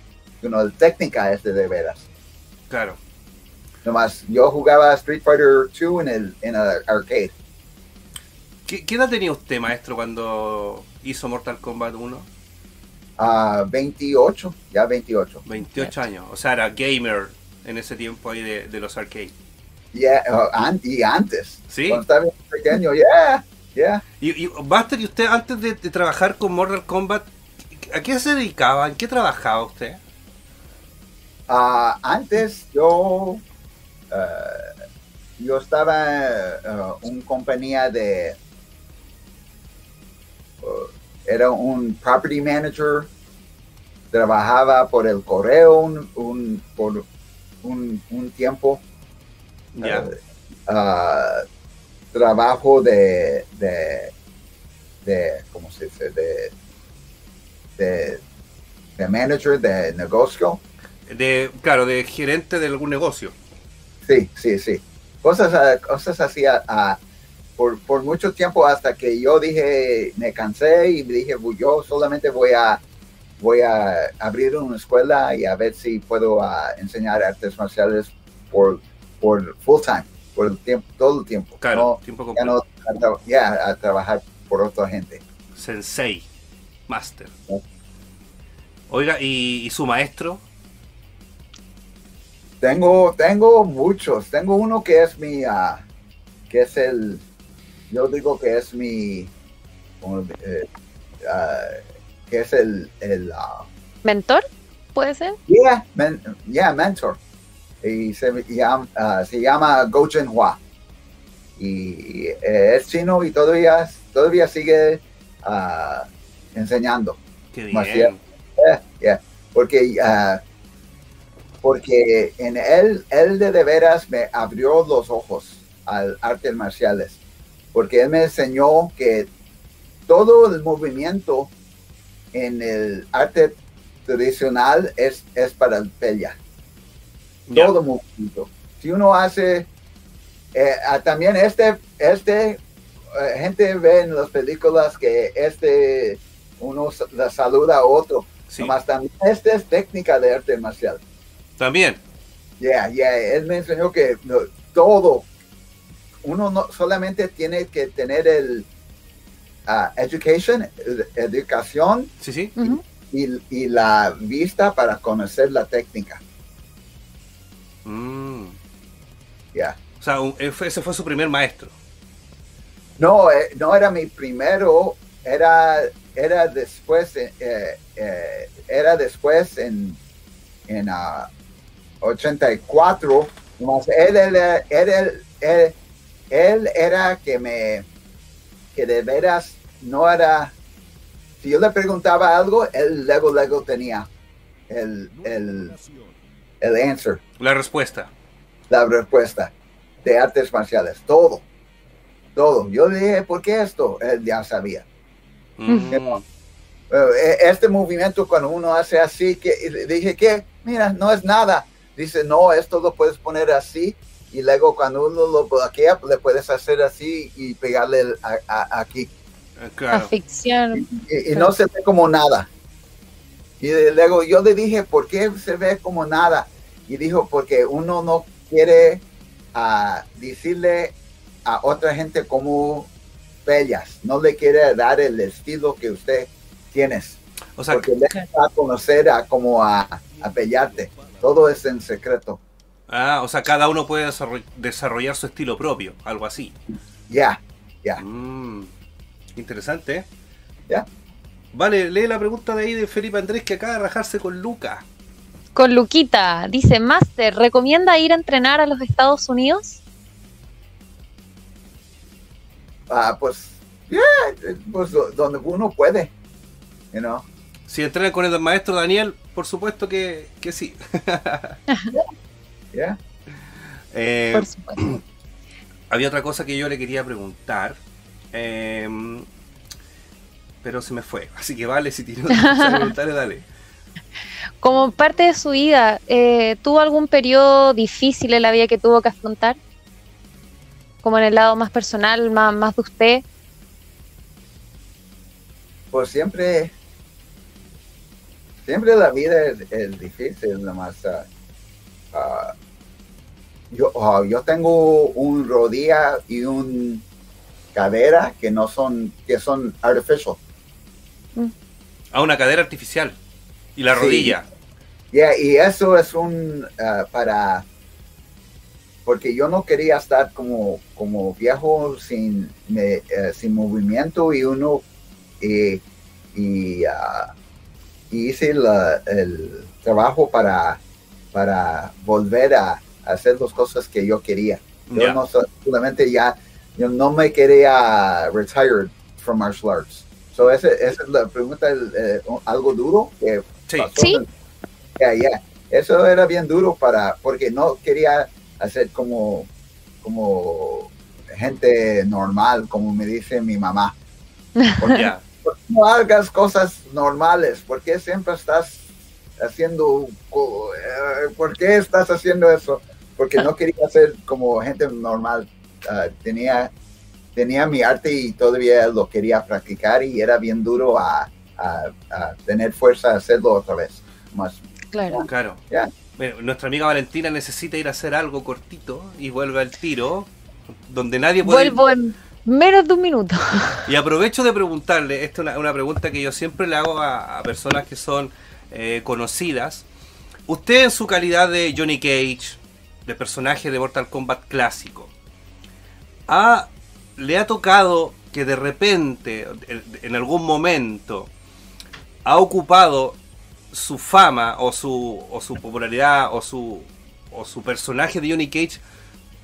uno, la técnica es de de veras. Claro. Nomás, yo jugaba Street Fighter 2 en el, en el arcade. ¿Qué, qué edad tenía usted, maestro, cuando hizo Mortal Kombat 1? a 28, ya 28. 28 años. O sea, era gamer en ese tiempo ahí de, de los arcades. Yeah, uh, an- y antes. ¿Sí? Cuando estaba pequeño, yeah, yeah. Y, y Buster, ¿y usted antes de, de trabajar con Mortal Kombat, a qué se dedicaba? ¿En qué trabajaba usted? Ah, antes yo eh, yo estaba en una compañía de uh, era un property manager trabajaba por el correo un, un- por un, un tiempo Ya. Eh, ah, trabajo de, de, de, ¿cómo se dice? De, de, de manager de negocio. De, claro, de gerente de algún negocio. Sí, sí, sí. Cosas, ah, cosas así ah, ah, por, por mucho tiempo hasta que yo dije, me cansé y dije, "Bu- yo solamente voy a, voy a abrir una escuela y a ver si puedo enseñar artes marciales por, por full time, por el tiempo, todo el tiempo. Claro, No, tiempo ya no a, a trabajar por otra gente. Sensei, Master. Sí. Oiga, ¿y, y su maestro? Tengo, tengo muchos. Tengo uno que es mi, ah, que es el, yo digo que es mi, ah, que es el, el, ah, ¿Mentor? ¿Puede ser? yeah, men- yeah, mentor. Y se llama, se llama Go Hua. Y eh, es chino y todavía, todavía sigue enseñando. Qué bien. Yeah, yeah. Porque, porque en él, él de, de veras me abrió los ojos al artes marciales. Porque él me enseñó que todo el movimiento en el arte tradicional es, es para el pelea. Todo movimiento. Si uno hace, eh, ah, también este, este, eh, gente ve en las películas que este, uno la saluda a otro. Sí, Nomás también esta es técnica de arte marcial. También. Yeah, yeah. Él me enseñó que no, todo, uno no solamente tiene que tener el ah, education, ed- educación Sí, sí. Y, y la vista para conocer la técnica. Mm. Yeah. O sea, ese fue su primer maestro. No, eh, no era mi primero, era, era después, eh, eh, era después en, en ah, 84, nomás él, él, él, él, él era que me, que de veras no era, si yo le preguntaba algo, él luego, luego tenía el, el, el answer, La respuesta. la respuesta de artes marciales, todo, todo. Yo le dije, ¿por qué esto? Él ya sabía. Mm. Eh, este movimiento cuando uno hace así, que dije que, mira, no es nada. Dice, no, esto lo puedes poner así y luego cuando uno lo bloquea, le puedes hacer así y pegarle el- a- a- aquí. Claro. Asfixiar. Y, y no se ve como nada. Y luego yo le dije, ¿por qué se ve como nada? Y dijo, porque uno no quiere ah, decirle a otra gente cómo bellas, no le quiere dar el estilo que usted tienes. O sea, porque le va a conocer a como a, a pellarte. Todo es en secreto. ah, o sea, cada uno puede desarroll- desarrollar su estilo propio, algo así. Ya, ya. Mm, interesante, ¿eh? Ya. Vale, lee la pregunta de ahí de Felipe Andrés que acaba de rajarse con Luca. Con Luquita, dice, Master, ¿recomienda ir a entrenar a los Estados Unidos? Ah, pues, yeah, pues do- donde uno puede, you know. Si entrenan con el maestro Daniel, por supuesto que, que sí. Yeah. Eh, Por supuesto. había otra cosa que yo le quería preguntar. eh, pero se me fue. Así que vale, si tiene otra cosa que preguntarle, dale. Como parte de su vida, eh, ¿tuvo algún periodo difícil en la vida que tuvo que afrontar? Como en el lado más personal, más, más de usted. Pues siempre, siempre la vida es, es difícil, nomás. ah, ah, yo, ah, yo tengo un rodilla y un cadera que no son, que son artificial. A una cadera artificial. Y la Sí. rodilla. Yeah, y eso es un para porque yo no quería estar como como viejo sin me- eh, sin movimiento y uno y, y, ah, y hice la- el trabajo para para volver a, a hacer las cosas que yo quería. Yo Ya. no so- solamente ya yo no me quería retired from martial arts. So esa es la pregunta eh, algo duro que Sí. pasó Sí. en-. Eso era bien duro para, porque no quería hacer como, como gente normal, como me dice mi mamá. No hagas cosas normales, ¿por qué siempre estás haciendo, eh, por qué estás haciendo eso? Porque no quería ser como gente normal. Ah, tenía, tenía mi arte y todavía lo quería practicar y era bien duro a, a- a tener fuerza a hacerlo otra vez. Más, Claro. Claro. Ya. Bueno, nuestra amiga Valentina necesita ir a hacer algo cortito y vuelve al tiro, donde nadie puede... Vuelvo en menos de un minuto. Y aprovecho de preguntarle, esta es una, pregunta que yo siempre le hago a, personas que son eh, conocidas. Usted en su calidad de Johnny Cage, de personaje de Mortal Kombat clásico, ¿ha- ¿le ha tocado que de repente, en- en algún momento, ha ocupado su fama o su, o su popularidad o su, o su personaje de Johnny Cage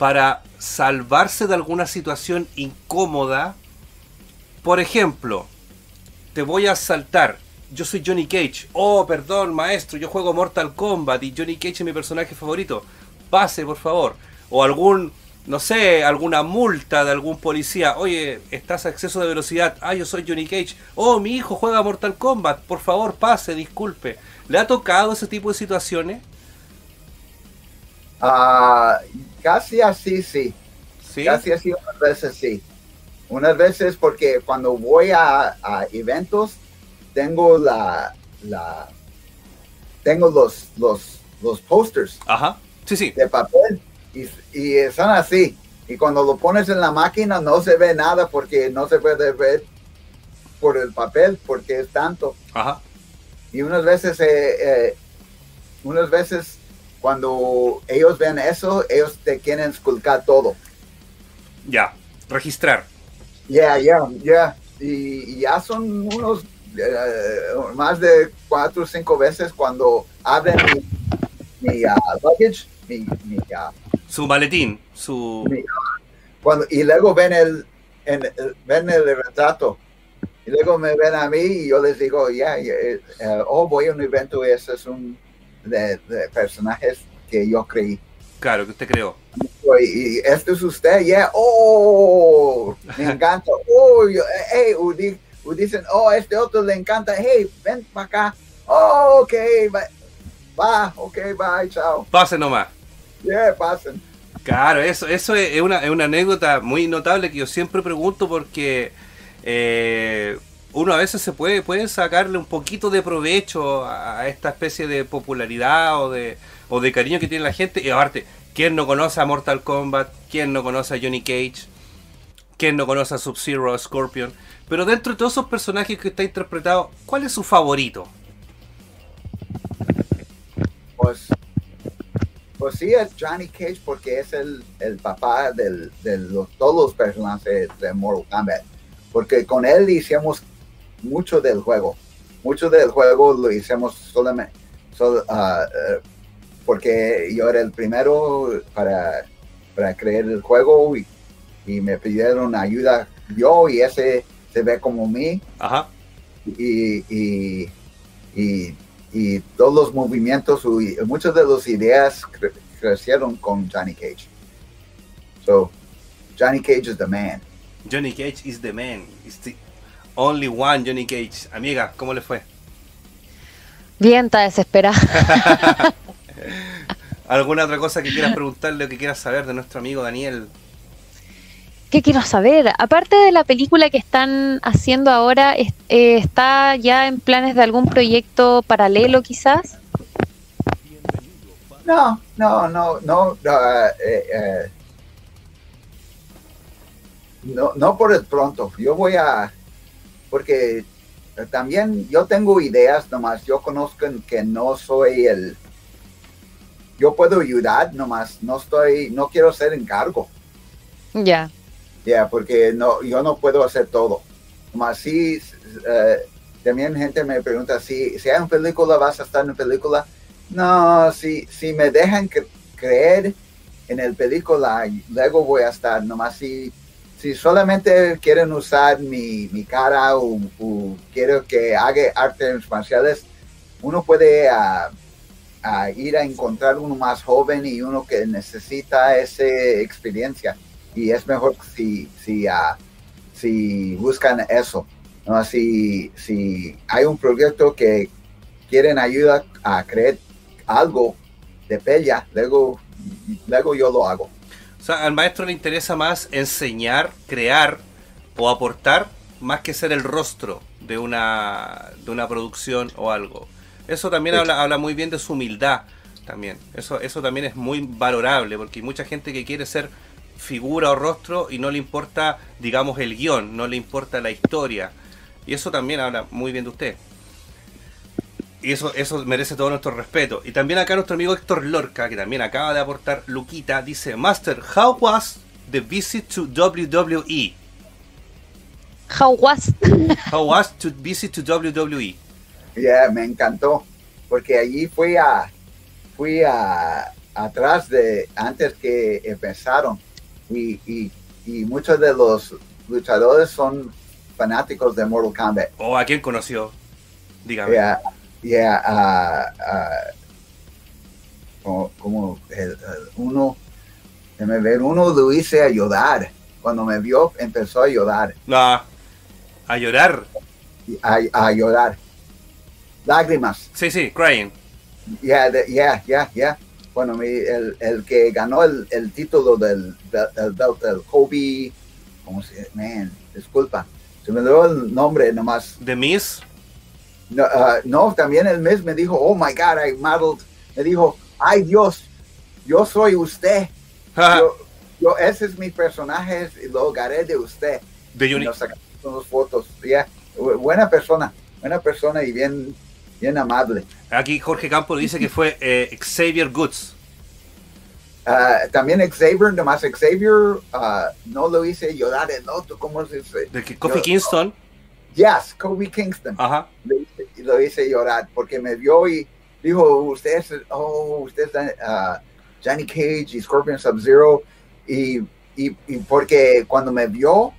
para salvarse de alguna situación incómoda? Por ejemplo, te voy a asaltar. Yo soy Johnny Cage. Oh, perdón, maestro, yo juego Mortal Kombat y Johnny Cage es mi personaje favorito. Pase, por favor. O algún, no sé, alguna multa de algún policía. Oye, estás a exceso de velocidad. Ah, yo soy Johnny Cage. Oh, mi hijo juega Mortal Kombat. Por favor, pase, disculpe. ¿Le ha tocado ese tipo de situaciones? Ah, casi así, sí. Sí. Casi así, unas veces sí. Unas veces porque cuando voy a, a eventos, tengo la, la tengo los, los, los posters Ajá. Sí, sí. de papel y, y son así. Y cuando lo pones en la máquina no se ve nada porque no se puede ver por el papel porque es tanto. Ajá. Y unas veces, eh, eh, unas veces cuando ellos ven eso, ellos te quieren esculcar todo. Ya. Registrar. Ya, ya, ya. Y, y ya son unos eh, más de cuatro o cinco veces cuando abren mi, mi, ah, luggage, mi, mi, ah, Su maletín. Su. mi- cuando, y luego ven el, en- el- ven el retrato. Y luego me ven a mí y yo les digo, ya, ya, eh, eh, oh, voy a un evento y ese es un de, de personajes que yo creí. Claro, que usted creó. Y, y esto es usted, ya, oh, me encanta, oh, yo, hey, o di- o dicen, oh, este otro le encanta, hey, ven para acá, oh, ok, va, va, ok, bye, chao, Pase nomás. yeah, pasen. Claro, eso, eso es una, es una anécdota muy notable que yo siempre pregunto porque eh, uno a veces se puede, puede sacarle un poquito de provecho a, esta especie de popularidad o de, o de cariño que tiene la gente. Y aparte, ¿quién no conoce a Mortal Kombat? ¿Quién no conoce a Johnny Cage? ¿Quién no conoce a Sub-Zero, Scorpion? Pero dentro de todos esos personajes que está interpretado, ¿cuál es su favorito? Pues, pues sí, es Johnny Cage porque es el, el papá del, de los, todos los personajes de Mortal Kombat. Porque con él hicimos mucho del juego. Mucho del juego lo hicimos solamente ah, eh, porque yo era el primero para, para crear el juego y, y me pidieron ayuda yo y ese se ve como mí. Ajá. Y, y, y, y todos los movimientos, y muchas de las ideas cre crecieron con Johnny Cage. So, Johnny Cage is the man. Johnny Cage is the man. It's the only one Johnny Cage. Amiga, ¿cómo le fue? Bien, está desesperada. ¿Alguna otra cosa que quieras preguntarle o que quieras saber de nuestro amigo Daniel? ¿Qué quiero saber? Aparte de la película que están haciendo ahora, eh, ¿está ya en planes de algún proyecto paralelo quizás? No, no, no, no. Eh, eh, no, no por el pronto. Yo voy a, porque también yo tengo ideas, nomás yo conozco que no soy el, yo puedo ayudar, nomás no estoy, no quiero ser encargo. Ya. Ya, porque no, yo no puedo hacer todo. Más sí, eh, también gente me pregunta si, si hay una película, vas a estar en la película. No, si, si me dejan creer en el película, luego voy a estar. Nomás si, si solamente quieren usar mi, mi cara o, quiero que haga artes marciales, uno puede ah, ah, ir a encontrar uno más joven y uno que necesita esa experiencia y es mejor si, si, uh, si buscan eso. Si, si hay un proyecto que quieren ayuda a crear algo de pella, luego, luego yo lo hago. O sea, al maestro le interesa más enseñar, crear o aportar más que ser el rostro de una, de una producción o algo. Eso también habla, habla muy bien de su humildad también. Eso, eso también es muy valorable porque hay mucha gente que quiere ser figura o rostro y no le importa, digamos, el guion, no le importa la historia. Y eso también habla muy bien de usted. Y eso, eso merece todo nuestro respeto. Y también acá nuestro amigo Héctor Lorca, que también acaba de aportar Luquita, dice, Master, how was the visit to WWE? How was? how was to visit to WWE? Yeah, me encantó, porque allí fui a, fui a, atrás de, antes que empezaron, y, y, muchos de los luchadores son fanáticos de Mortal Kombat. ¿O a quién conoció? Dígame. Yeah, como, el, uno, me ver, uno lo hice a llorar. Cuando me vio, empezó a llorar. No, a llorar. A, a llorar. Lágrimas. Sí, sí, crying. Yeah, yeah, yeah, yeah bueno, el, el que ganó el, el título del, del, del, Kobe, ¿cómo se Man, disculpa, se me dio el nombre nomás. ¿The Miss? No, uh, no, también el Miss me dijo, oh my God, I modeled, me dijo, ay Dios, yo soy usted. yo, yo, ese es mi personaje y lo haré de usted. De Nos sacamos fotos, yeah. buena persona, buena persona y bien bien amable. Aquí Jorge Campos dice que fue eh, Xavier Goods. Uh, también Xavier, nomás Xavier, uh, no lo hice llorar el otro, ¿cómo se dice? ¿De Kofi Kingston? Yes, Kobe Kingston. Ajá. Hice, lo hice, llorar porque me vio y dijo, usted es, oh, usted es uh, Johnny Cage y Scorpion Sub-Zero. Y, y, y porque cuando me vio,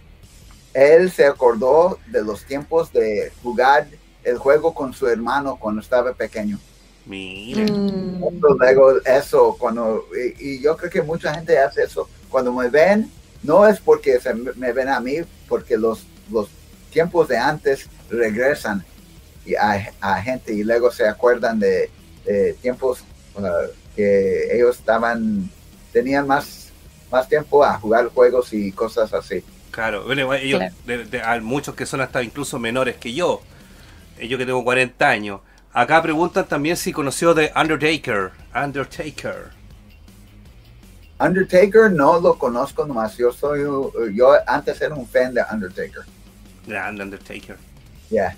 él se acordó de los tiempos de jugar el juego con su hermano cuando estaba pequeño. Miren. Mm. Luego eso, cuando, y, yo creo que mucha gente hace eso. Cuando me ven, no es porque se me ven a mí, porque los, los tiempos de antes regresan y a, gente y luego se acuerdan de, tiempos uh, que ellos estaban, tenían más, más tiempo a jugar juegos y cosas así. Claro, bueno, ellos, Claro. de- de- hay muchos que son hasta incluso menores que yo. Eh, Yo que tengo 40 años. Acá preguntan también si conoció de Undertaker. Undertaker. Undertaker no lo conozco nomás. Yo soy, yo antes era un fan de Undertaker. Grande Undertaker. Yeah.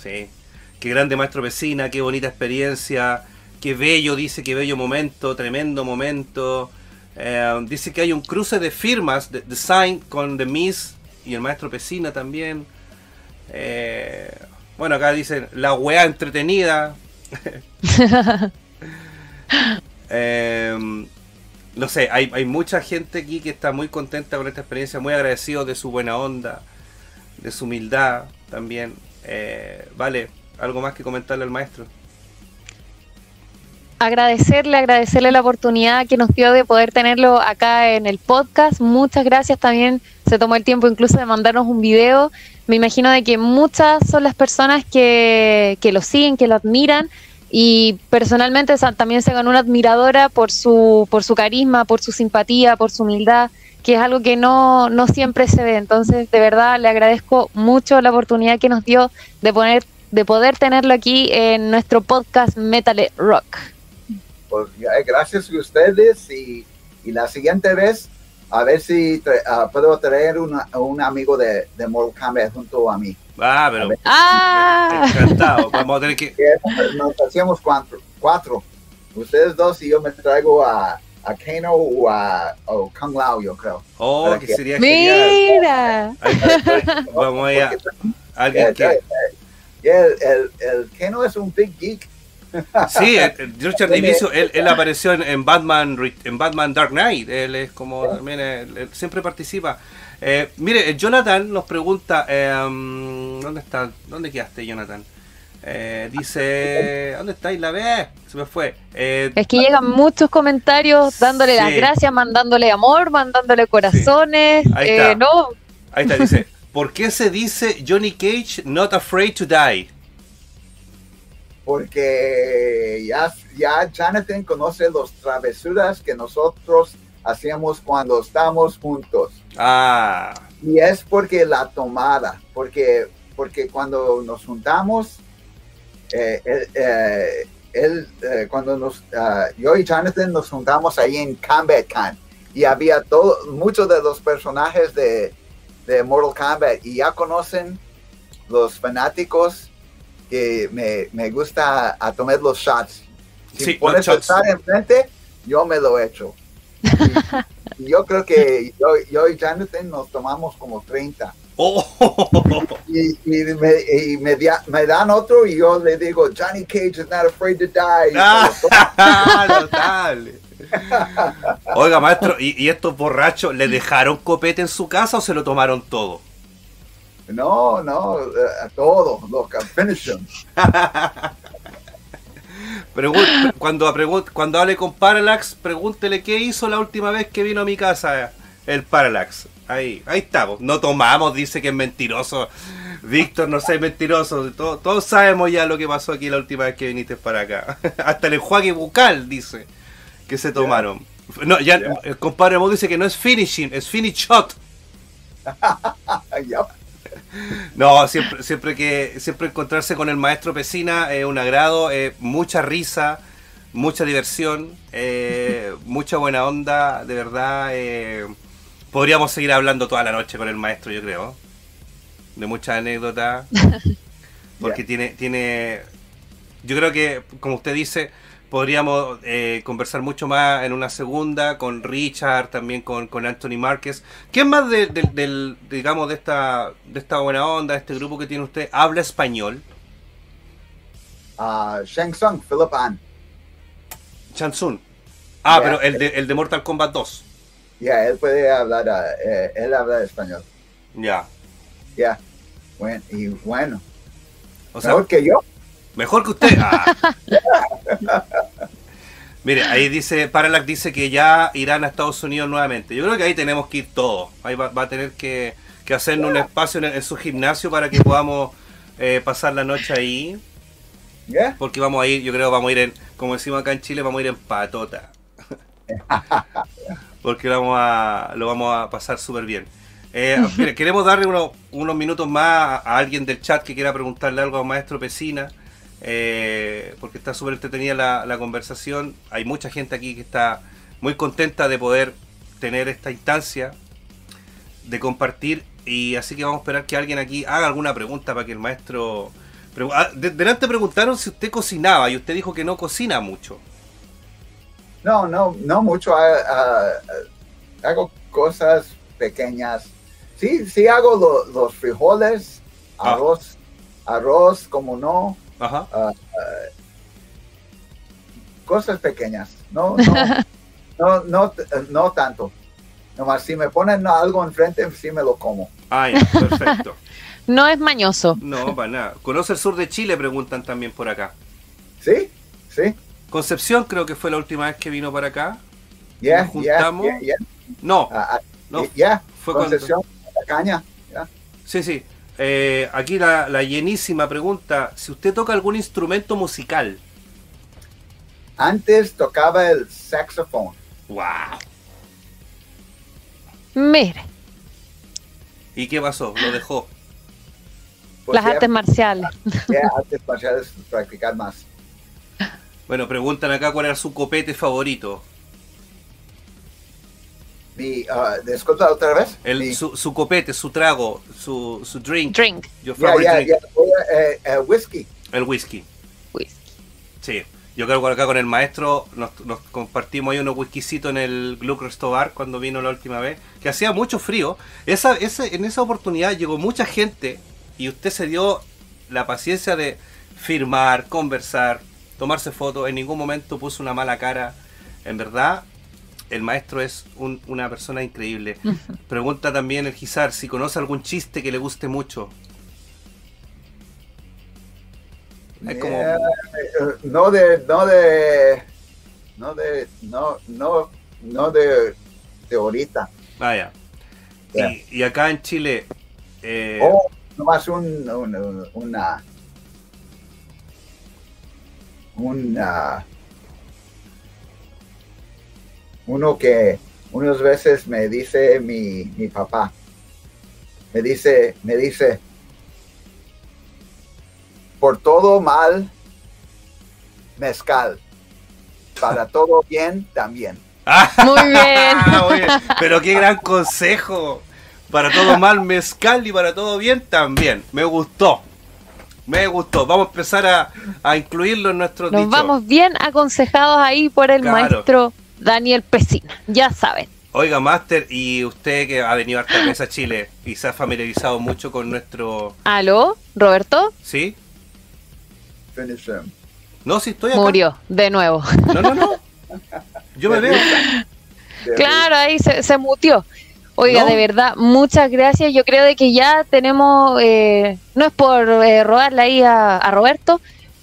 Sí. Qué grande maestro vecina, qué bonita experiencia. Qué bello, dice, qué bello momento, tremendo momento. Eh, dice que hay un cruce de firmas de design con The Miss y el maestro Pesina también. Eh, bueno, acá dicen la weá entretenida. Eh, no sé, hay, hay mucha gente aquí que está muy contenta con esta experiencia, muy agradecido de su buena onda, de su humildad también. Eh, vale, algo más que comentarle al maestro. agradecerle, agradecerle la oportunidad que nos dio de poder tenerlo acá en el podcast. Muchas gracias también. Se tomó el tiempo incluso de mandarnos un video. Me imagino de que muchas son las personas que, que lo siguen, que lo admiran. Y personalmente también se ganó una admiradora por su, por su carisma, por su simpatía, por su humildad, que es algo que no, no siempre se ve. Entonces, de verdad, le agradezco mucho la oportunidad que nos dio de, poner, de poder tenerlo aquí en nuestro podcast Metal Rock. Pues ya, gracias a ustedes y, y la siguiente vez a ver si tra- ah, puedo traer una- un amigo de, de Mortal Kombat junto a mí. Ah, pero ¡Ah! encantado. Vamos a tener que. Nos hacemos cuatro, cuatro. Ustedes dos y yo me traigo a, a Kano o a o Kung Lao, yo creo. Oh, que que- sería genial. ¡Mira! Ahí- Vamos allá. Alguien que. Ya, el, el, el Kano es un big geek. Sí, el- el Richard Diviso, él, él apareció en, en Batman en Batman Dark Knight. Él es como también él- él siempre participa. Eh, mire, eh, Jonathan nos pregunta, eh, um, ¿dónde está? ¿Dónde quedaste, Jonathan? Eh, dice, ¿dónde estáis? La vez, se me fue. Eh, Es que llegan muchos comentarios dándole las gracias, mandándole amor, mandándole corazones. Ahí eh, está. no, ahí está, dice, ¿por qué se dice Johnny Cage not afraid to die? porque ya, ya Jonathan conoce las travesuras que nosotros hacíamos cuando estamos juntos. Ah, Y es porque la tomada, porque, porque cuando nos juntamos, eh, él, eh, él, eh, cuando nos, ah, yo y Jonathan nos juntamos ahí en Combat Con y había todo, muchos de los personajes de, de Mortal Kombat y ya conocen los fanáticos que me, me gusta a tomar los shots. Si Sí, pones el shot enfrente, yo me lo echo. Y, y yo creo que yo, yo y Jonathan nos tomamos como 30. oh, Y, y me, y me, dia- me dan otro y yo le digo, Johnny Cage is not afraid to die. Ah. Oiga, maestro, ¿y, y estos borrachos le dejaron copete en su casa o se lo tomaron todo? No, no, eh, a todo, loca, finish him. Pregun- cuando, cuando hable con Parallax, pregúntele qué hizo la última vez que vino a mi casa el Parallax. Ahí, ahí estamos. No tomamos, dice que es mentiroso. Víctor, no seas mentiroso. Todo- todos sabemos ya lo que pasó aquí la última vez que viniste para acá. Hasta el enjuague bucal, dice, que se tomaron. No, ya Yeah. el compadre Mo dice que no es finishing, es finish shot. No, siempre, siempre que siempre encontrarse con el maestro Pesina es un agrado, eh, mucha risa, mucha diversión, eh, mucha buena onda, de verdad. eh, podríamos seguir hablando toda la noche con el maestro, yo creo, de muchas anécdotas, porque Yeah. tiene, tiene, yo creo que, como usted dice, podríamos eh, conversar mucho más en una segunda con Richard, también con, con Anthony Márquez. ¿Quién más de, de- del, digamos, de esta, de esta buena onda, de este grupo que tiene usted, habla español? Ah, Shang Tsung, Philip An. Chansun. Ah, pero el de, el de Mortal Kombat 2. Ya, él puede hablar, ah, eh, él habla español. Ya. Ya, bueno, y bueno, O sea, mejor que yo. Mejor que usted. Ah. Mire, ahí dice, Parallax dice que ya irán a Estados Unidos nuevamente. Yo creo que ahí tenemos que ir todos. Ahí va, va a tener que, que hacernos un espacio en, en su gimnasio para que podamos eh, pasar la noche ahí. Ya, Porque vamos a ir, yo creo, vamos a ir en, como decimos acá en Chile, vamos a ir en patota. Porque vamos a, lo vamos a pasar súper bien. Eh, mire, queremos darle uno- unos minutos más a alguien del chat que quiera preguntarle algo a Maestro Pesina, eh, porque está súper entretenida la, la conversación. Hay mucha gente aquí que está muy contenta de poder tener esta instancia de compartir y así que vamos a esperar que alguien aquí haga alguna pregunta para que el maestro... Ah, de- delante preguntaron si usted cocinaba y usted dijo que no cocina mucho. No, no, no mucho. ah, ah, hago cosas pequeñas. Sí, sí hago lo- los frijoles, Ah. arroz, arroz, como no, Ajá. cosas pequeñas. No, no, no, no, no tanto. Nomás si me ponen algo enfrente, sí me lo como. Ah, ya, perfecto. No es mañoso. No, para nada. ¿Conoce el sur de Chile? Preguntan también por acá. Sí, sí. Concepción creo que fue la última vez que vino para acá. Ya, juntamos. ya, ya. No, Ah, ah, no. ya. Fue cuando... Concesión, la caña. Sí, sí. Eh, aquí la, la llenísima pregunta. Si usted toca algún instrumento musical. Antes tocaba el saxofón. ¡Wow! Mire, ¿Y qué pasó? Lo dejó. Pues las ya- artes marciales. ya artes marciales practicar más. Bueno, preguntan acá cuál era su copete favorito. Mi, ah, disculpa otra vez. El, Mi- su, su copete, su trago, su, su drink. Drink. Your favorite drink. eh, whisky. El whisky. Whisky. Sí. Yo creo que acá con el maestro nos, nos compartimos ahí unos whiskycitos en el Gluck Resto Bar cuando vino la última vez, que hacía mucho frío. Esa, ese, en esa oportunidad llegó mucha gente y usted se dio la paciencia de firmar, conversar, tomarse fotos. En ningún momento puso una mala cara. En verdad, el maestro es un- una persona increíble. Pregunta también el Gizar si conoce algún chiste que le guste mucho. Es como... Eh, eh, no de, no de, no de, no, no, no de, de ahorita. Ah, ya. Ya. Y, y acá en Chile, eh, O nomás un, un- una, una, uno que unas veces me dice mi, mi papá, me dice, me dice, por todo mal, mezcal, para todo bien también. Muy bien. Oye, pero qué gran consejo. Para todo mal, mezcal y para todo bien también. Me gustó. Me gustó. Vamos a empezar a, a incluirlo en nuestros Nos dichos. vamos bien aconsejados ahí por el Claro. maestro Daniel Pesina. Ya saben. Oiga, Master, y usted que ha venido hartas veces a Chile y se ha familiarizado mucho con nuestro... ¿Aló? ¿Roberto? ¿Sí? Finish him. No, sí estoy acá. Murió, de nuevo. No, no, no. Yo me veo. Claro, ahí se, se mutió. Oiga, No. de verdad, muchas gracias. Yo creo de que ya tenemos, eh, no es por eh, robarle ahí a, a Roberto,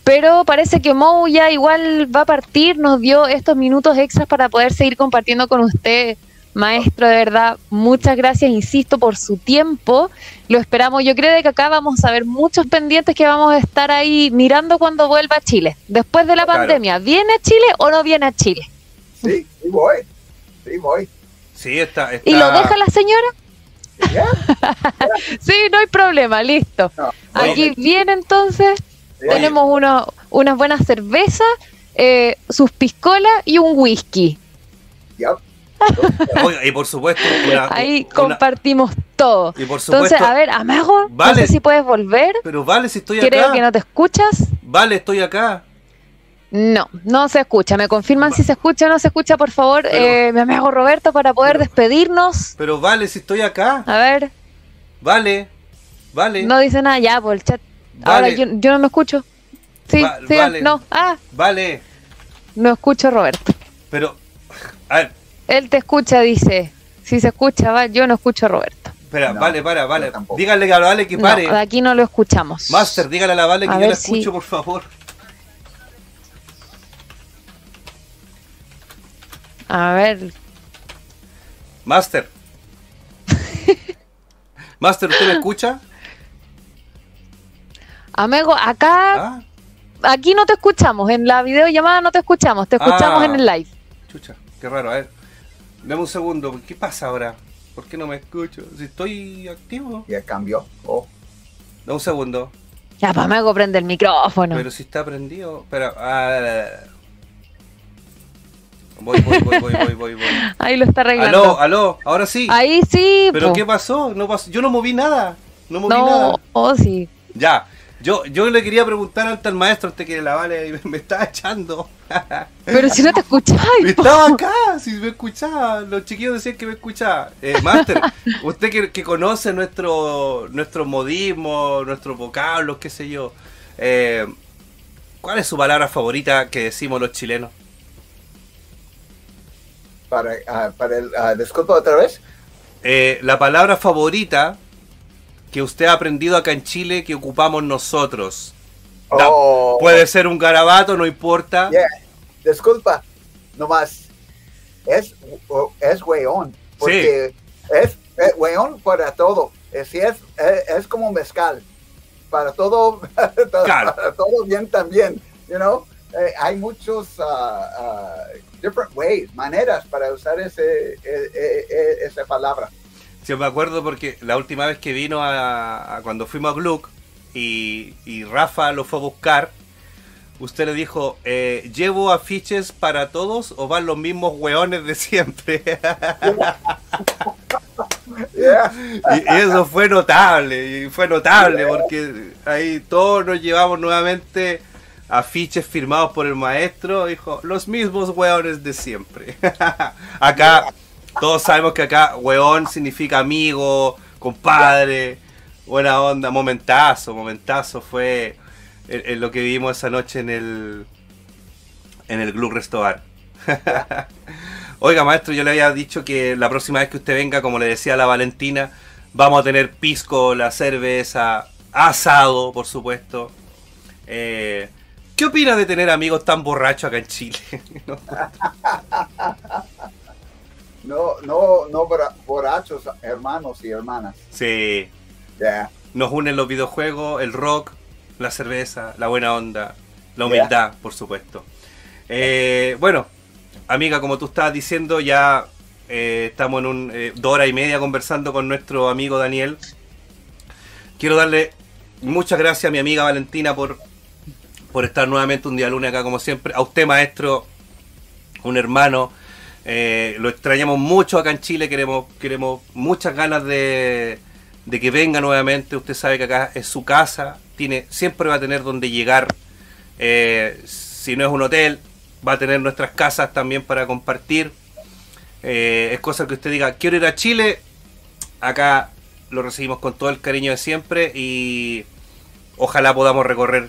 pero parece que Mou ya igual va a partir, nos dio estos minutos extras para poder seguir compartiendo con usted, maestro, de verdad. Muchas gracias, insisto, por su tiempo. Lo esperamos. Yo creo de que acá vamos a ver muchos pendientes que vamos a estar ahí mirando cuando vuelva a Chile. Después de la Claro. pandemia, ¿viene a Chile o no viene a Chile? Sí, sí voy. Sí voy. Sí, está... está... ¿Y lo deja la señora? Ya. Sí, no hay problema, listo. No, Aquí viene entonces, sí. tenemos uno, unas buenas cervezas, eh, sus piscolas y un whisky. Oiga, y por supuesto... Una, Ahí una- compartimos todo. Y por supuesto... Entonces, a ver, Amago, Vale. no sé si puedes volver. Pero vale, si estoy Creo acá. que no te escuchas. Vale, estoy acá. No, no se escucha. ¿Me confirman si se escucha o no se escucha, por favor? Pero- eh, mi amigo Roberto, para poder Pero- despedirnos. Pero vale, si estoy acá. A ver, Vale. Vale. no dice nada ya por el chat. Vale. Ahora yo, yo no me escucho. Sí, Va- sí, vale. no. Ah, Vale. no escucho a Roberto. Pero... A ver, Él te escucha, dice. Si se escucha, va, yo no escucho a Roberto. espera, No, vale, para, vale. Díganle a la Vale que No, pare. de aquí no lo escuchamos. Master, dígale a la Vale que A yo la si- escucho, por favor. A ver, Master. Master, ¿usted me escucha? Amigo, acá, Ah, aquí no te escuchamos. En la videollamada no te escuchamos. Te escuchamos Ah. en el live. chucha, qué raro. A ver, dame un segundo. ¿Qué pasa ahora? ¿Por qué no me escucho? Si estoy activo. Ya cambió. Oh. Da un segundo. Ya, pa, me hago prende el micrófono. Pero si está prendido. Espera. ah, voy, voy, voy, voy, voy, voy, voy. Ahí lo está arreglando. Aló, aló, ahora sí. Ahí sí, ¿Pero po. qué pasó? No pasó. Yo no moví nada. No moví No, nada. oh, sí. Ya. Yo, yo le quería preguntar antes al maestro, antes que la vale me, me estaba echando. Pero si no te escucháis, po. Estaba acá, si me escuchaba. Los chiquillos decían que me escuchaba. Eh, Master, usted que, que conoce nuestro, nuestro modismo, nuestros vocablos, qué sé yo. eh, ¿Cuál es su palabra favorita que decimos los chilenos? Para, ah, para el, ah, disculpa otra vez. Eh, la palabra favorita que usted ha aprendido acá en Chile que ocupamos nosotros. Oh, Puede ser un garabato, no importa. yeah. Disculpa, nomás. Es, es weón. Porque es, es weón para todo. Es, sí, es, es, como mezcal. Para todo, todo- Claro. para todo bien también. You know? Eh, hay muchos ah, ah, different ways, maneras para usar ese, eh, eh, eh, esa palabra. Sí, me acuerdo porque la última vez que vino a, a cuando fuimos a Gluck y, y Rafa lo fue a buscar, usted le dijo, eh, ¿llevo afiches para todos o van los mismos hueones de siempre? Y eso fue notable, y fue notable porque ahí todos nos llevamos nuevamente afiches firmados por el maestro, dijo, los mismos hueones de siempre. acá, todos sabemos que acá hueón significa amigo, compadre, buena onda, momentazo, momentazo fue lo que vivimos esa noche en el en el Club Restobar. Oiga, maestro, yo le había dicho que la próxima vez que usted venga, como le decía a la Valentina, vamos a tener pisco, la cerveza, asado, por supuesto. Eh, ¿Qué opina de tener amigos tan borrachos acá en Chile? ¿No? No, no, borrachos, hermanos y hermanas. Sí, Yeah. nos unen los videojuegos, el rock, la cerveza, la buena onda, la humildad, por supuesto. Eh, bueno, amiga, como tú estabas diciendo, ya eh, estamos en un, eh, dos horas y media conversando con nuestro amigo Daniel. Quiero darle muchas gracias a mi amiga Valentina por, por estar nuevamente un día lunes acá, como siempre. A usted, maestro, un hermano. Eh, lo extrañamos mucho acá en Chile, queremos, queremos muchas ganas de, de que venga nuevamente. Usted sabe que acá es su casa, tiene, siempre va a tener donde llegar. Eh, si no es un hotel, va a tener nuestras casas también para compartir. Eh, es cosa que usted diga, quiero ir a Chile, acá lo recibimos con todo el cariño de siempre y ojalá podamos recorrer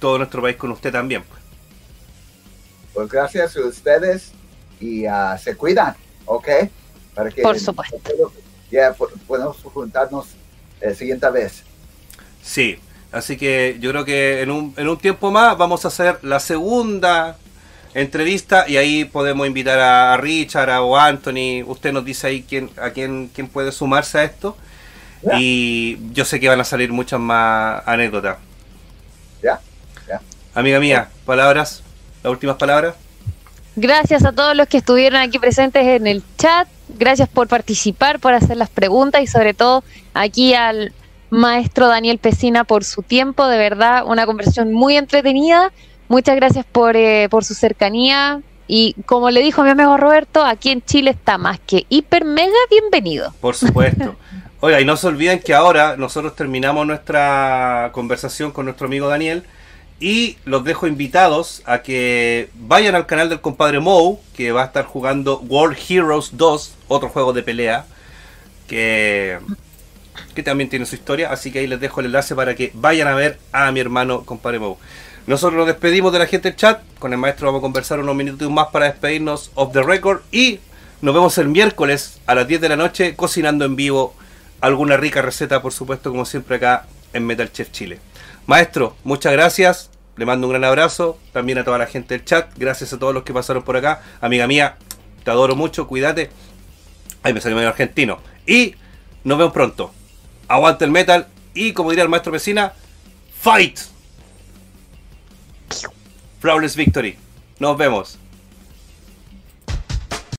todo nuestro país con usted también. pues. Pues gracias a ustedes y ah, se cuidan, ¿ok? Para que Por supuesto. Ya po- podemos juntarnos la siguiente vez. Sí, así que yo creo que en un, en un tiempo más vamos a hacer la segunda entrevista y ahí podemos invitar a Richard a- o Anthony. Usted nos dice ahí quién, a quién, quién puede sumarse a esto. Y yo sé que van a salir muchas más anécdotas. ¿Ya? ¿Ya? Amiga mía, palabras, las últimas palabras. Gracias a todos los que estuvieron aquí presentes en el chat. Gracias por participar, por hacer las preguntas y sobre todo aquí al maestro Daniel Pesina por su tiempo. De verdad, una conversación muy entretenida. Muchas gracias por, eh, por su cercanía. Y como le dijo mi amigo Roberto, aquí en Chile está más que hiper mega bienvenido. Por supuesto. Oiga, y no se olviden que ahora nosotros terminamos nuestra conversación con nuestro amigo Daniel y los dejo invitados a que vayan al canal del compadre Moe, que va a estar jugando World Heroes 2, otro juego de pelea, que, que también tiene su historia, así que ahí les dejo el enlace para que vayan a ver a mi hermano compadre Moe. Nosotros nos despedimos de la gente del chat, con el maestro vamos a conversar unos minutos más para despedirnos off the record y nos vemos el miércoles a las 10 de la noche cocinando en vivo alguna rica receta, por supuesto, como siempre acá en Metal Chef Chile. Maestro, muchas gracias. Le mando un gran abrazo. También a toda la gente del chat. Gracias a todos los que pasaron por acá. Amiga mía, te adoro mucho. Cuídate. Ahí me salió medio argentino. Y nos vemos pronto. Aguante el metal. Y como diría el maestro vecina, fight. Flawless victory. Nos vemos.